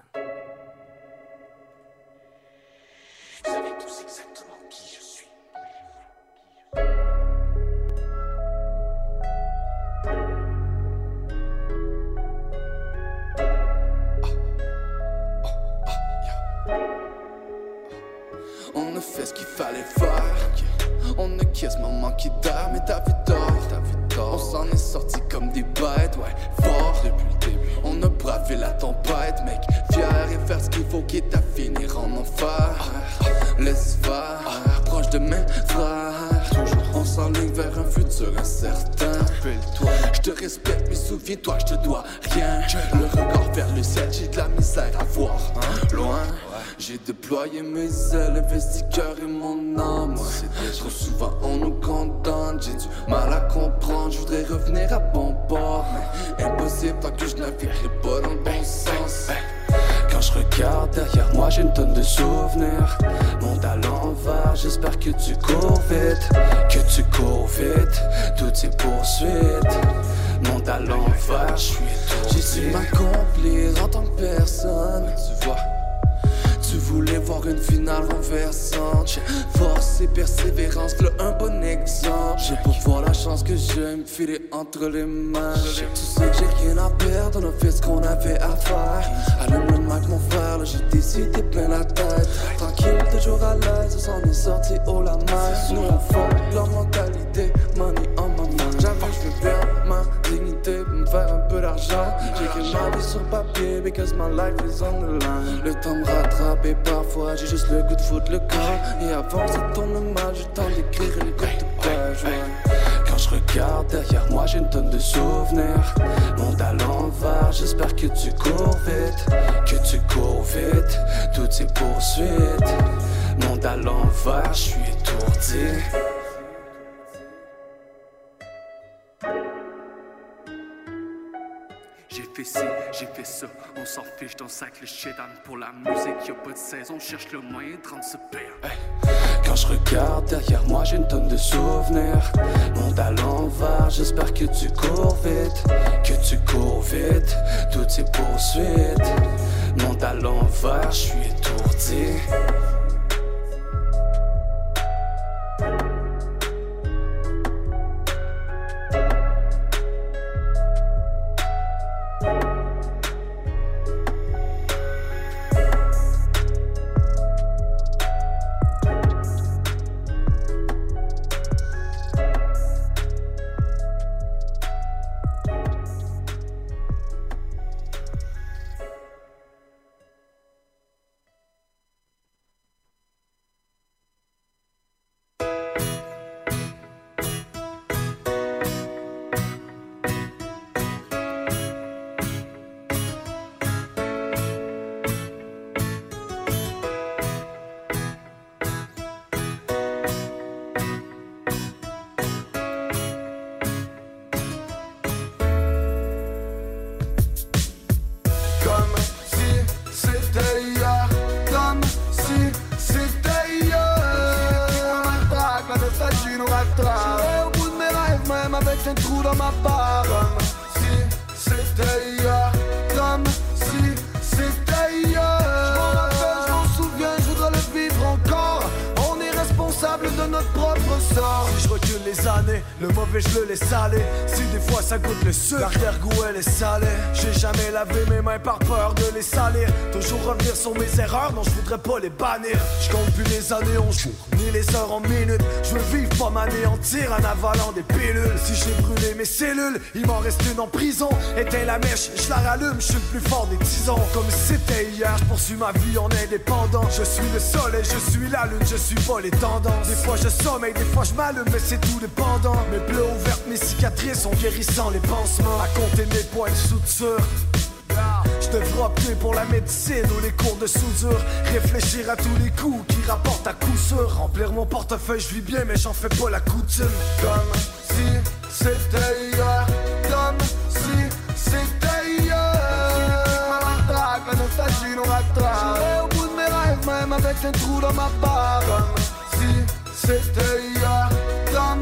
Faut, quitte à finir en enfer. Laisse faire, proche de mes frères. Toujours on s'enligne vers un futur incertain. Je te respecte, mais souviens-toi je te dois rien. Le regard vers le ciel, j'ai de la misère à voir. Loin, j'ai déployé mes ailes, investi cœur et mon âme. Trop souvent on nous condamne, j'ai du mal à comprendre. Je voudrais revenir à bon port, mais impossible tant que je naviguerai pas dans le bon sens. Quand je regarde derrière moi, j'ai une tonne de souvenirs. Monde à l'envers, j'espère que tu cours vite, que tu cours vite. Toutes ces poursuites. Monde à l'envers, je suis J'ai su m'accomplir en tant que personne. Tu vois. Tu voulais voir une finale renversante. Force et persévérance, le un bon exemple. J'ai pour voir la chance que j'ai me filer entre les mains. Tu sais que j'ai rien à perdre, on a fait ce qu'on avait à faire. Allume le mic, mon frère, j'ai décidé plein la tête. Tranquille, toujours à l'aise, on s'en est sorti haut la main. Nous on leur mentalité, money on mind. J'avoue, je veux bien ma dignité peu d'argent. J'écris ma vie sur papier, because my life is on the line. Le temps me rattrape et parfois j'ai juste le goût de foutre le corps. Et avant ça tourne mal, j'ai temps d'écrire une courte page. ouais. Quand je regarde derrière moi, j'ai une tonne de souvenirs. Monde à l'envers, j'espère que tu cours vite, que tu cours vite. Toutes ces poursuites. Monde à l'envers, je suis étourdi. J'ai fait ça, on s'en fiche dans sac le down pour la musique, y'a pas de saison, on cherche le moyen de rendre ce. Quand je regarde derrière moi, j'ai une tonne de souvenirs. Monde à l'envers, j'espère que tu cours vite, que tu cours vite. Toutes ces poursuites. Monde à l'envers, je suis étourdi. Si j'ai brûlé mes cellules, il m'en reste une en prison. Éteins la mèche, je la rallume, je suis le plus fort des tisons. Comme c'était hier, je poursuis ma vie en indépendant. Je suis le soleil, je suis la lune, je suis pas les tendances. Des fois je sommeille, des fois je m'allume, mais c'est tout dépendant. Mes bleus ouvertes, mes cicatrices sont guérissant les pansements. À compter mes points de suture. Je devrais opter pour la médecine ou les cours de soudure. Réfléchir à tous les coups qui rapportent à coup sûr. Remplir mon portefeuille, je vis bien, mais j'en fais pas la coutume. Comme si c'était hier, comme si c'était hier. Ma nostalgie nous rattrape. Au bout de mes rêves, même avec un trou dans ma barre. Comme si c'était hier, comme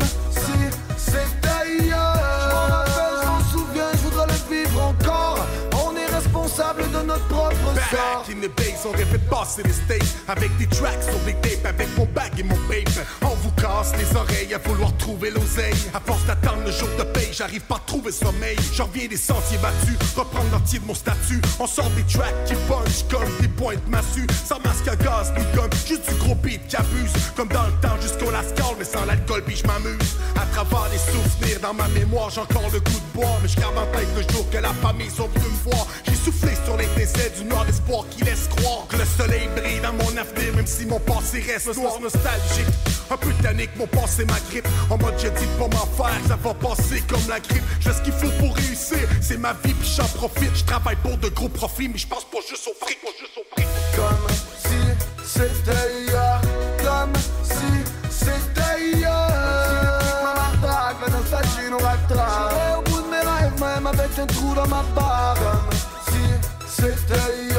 Back. In the base, on rêvait de passer les Avec des tracks sur des tapes, avec mon bag et mon babe On vous casse les oreilles à vouloir trouver l'oseille. À force d'attendre le jour de paye, j'arrive pas à trouver sommeil. J'en reviens des sentiers battus, reprendre l'entier de mon statut. On sort des tracks qui punch comme des pointes massues. Sans masque à gaz ni gomme, juste du gros beat qui abuse. Comme dans le temps jusqu'au lascar, mais sans l'alcool puis je m'amuse. À travers les souvenirs dans ma mémoire, j'ai encore le goût de boire. Mais je garde en tête le jour que la famille sont venus me voir J'ai soufflé sur les décès du noir d'espoir qui laisse croire Que le soleil brille dans mon avenir même si mon passé reste noir. nostalgique Un peu tannique, mon passé ma grippe En mode j'ai dit de pas m'en faire, ça va passer comme la grippe. Je fais ce qu'il faut pour réussir, c'est ma vie puis j'en profite. Je travaille pour de gros profits mais je pense pas juste au fric, pas juste au fric. Comme si c'était hier, comme si c'était hier. La nostalgie nous rattrape. J'irai au bout de mes rêves, même avec un trou dans ma barre. Comme si c'était hier,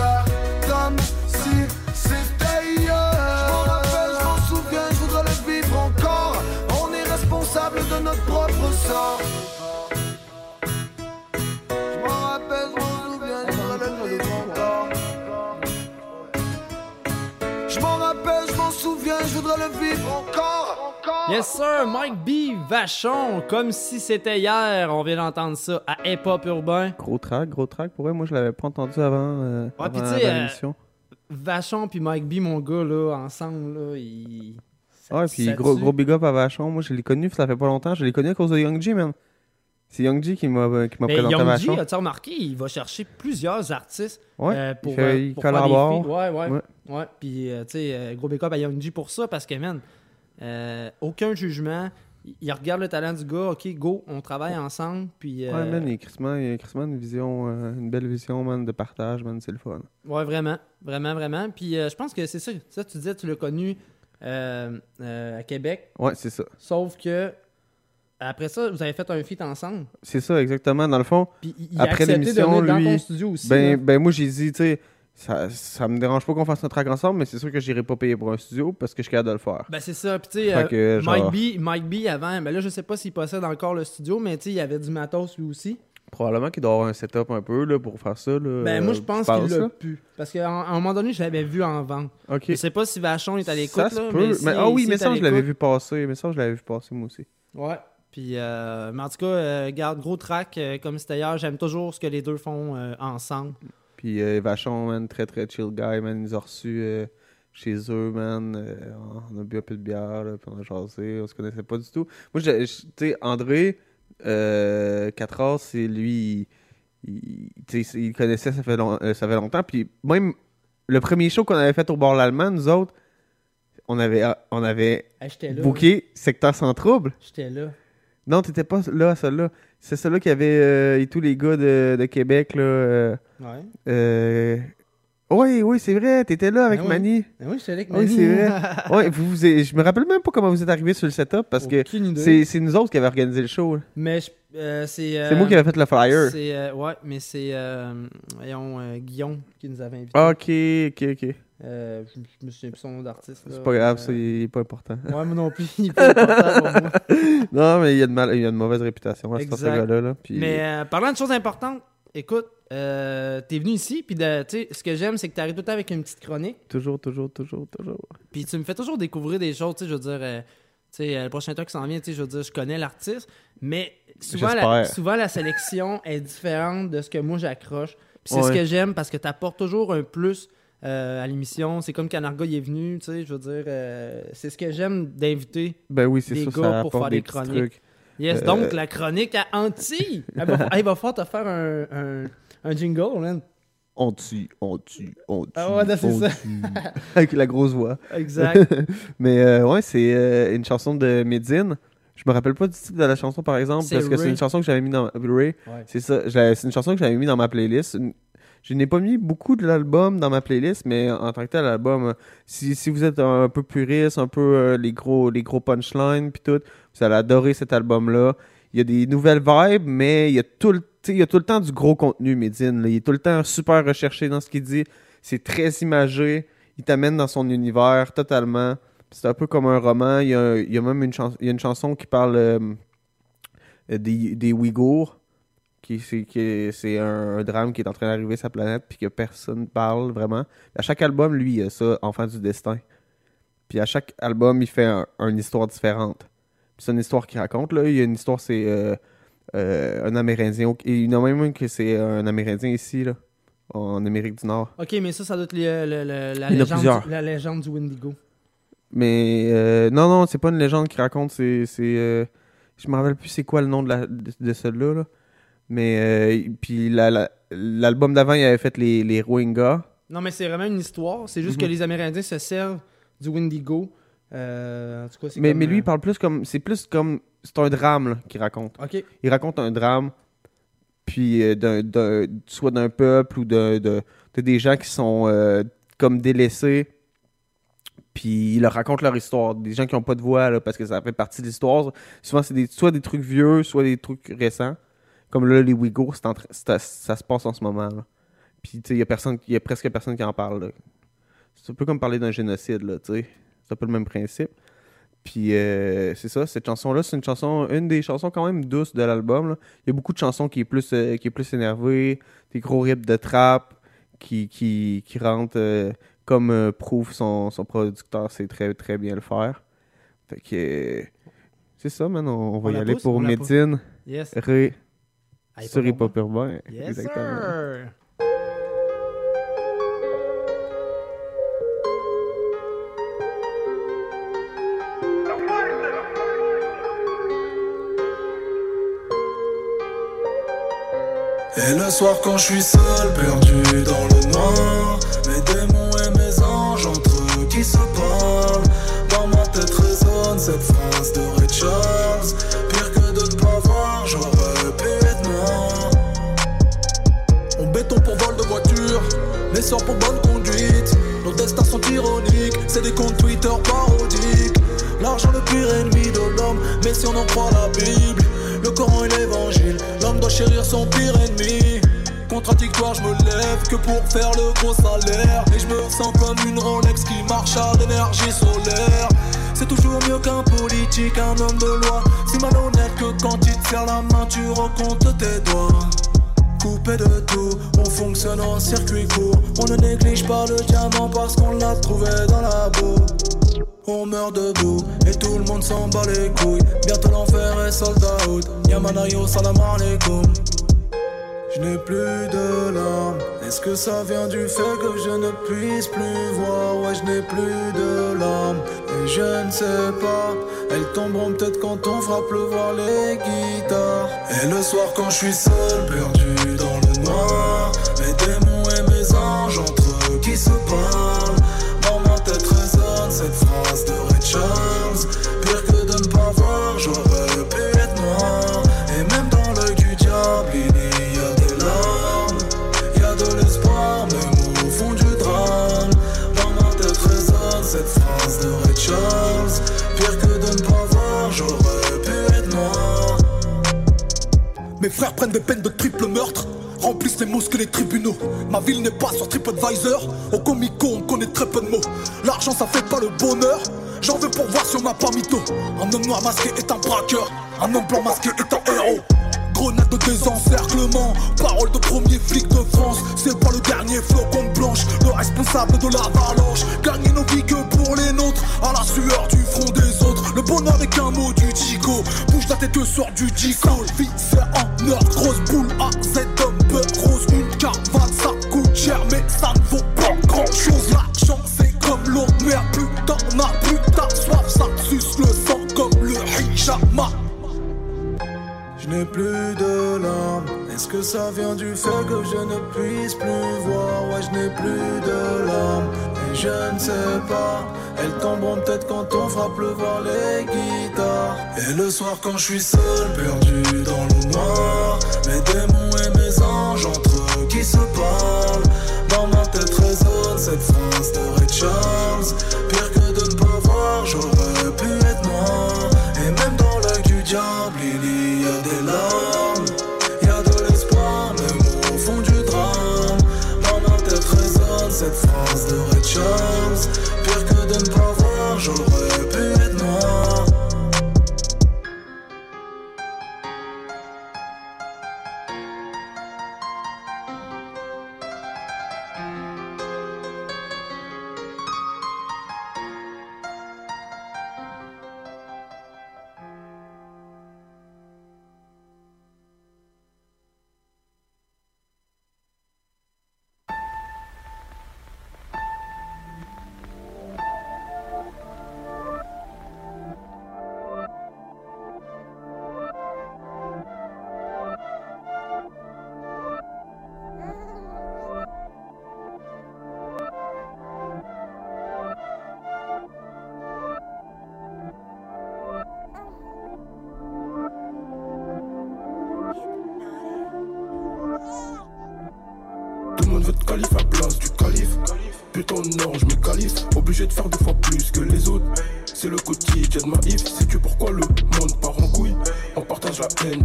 souviens, je voudrais le vivre encore, encore. Yes sir, Mike B, Vachon, comme si c'était hier, on vient d'entendre ça à Hip Hop Urbain. Gros track, gros track. Pour vrai, moi, je l'avais pas entendu avant, euh, avant, avant sais, euh, l'émission. Vachon puis Mike B, mon gars, là, ensemble, là, ils... Ouais, puis gros, gros big up à Vachon. Moi, je l'ai connu, ça fait pas longtemps. Je l'ai connu à cause de Young G, man. C'est Young G qui m'a Mais présenté Young Vachon. G, as-tu remarqué, il va chercher plusieurs artistes Ouais, euh, il pour, fait- euh, il pour faire des. Ouais. Ouais, puis euh, tu sais, euh, gros big up à Young G pour ça parce que, man, euh, aucun jugement. Il- regarde le talent du gars, ok, go, on travaille ensemble, puis... euh, Ouais, man, il y a crissement- il y a crissement une vision, euh, une belle vision, man, de partage, man, c'est le fun. Ouais, vraiment, vraiment, vraiment. Puis je pense que c'est ça, ça, tu disais, tu l'as connu à Québec. Ouais, c'est ça. Sauf que, après ça, vous avez fait un feat ensemble. C'est ça, exactement. Dans le fond, Puis il- a après l'émission, venir dans lui. ton studio aussi, ben, là. ben, moi, j'ai dit, tu sais, ça, ça me dérange pas qu'on fasse un track ensemble, mais c'est sûr que j'irai pas payer pour un studio parce que je suis capable de le faire. Ben c'est ça, puis tu sais, euh, genre- Mike, B, Mike B avant, ben là je sais pas s'il possède encore le studio, mais tu sais, il y avait du matos lui aussi. Probablement qu'il doit avoir un setup un peu là, pour faire ça. Là, Ben moi je pense qu'il l'a pu. Parce qu'à un moment donné, je l'avais vu en vente. Ok. Je sais pas si Vachon est à l'écoute, Ça se là, peut. mais, ah oui, mais ça, je l'avais vu passer. Mais ça, je l'avais vu passer, moi aussi. Ouais. Puis, euh, mais en tout cas, euh, garde gros track euh, comme c'était hier. J'aime toujours ce que les deux font ensemble. Puis euh, Vachon, man, très très chill guy, man. Ils nous reçus euh, chez eux, man. Euh, on a bu un peu de bière, là, puis on a jasé. On se connaissait pas du tout. Moi, tu sais, André, euh, 4 heures, c'est lui. Il, il- il connaissait, ça fait, long- euh, ça fait longtemps. Puis même le premier show qu'on avait fait au bord de l'Allemagne, nous autres, on avait, on avait Ah, j'étais là, booké Secteur sans trouble. J'étais là. Non, t'étais pas là à celle-là. C'est celle-là qui avait euh, et tous les gars de, de Québec, là. euh, Ouais. euh, Oui, oui, c'est vrai, t'étais là avec Ben oui. Mani. Ben oui, j'étais là avec Oui, Mani. c'est vrai. vous, je me rappelle même pas comment vous êtes arrivé sur le setup parce que c'est nous autres qui avons organisé le show. là. Mais euh, c'est. euh, C'est moi qui avais fait le flyer. C'est, euh, ouais, mais c'est. euh, euh, Guillaume qui nous avait invités. Ah, Ok, ok, ok. Euh, je, je me souviens plus son nom d'artiste. C'est pas grave, Euh, ça, il est pas important. Ouais, moi non plus, il est pas important pour moi. non, mais il y a de, mal, il y a de mauvaise réputation à ce Exact. gars-là. là, puis- Mais euh, parlant de choses importantes, écoute, euh, t'es venu ici, puis ce que j'aime, c'est que t'arrives tout le temps avec une petite chronique, Toujours, toujours, toujours, toujours. puis tu me fais toujours découvrir des choses, tu sais, je veux dire, euh, sais, euh, le prochain truc qui s'en vient, tu sais, je veux dire, je connais l'artiste, mais souvent la, souvent la sélection est différente de ce que moi j'accroche. Puis c'est ce que j'aime parce que t'apportes toujours un plus euh, à l'émission. C'est comme quand Narga il est venu, tu sais, je veux dire, euh, c'est ce que j'aime d'inviter Ben oui, c'est des ça, gars ça pour faire des chroniques. trucs. Yes, Euh, donc la chronique à Anti. Elle va, elle va falloir te faire un, un, un jingle, man. On tue, on tue, on tue. Ah ouais, c'est ça. tue. Avec la grosse voix. Exact. Mais euh, ouais, c'est euh, une chanson de Medine. Je me rappelle pas du titre de la chanson, par exemple, parce que c'est une chanson que j'avais mis dans Ray. Ouais. C'est ça. C'est une chanson que j'avais mis dans ma playlist. Une- Je n'ai pas mis beaucoup de l'album dans ma playlist, mais en tant que tel, l'album, euh, si, si vous êtes un, peu puriste, un peu euh, les gros les gros punchlines puis tout, vous allez adorer cet album-là. Il y a des nouvelles vibes, mais il y a tout le, il y a tout le temps du gros contenu, Medine. Il est tout le temps super recherché dans ce qu'il dit. C'est très imagé. Il t'amène dans son univers totalement. C'est un peu comme un roman. Il y a, il y a même une, chanson il y a une chanson qui parle euh, euh, des, des Ouïghours. C'est, un, un drame qui est en train d'arriver sur sa planète puis que personne parle vraiment. À chaque album, lui, il a ça, Enfant du destin. Puis à chaque album, il fait un- une histoire différente. C'est une histoire qu'il raconte. Là. Il y a une histoire, c'est euh, euh, un Amérindien. au- Et il y en a même une que c'est un Amérindien ici, là, en Amérique du Nord. Ok, mais ça, ça doit être le- le- le- la, légende, du- la légende du Wendigo. Mais euh, non, non, c'est pas une légende qui raconte. C'est. c'est, euh, je me rappelle plus c'est quoi le nom de, la, de, de celle-là. là. Mais. euh, puis la- la- l'album d'avant, il avait fait les, les Rohingyas. Non, mais c'est vraiment une histoire. C'est juste Mhm. que les Amérindiens se servent du Wendigo. Euh, en tout cas, c'est Mais, comme, mais lui, euh, il parle plus comme. C'est plus comme. C'est un drame là, qu'il raconte. Il raconte un drame. Puis euh, d'un- d'un- soit d'un peuple ou de, de, de des gens qui sont euh, comme délaissés. Puis il leur raconte leur histoire. Des gens qui n'ont pas de voix, là, parce que ça fait partie de l'histoire. Souvent, c'est des, soit des trucs vieux, soit des trucs récents. Comme là, les Ouïghours, en ça se passe en ce moment. Là. Puis, tu sais, il y a personne, il y a presque personne qui en parle. là. C'est un peu comme parler d'un génocide, là, tu sais. C'est un peu le même principe. Puis, euh, c'est ça, cette chanson-là, c'est une chanson, une des chansons quand même douces de l'album. Il y a beaucoup de chansons qui est plus, euh, qui est plus énervée, des gros rips de trap qui, qui, qui rentrent euh, comme euh, prouve son, son producteur, c'est très, très bien le faire. Fait que, euh, c'est ça, man, on, on va On y aller pousse, pour. Medine. Yes. Ré. Sur Hip Hop Urbain. Yes, Exactement. sir. Et le soir quand je suis seul, perdu dans le noir Mes démons et mes anges entre eux qui se parlent Dans ma tête résonne cette phrase de Ray Charles Pire que de ne pas voir, j'aurais pu être noir On béton pour vol de voiture, mais sort pour bonne conduite. Nos destins sont ironiques, c'est des comptes Twitter parodiques. L'argent le pire ennemi de l'homme, mais si on en croit la Bible, le Coran et l'évangile, chérir son pire ennemi. Contradictoire, je me lève que pour faire le gros salaire. Et je me sens comme une Rolex qui marche à l'énergie solaire. C'est toujours mieux qu'un politique, un homme de loi. C'est malhonnête que quand il te serre la main, tu recomptes tes doigts. Coupé de tout, on fonctionne en circuit court. On ne néglige pas le diamant parce qu'on l'a trouvé dans la boue. On meurt debout et tout le monde s'en bat les couilles. Bientôt l'enfer est sold out. Yamanayo, salam alaikum. Je n'ai plus de larmes. Est-ce que ça vient du fait que je ne puisse plus voir? Ouais, je n'ai plus de larmes. Et je ne sais pas. Elles tomberont peut-être quand on fera pleuvoir les guitares. Et le soir, quand je suis seul, perdu dans le noir. Mes démons et mes anges entre eux qui se parlent. Frères prennent des peines de triple meurtre. Remplissent les mosquées, les tribunaux. Ma ville n'est pas sur TripAdvisor. Au Comico, on connaît très peu de mots. L'argent, ça fait pas le bonheur. J'en veux pour voir on m'a pas mytho. Un homme noir masqué est un braqueur. Un homme blanc masqué est un héros. Grenade de désencerclement, parole de premier flic de France. C'est pas le dernier flocon blanche, le responsable de l'avalanche. Gagner nos vies que pour les nôtres, à la sueur du front des bonheur n'est qu'un mot du Dico. Bouge la tête, sort du Dico. Vie, c'est en heure, grosse boule, A, Z, peu, rose. Une caravane, ça coûte cher, mais ça ne vaut pas grand chose. L'argent, c'est comme l'eau, merde, putain, on a plus ta soif, ça suce le sang comme le hijama. Je n'ai plus de larmes. Est-ce que ça vient du fait que je ne puisse plus voir? Ouais, je n'ai plus de larmes je ne sais pas. Elles tomberont peut-être quand on fera pleuvoir les guitares. Et le soir quand je suis seul, perdu dans le noir, mes démons et mes anges entre eux qui se parlent. Dans ma tête résonne cette phrase de Ray Charles.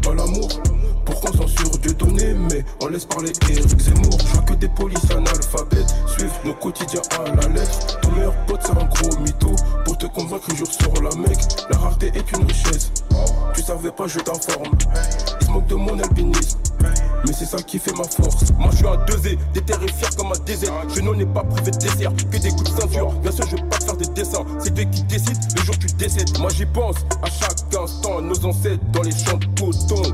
Pas l'amour. Pourquoi on censure Dieu donné, mais on laisse parler Eric Zemmour. Je vois que des policiers analphabètes suivent nos quotidiens à la lettre. Ton meilleur pote, c'est un gros mytho. Pour te convaincre, jour sur la mec. La rareté est une richesse. Tu savais pas, je t'informe. Ils se moquent de mon albinisme. Mais c'est ça qui fait ma force. Moi je suis un 2 déterré fier comme un désert. Je n'en ai pas privé de dessert, que des coups de ceinture. Bien sûr, je vais pas faire des dessins. C'est toi qui décides le jour tu décèdes. Moi j'y pense à chaque instant. Nos ancêtres dans les champs de.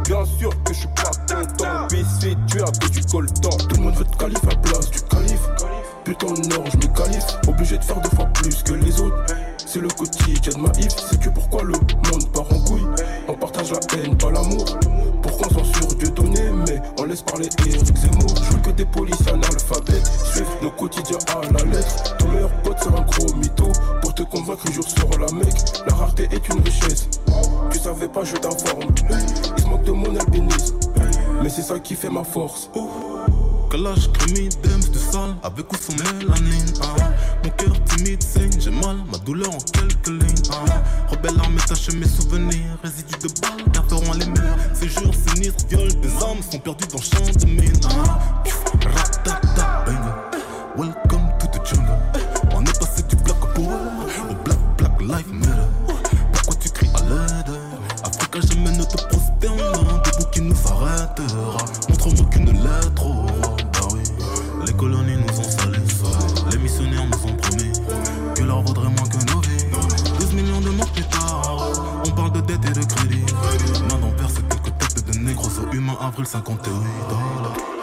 Bien sûr que je suis pas content. BC, tu as du coltan. Tout le monde veut te calife à place du calife. Putain, non, je me qualifie. Obligé de faire deux fois plus que les autres. C'est le quotidien de ma if. C'est que pourquoi le monde part en couille. On partage la haine, pas l'amour. Pourquoi on censure Dieu donné, mais on laisse parler Eric Zemmour. Je que des policiers analphabètes suivent nos quotidiens à la lettre. Ton meilleur pote, c'est un gros mytho. Pour te convaincre, un jour sur la mec. La rareté est une richesse. Tu savais pas, je t'informe. Ils se moquent de mon albinisme. Mais c'est ça qui fait ma force. Dems de avec ou sans mélanine. ah. Mon cœur timide saigne, j'ai mal, ma douleur en quelques lignes. ah. Rebelle armée, tache mes souvenirs, résidus de balles, garderont les murs. Ces jours sinistres, viol des âmes sont perdus dans champ de mine. ah. Ratata. Welcome avril 58. dollars.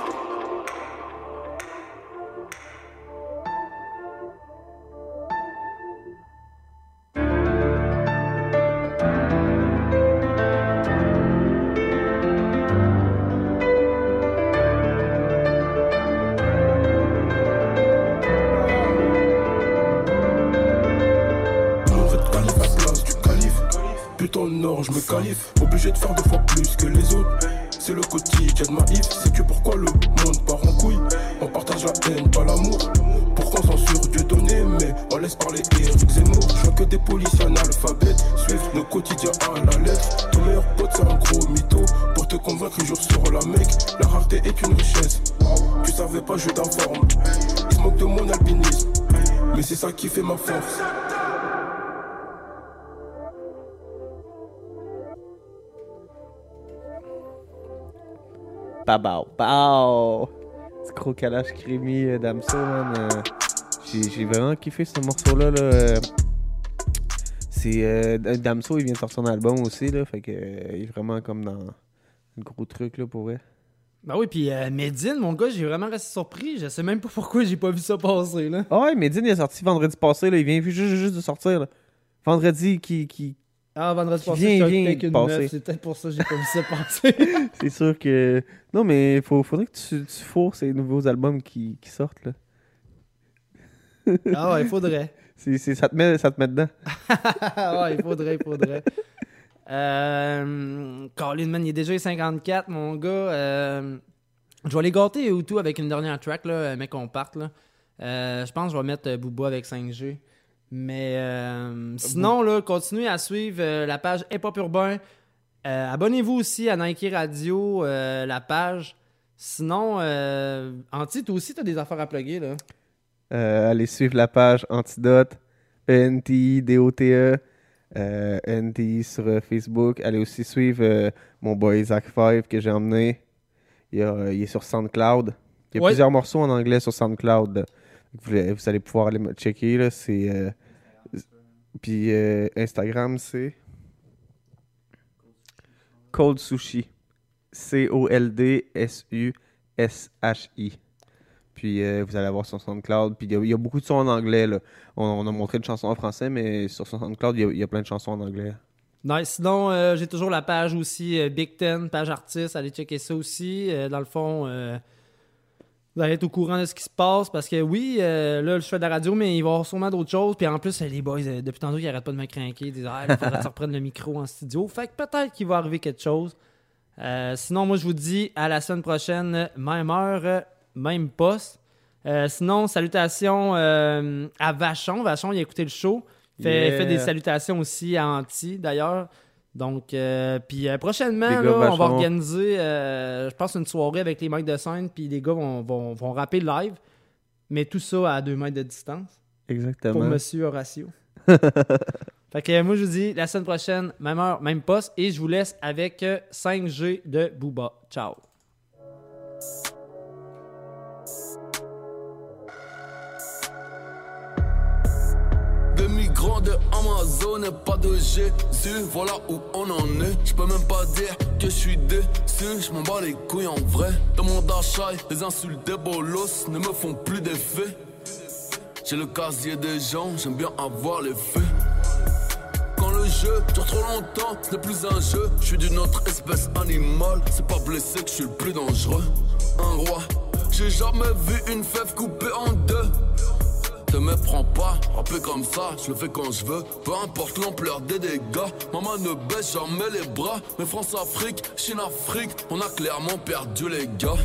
Calage crémi euh, Damso, man. euh, j'ai, vraiment kiffé ce morceau-là. Là. euh. C'est Damso, il vient de sortir un album aussi, là. Fait que il est vraiment comme dans un gros truc, là, pour vrai. Ben oui, puis euh, Medine, mon gars, j'ai vraiment resté surpris. Je sais même pas pourquoi j'ai pas vu ça passer, là. Ah ouais, Medine, il est sorti vendredi passé, là. Il vient juste, juste, juste de sortir, là. Vendredi, qui. qui... Ah, j'étais vient avec une passer. meuf, c'est peut-être pour ça que j'ai pas vu ça passer. C'est sûr que. Non, mais faut, faudrait que tu, tu fourres ces nouveaux albums qui, qui sortent, là. Ah ouais, il faudrait. C'est, c'est- ça, te met, ça te met dedans. ouais, il faudrait, il faudrait. Euh, Colin, man, il est déjà 54, mon gars. Euh, je vais les gâter ou tout avec une dernière track, là, mais qu'on parte, là. Euh, je pense que je vais mettre euh, Booba avec 5G. Mais euh, sinon, là, continuez à suivre euh, la page Hip Hop Urbain. Euh, Abonnez-vous aussi à Nike Radio, la page. Sinon, Anti, toi aussi, t'as des affaires à plugger, là. Allez suivre la page Antidote, E E-N-T-I-D-O-T-E, euh, NTI sur Facebook. Allez aussi suivre mon boy Zach Five que j'ai emmené. Il, y a- il est sur SoundCloud. Il y a Ouais. plusieurs morceaux en anglais sur SoundCloud. Vous, allez pouvoir aller me checker. Là, c'est, euh, puis euh, Instagram, c'est Cold Sushi. C-O-L-D-S-U-S-H-I. Puis euh, vous allez avoir son SoundCloud. Puis il y, a- beaucoup de sons en anglais. Là. On, a montré une chanson en français, mais sur SoundCloud, il y a, plein de chansons en anglais. Nice. Sinon, j'ai toujours la page aussi Big Ten, page artiste. Allez checker ça aussi. Dans le fond, vous allez être au courant de ce qui se passe parce que oui, euh, là, je fais de la radio, mais il va y avoir sûrement d'autres choses. Puis en plus, euh, les boys, euh, depuis tantôt, ils arrêtent pas de me craquer. Ils disent Ah, il faudrait reprennes le micro en studio. Fait que peut-être qu'il va arriver quelque chose. Euh, sinon, moi, je vous dis à la semaine prochaine, même heure, même poste. Sinon, salutations à Vachon. Vachon, il a écouté le show. Fait, Yeah. fait des salutations aussi à Anti, d'ailleurs. Donc, euh, puis euh, prochainement, là, on va organiser, euh, je pense, une soirée avec les mecs de scène, puis les gars vont, vont, vont rapper live, mais tout ça à deux mètres de distance. Exactement. Pour Monsieur Horatio. fait que moi, je vous dis, la semaine prochaine, même heure, même poste, et je vous laisse avec euh, 5G de Booba. Ciao. Des migrants de Amazon pas de Jésus, voilà où on en est. Je peux même pas dire que je suis déçu, je m'en bats les couilles en vrai. Dans mon d'achat, les insultes des bolos ne me font plus d'effet. J'ai le casier des gens, j'aime bien avoir les faits. Quand le jeu dure trop longtemps, ce n'est plus un jeu. Je suis d'une autre espèce animale, c'est pas blessé que je suis le plus dangereux. Un roi, j'ai jamais vu une fève coupée en deux. Te méprends pas, rapper comme ça, je le fais quand je veux. Peu importe l'ampleur des dégâts, maman ne baisse jamais les bras. Mais France-Afrique, Chine-Afrique, on a clairement perdu les gars.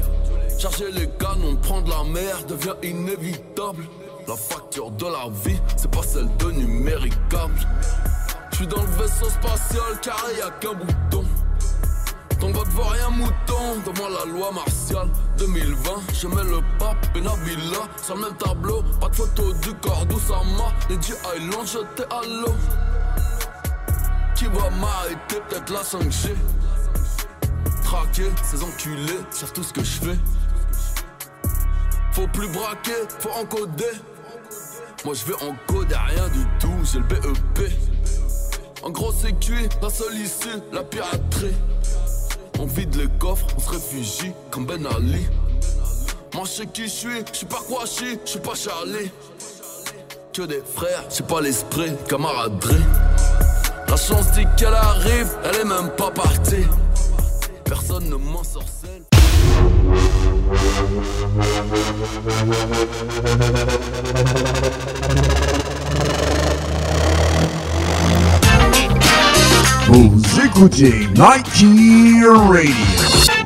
Charger les canons, prendre la mer devient inévitable. La facture de la vie, c'est pas celle de numéricable. Je suis dans le vaisseau spatial car y a qu'un bouton. Ton vote vaut rien mouton. Devant la loi martiale. 2020 je mets le pape et Nabila sur le même tableau. Pas de photo du corps d'Oussama. Les G Island jetés à l'eau. Qui va m'arrêter? Peut-être la 5G Traquer ces enculés savent tout ce que je fais. Faut plus braquer, faut encoder. Moi je vais encoder rien du tout, j'ai le BEP En gros c'est cuit, la seule issue, la piraterie on vide les coffres, on se réfugie comme Ben Ali. Moi je sais qui je suis, je suis pas Kouachi, je suis pas Charlie. Que des frères, j'ai pas l'esprit, camaraderie. La chance dit qu'elle arrive, elle est même pas partie. Personne ne m'en sorcelle. Vous écoutez Nike Radio.